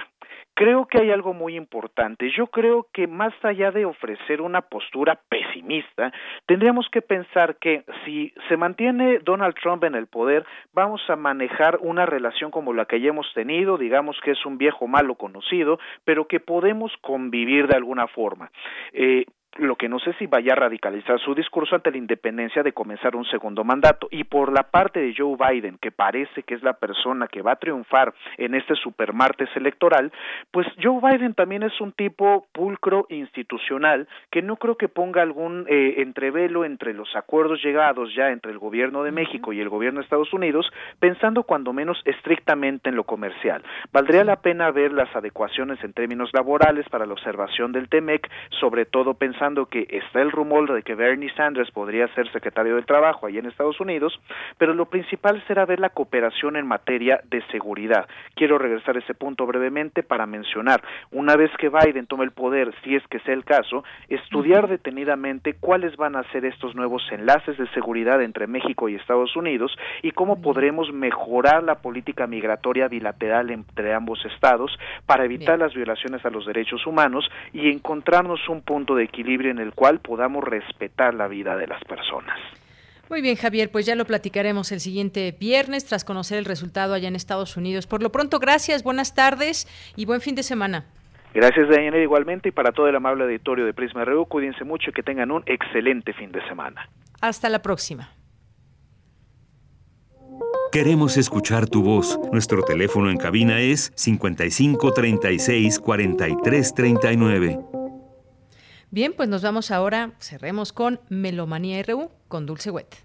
creo que hay algo muy importante. Yo creo que más allá de ofrecer una postura pesimista, tendríamos que pensar que si se mantiene Donald Trump en el poder, vamos a manejar una relación como la que ya hemos tenido, digamos que es un viejo malo conocido, pero que podemos convivir de alguna forma. Eh, lo que no sé si vaya a radicalizar su discurso ante la independencia de comenzar un segundo mandato. Y por la parte de Joe Biden, que parece que es la persona que va a triunfar en este supermartes electoral, pues Joe Biden también es un tipo pulcro institucional que no creo que ponga algún eh, entrevelo entre los acuerdos llegados ya entre el gobierno de México y el gobierno de Estados Unidos, pensando cuando menos estrictamente en lo comercial. Valdría la pena ver las adecuaciones en términos laborales para la observación del TEMEC, sobre todo pensando que está el rumor de que Bernie Sanders podría ser secretario del Trabajo allá en Estados Unidos, pero lo principal será ver la cooperación en materia de seguridad. Quiero regresar a ese punto brevemente para mencionar, una vez que Biden tome el poder, si es que sea el caso, estudiar detenidamente cuáles van a ser estos nuevos enlaces de seguridad entre México y Estados Unidos y cómo podremos mejorar la política migratoria bilateral entre ambos estados para evitar las violaciones a los derechos humanos y encontrarnos un punto de equilibrio en el cual podamos respetar la vida de las personas. Muy bien, Javier, pues ya lo platicaremos el siguiente viernes tras conocer el resultado allá en Estados Unidos. Por lo pronto, gracias, buenas tardes y buen fin de semana. Gracias, Daniela, igualmente, y para todo el amable auditorio de Prisma RU, cuídense mucho y que tengan un excelente fin de semana. Hasta la próxima. Queremos escuchar tu voz. Nuestro teléfono en cabina es 55 36 43 39. Bien, pues nos vamos ahora, cerremos con Melomanía RU con Dulce Wet.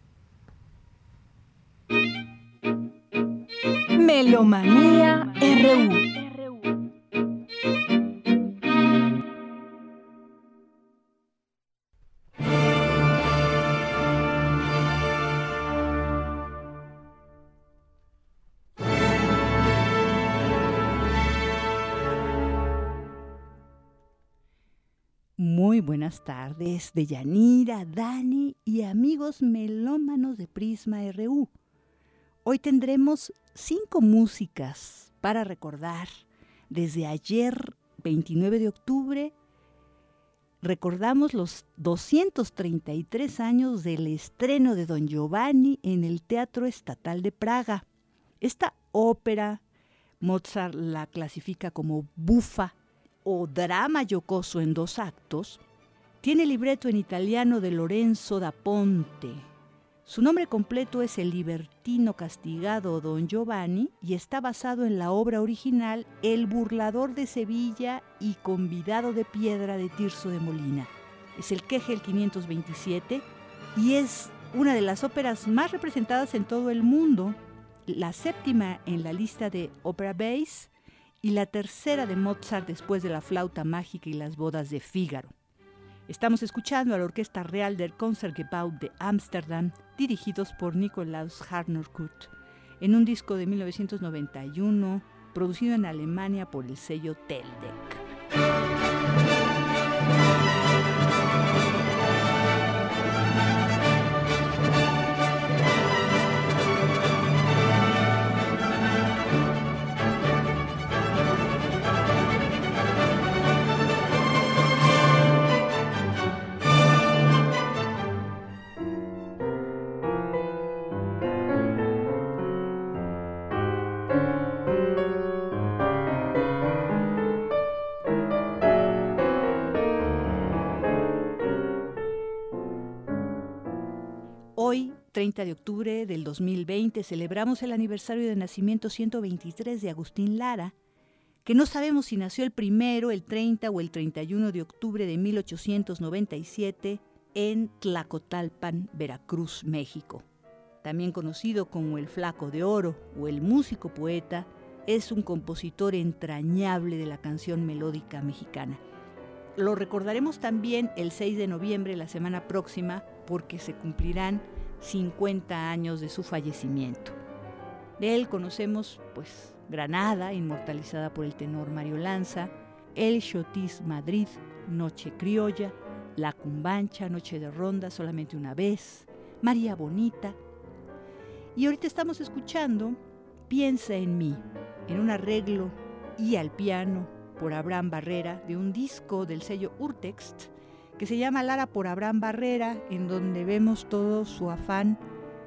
Melomanía RU. Muy buenas tardes de Yanira, Dani y amigos melómanos de Prisma RU. Hoy tendremos cinco músicas para recordar desde ayer, 29 de octubre, recordamos los 233 años del estreno de Don Giovanni en el Teatro Estatal de Praga. Esta ópera, Mozart la clasifica como bufa o drama yocoso en dos actos, tiene libreto en italiano de Lorenzo da Ponte. Su nombre completo es El libertino castigado Don Giovanni y está basado en la obra original El burlador de Sevilla y convidado de piedra de Tirso de Molina. Es el Kegel 527 y es una de las óperas más representadas en todo el mundo, la séptima en la lista de Opera Base y la tercera de Mozart después de la flauta mágica y las bodas de Fígaro. Estamos escuchando a la Orquesta Real del Concertgebouw de Ámsterdam, dirigidos por Nikolaus Harnoncourt, en un disco de 1991 producido en Alemania por el sello Teldec. 30 de octubre del 2020, celebramos el aniversario de nacimiento 123 de Agustín Lara, que no sabemos si nació el primero, el 30 o el 31 de octubre de 1897 en Tlacotalpan, Veracruz, México. También conocido como el Flaco de Oro o el músico poeta, es un compositor entrañable de la canción melódica mexicana. Lo recordaremos también el 6 de noviembre, la semana próxima, porque se cumplirán 50 años de su fallecimiento. De él conocemos, pues, Granada, inmortalizada por el tenor Mario Lanza, El Chotis Madrid, Noche Criolla, La Cumbancha, Noche de Ronda, solamente una vez, María Bonita. Y ahorita estamos escuchando Piensa en mí, en un arreglo y al piano por Abraham Barrera de un disco del sello Urtext que se llama Lara por Abraham Barrera, en donde vemos todo su afán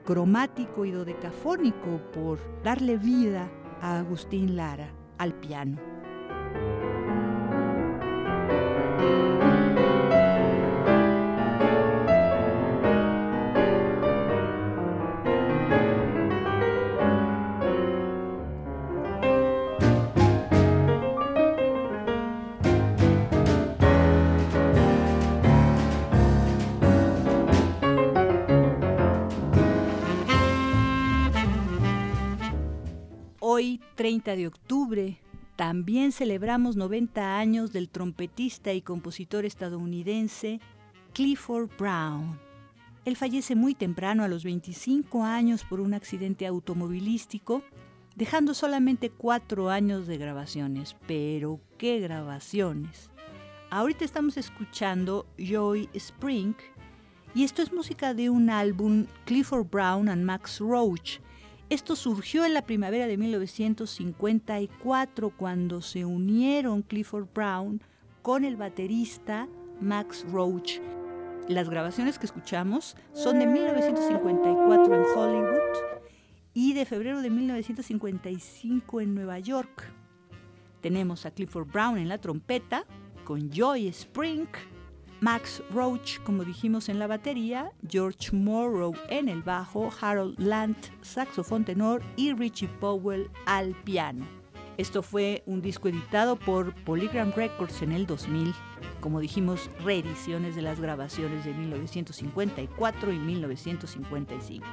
cromático y dodecafónico por darle vida a Agustín Lara al piano. 30 de octubre, también celebramos 90 años del trompetista y compositor estadounidense Clifford Brown. Él fallece muy temprano, a los 25 años, por un accidente automovilístico, dejando solamente cuatro años de grabaciones. Pero qué grabaciones. Ahorita estamos escuchando Joy Spring y esto es música de un álbum Clifford Brown and Max Roach, esto surgió en la primavera de 1954 cuando se unieron Clifford Brown con el baterista Max Roach. Las grabaciones que escuchamos son de 1954 en Hollywood y de febrero de 1955 en Nueva York. Tenemos a Clifford Brown en la trompeta con Joy Spring Max Roach, como dijimos en la batería, George Morrow en el bajo, Harold Lant, saxofón tenor y Richie Powell al piano. Esto fue un disco editado por Polygram Records en el 2000, como dijimos, reediciones de las grabaciones de 1954 y 1955.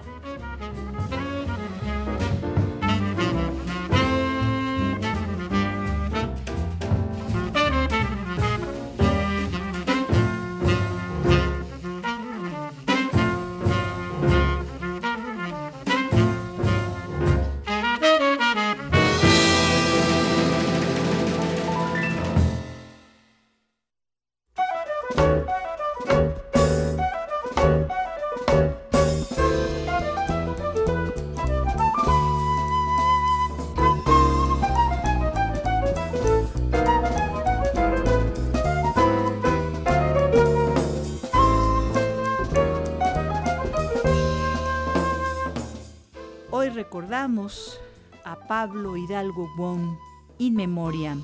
Recordamos a Pablo Hidalgo Wong in memoriam.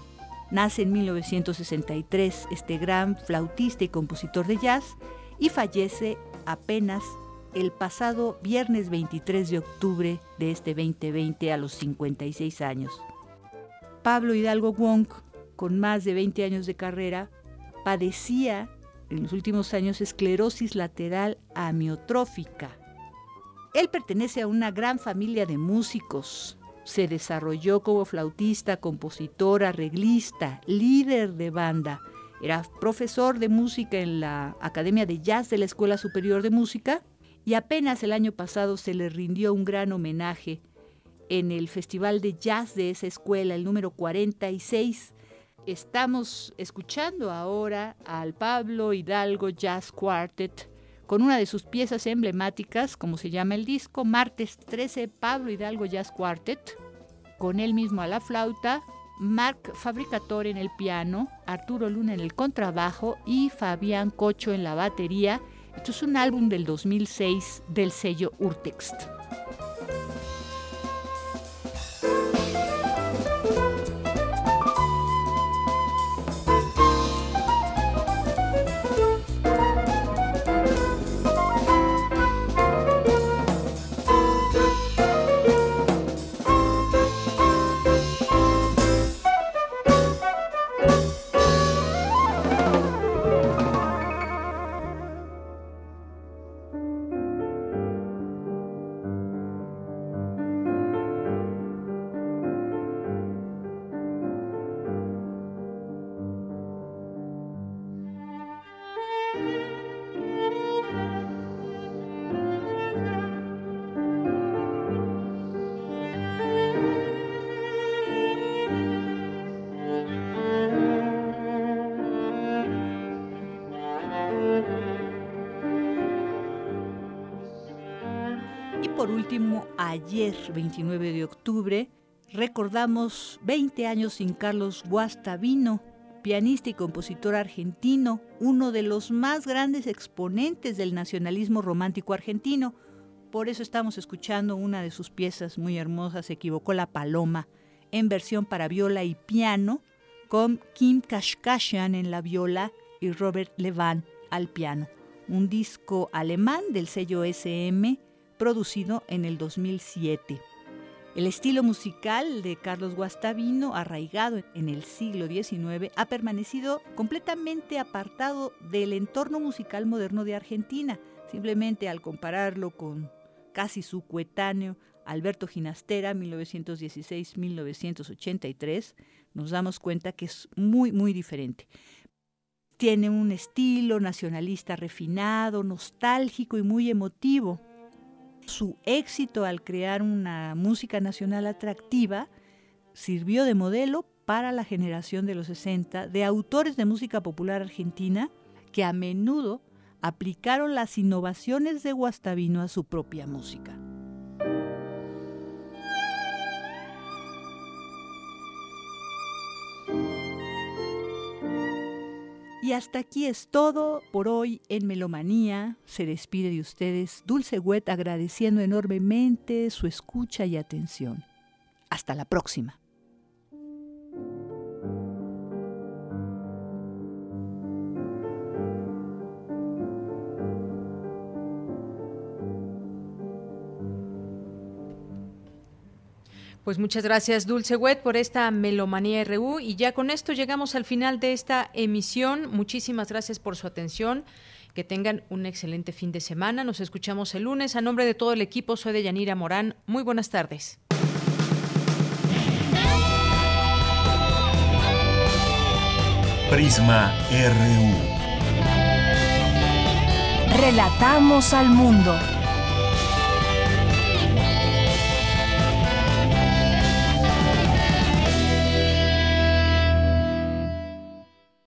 Nace en 1963 este gran flautista y compositor de jazz y fallece apenas el pasado viernes 23 de octubre de este 2020 a los 56 años. Pablo Hidalgo Wong, con más de 20 años de carrera, padecía en los últimos años esclerosis lateral amiotrófica. Él pertenece a una gran familia de músicos. Se desarrolló como flautista, compositor, arreglista, líder de banda. Era profesor de música en la Academia de Jazz de la Escuela Superior de Música y apenas el año pasado se le rindió un gran homenaje en el Festival de Jazz de esa escuela, el número 46. Estamos escuchando ahora al Pablo Hidalgo Jazz Quartet con una de sus piezas emblemáticas, como se llama el disco, Martes 13, Pablo Hidalgo Jazz Quartet, con él mismo a la flauta, Marc Fabricator en el piano, Arturo Luna en el contrabajo y Fabián Cocho en la batería. Esto es un álbum del 2006 del sello Urtext. Ayer, 29 de octubre, recordamos 20 años sin Carlos Guastavino, pianista y compositor argentino, uno de los más grandes exponentes del nacionalismo romántico argentino. Por eso estamos escuchando una de sus piezas muy hermosas, Se equivocó la paloma, en versión para viola y piano, con Kim Kashkashian en la viola y Robert Levan al piano. Un disco alemán del sello SM producido en el 2007. El estilo musical de Carlos Guastavino, arraigado en el siglo XIX, ha permanecido completamente apartado del entorno musical moderno de Argentina. Simplemente al compararlo con casi su coetáneo Alberto Ginastera, 1916-1983, nos damos cuenta que es muy, muy diferente. Tiene un estilo nacionalista refinado, nostálgico y muy emotivo su éxito al crear una música nacional atractiva sirvió de modelo para la generación de los 60 de autores de música popular argentina que a menudo aplicaron las innovaciones de Guastavino a su propia música. Y hasta aquí es todo por hoy en Melomanía. Se despide de ustedes Dulce Wet agradeciendo enormemente su escucha y atención. Hasta la próxima. Pues muchas gracias Dulce Wet por esta Melomanía RU y ya con esto llegamos al final de esta emisión. Muchísimas gracias por su atención. Que tengan un excelente fin de semana. Nos escuchamos el lunes. A nombre de todo el equipo, soy de Yanira Morán. Muy buenas tardes. Prisma RU. Relatamos al mundo.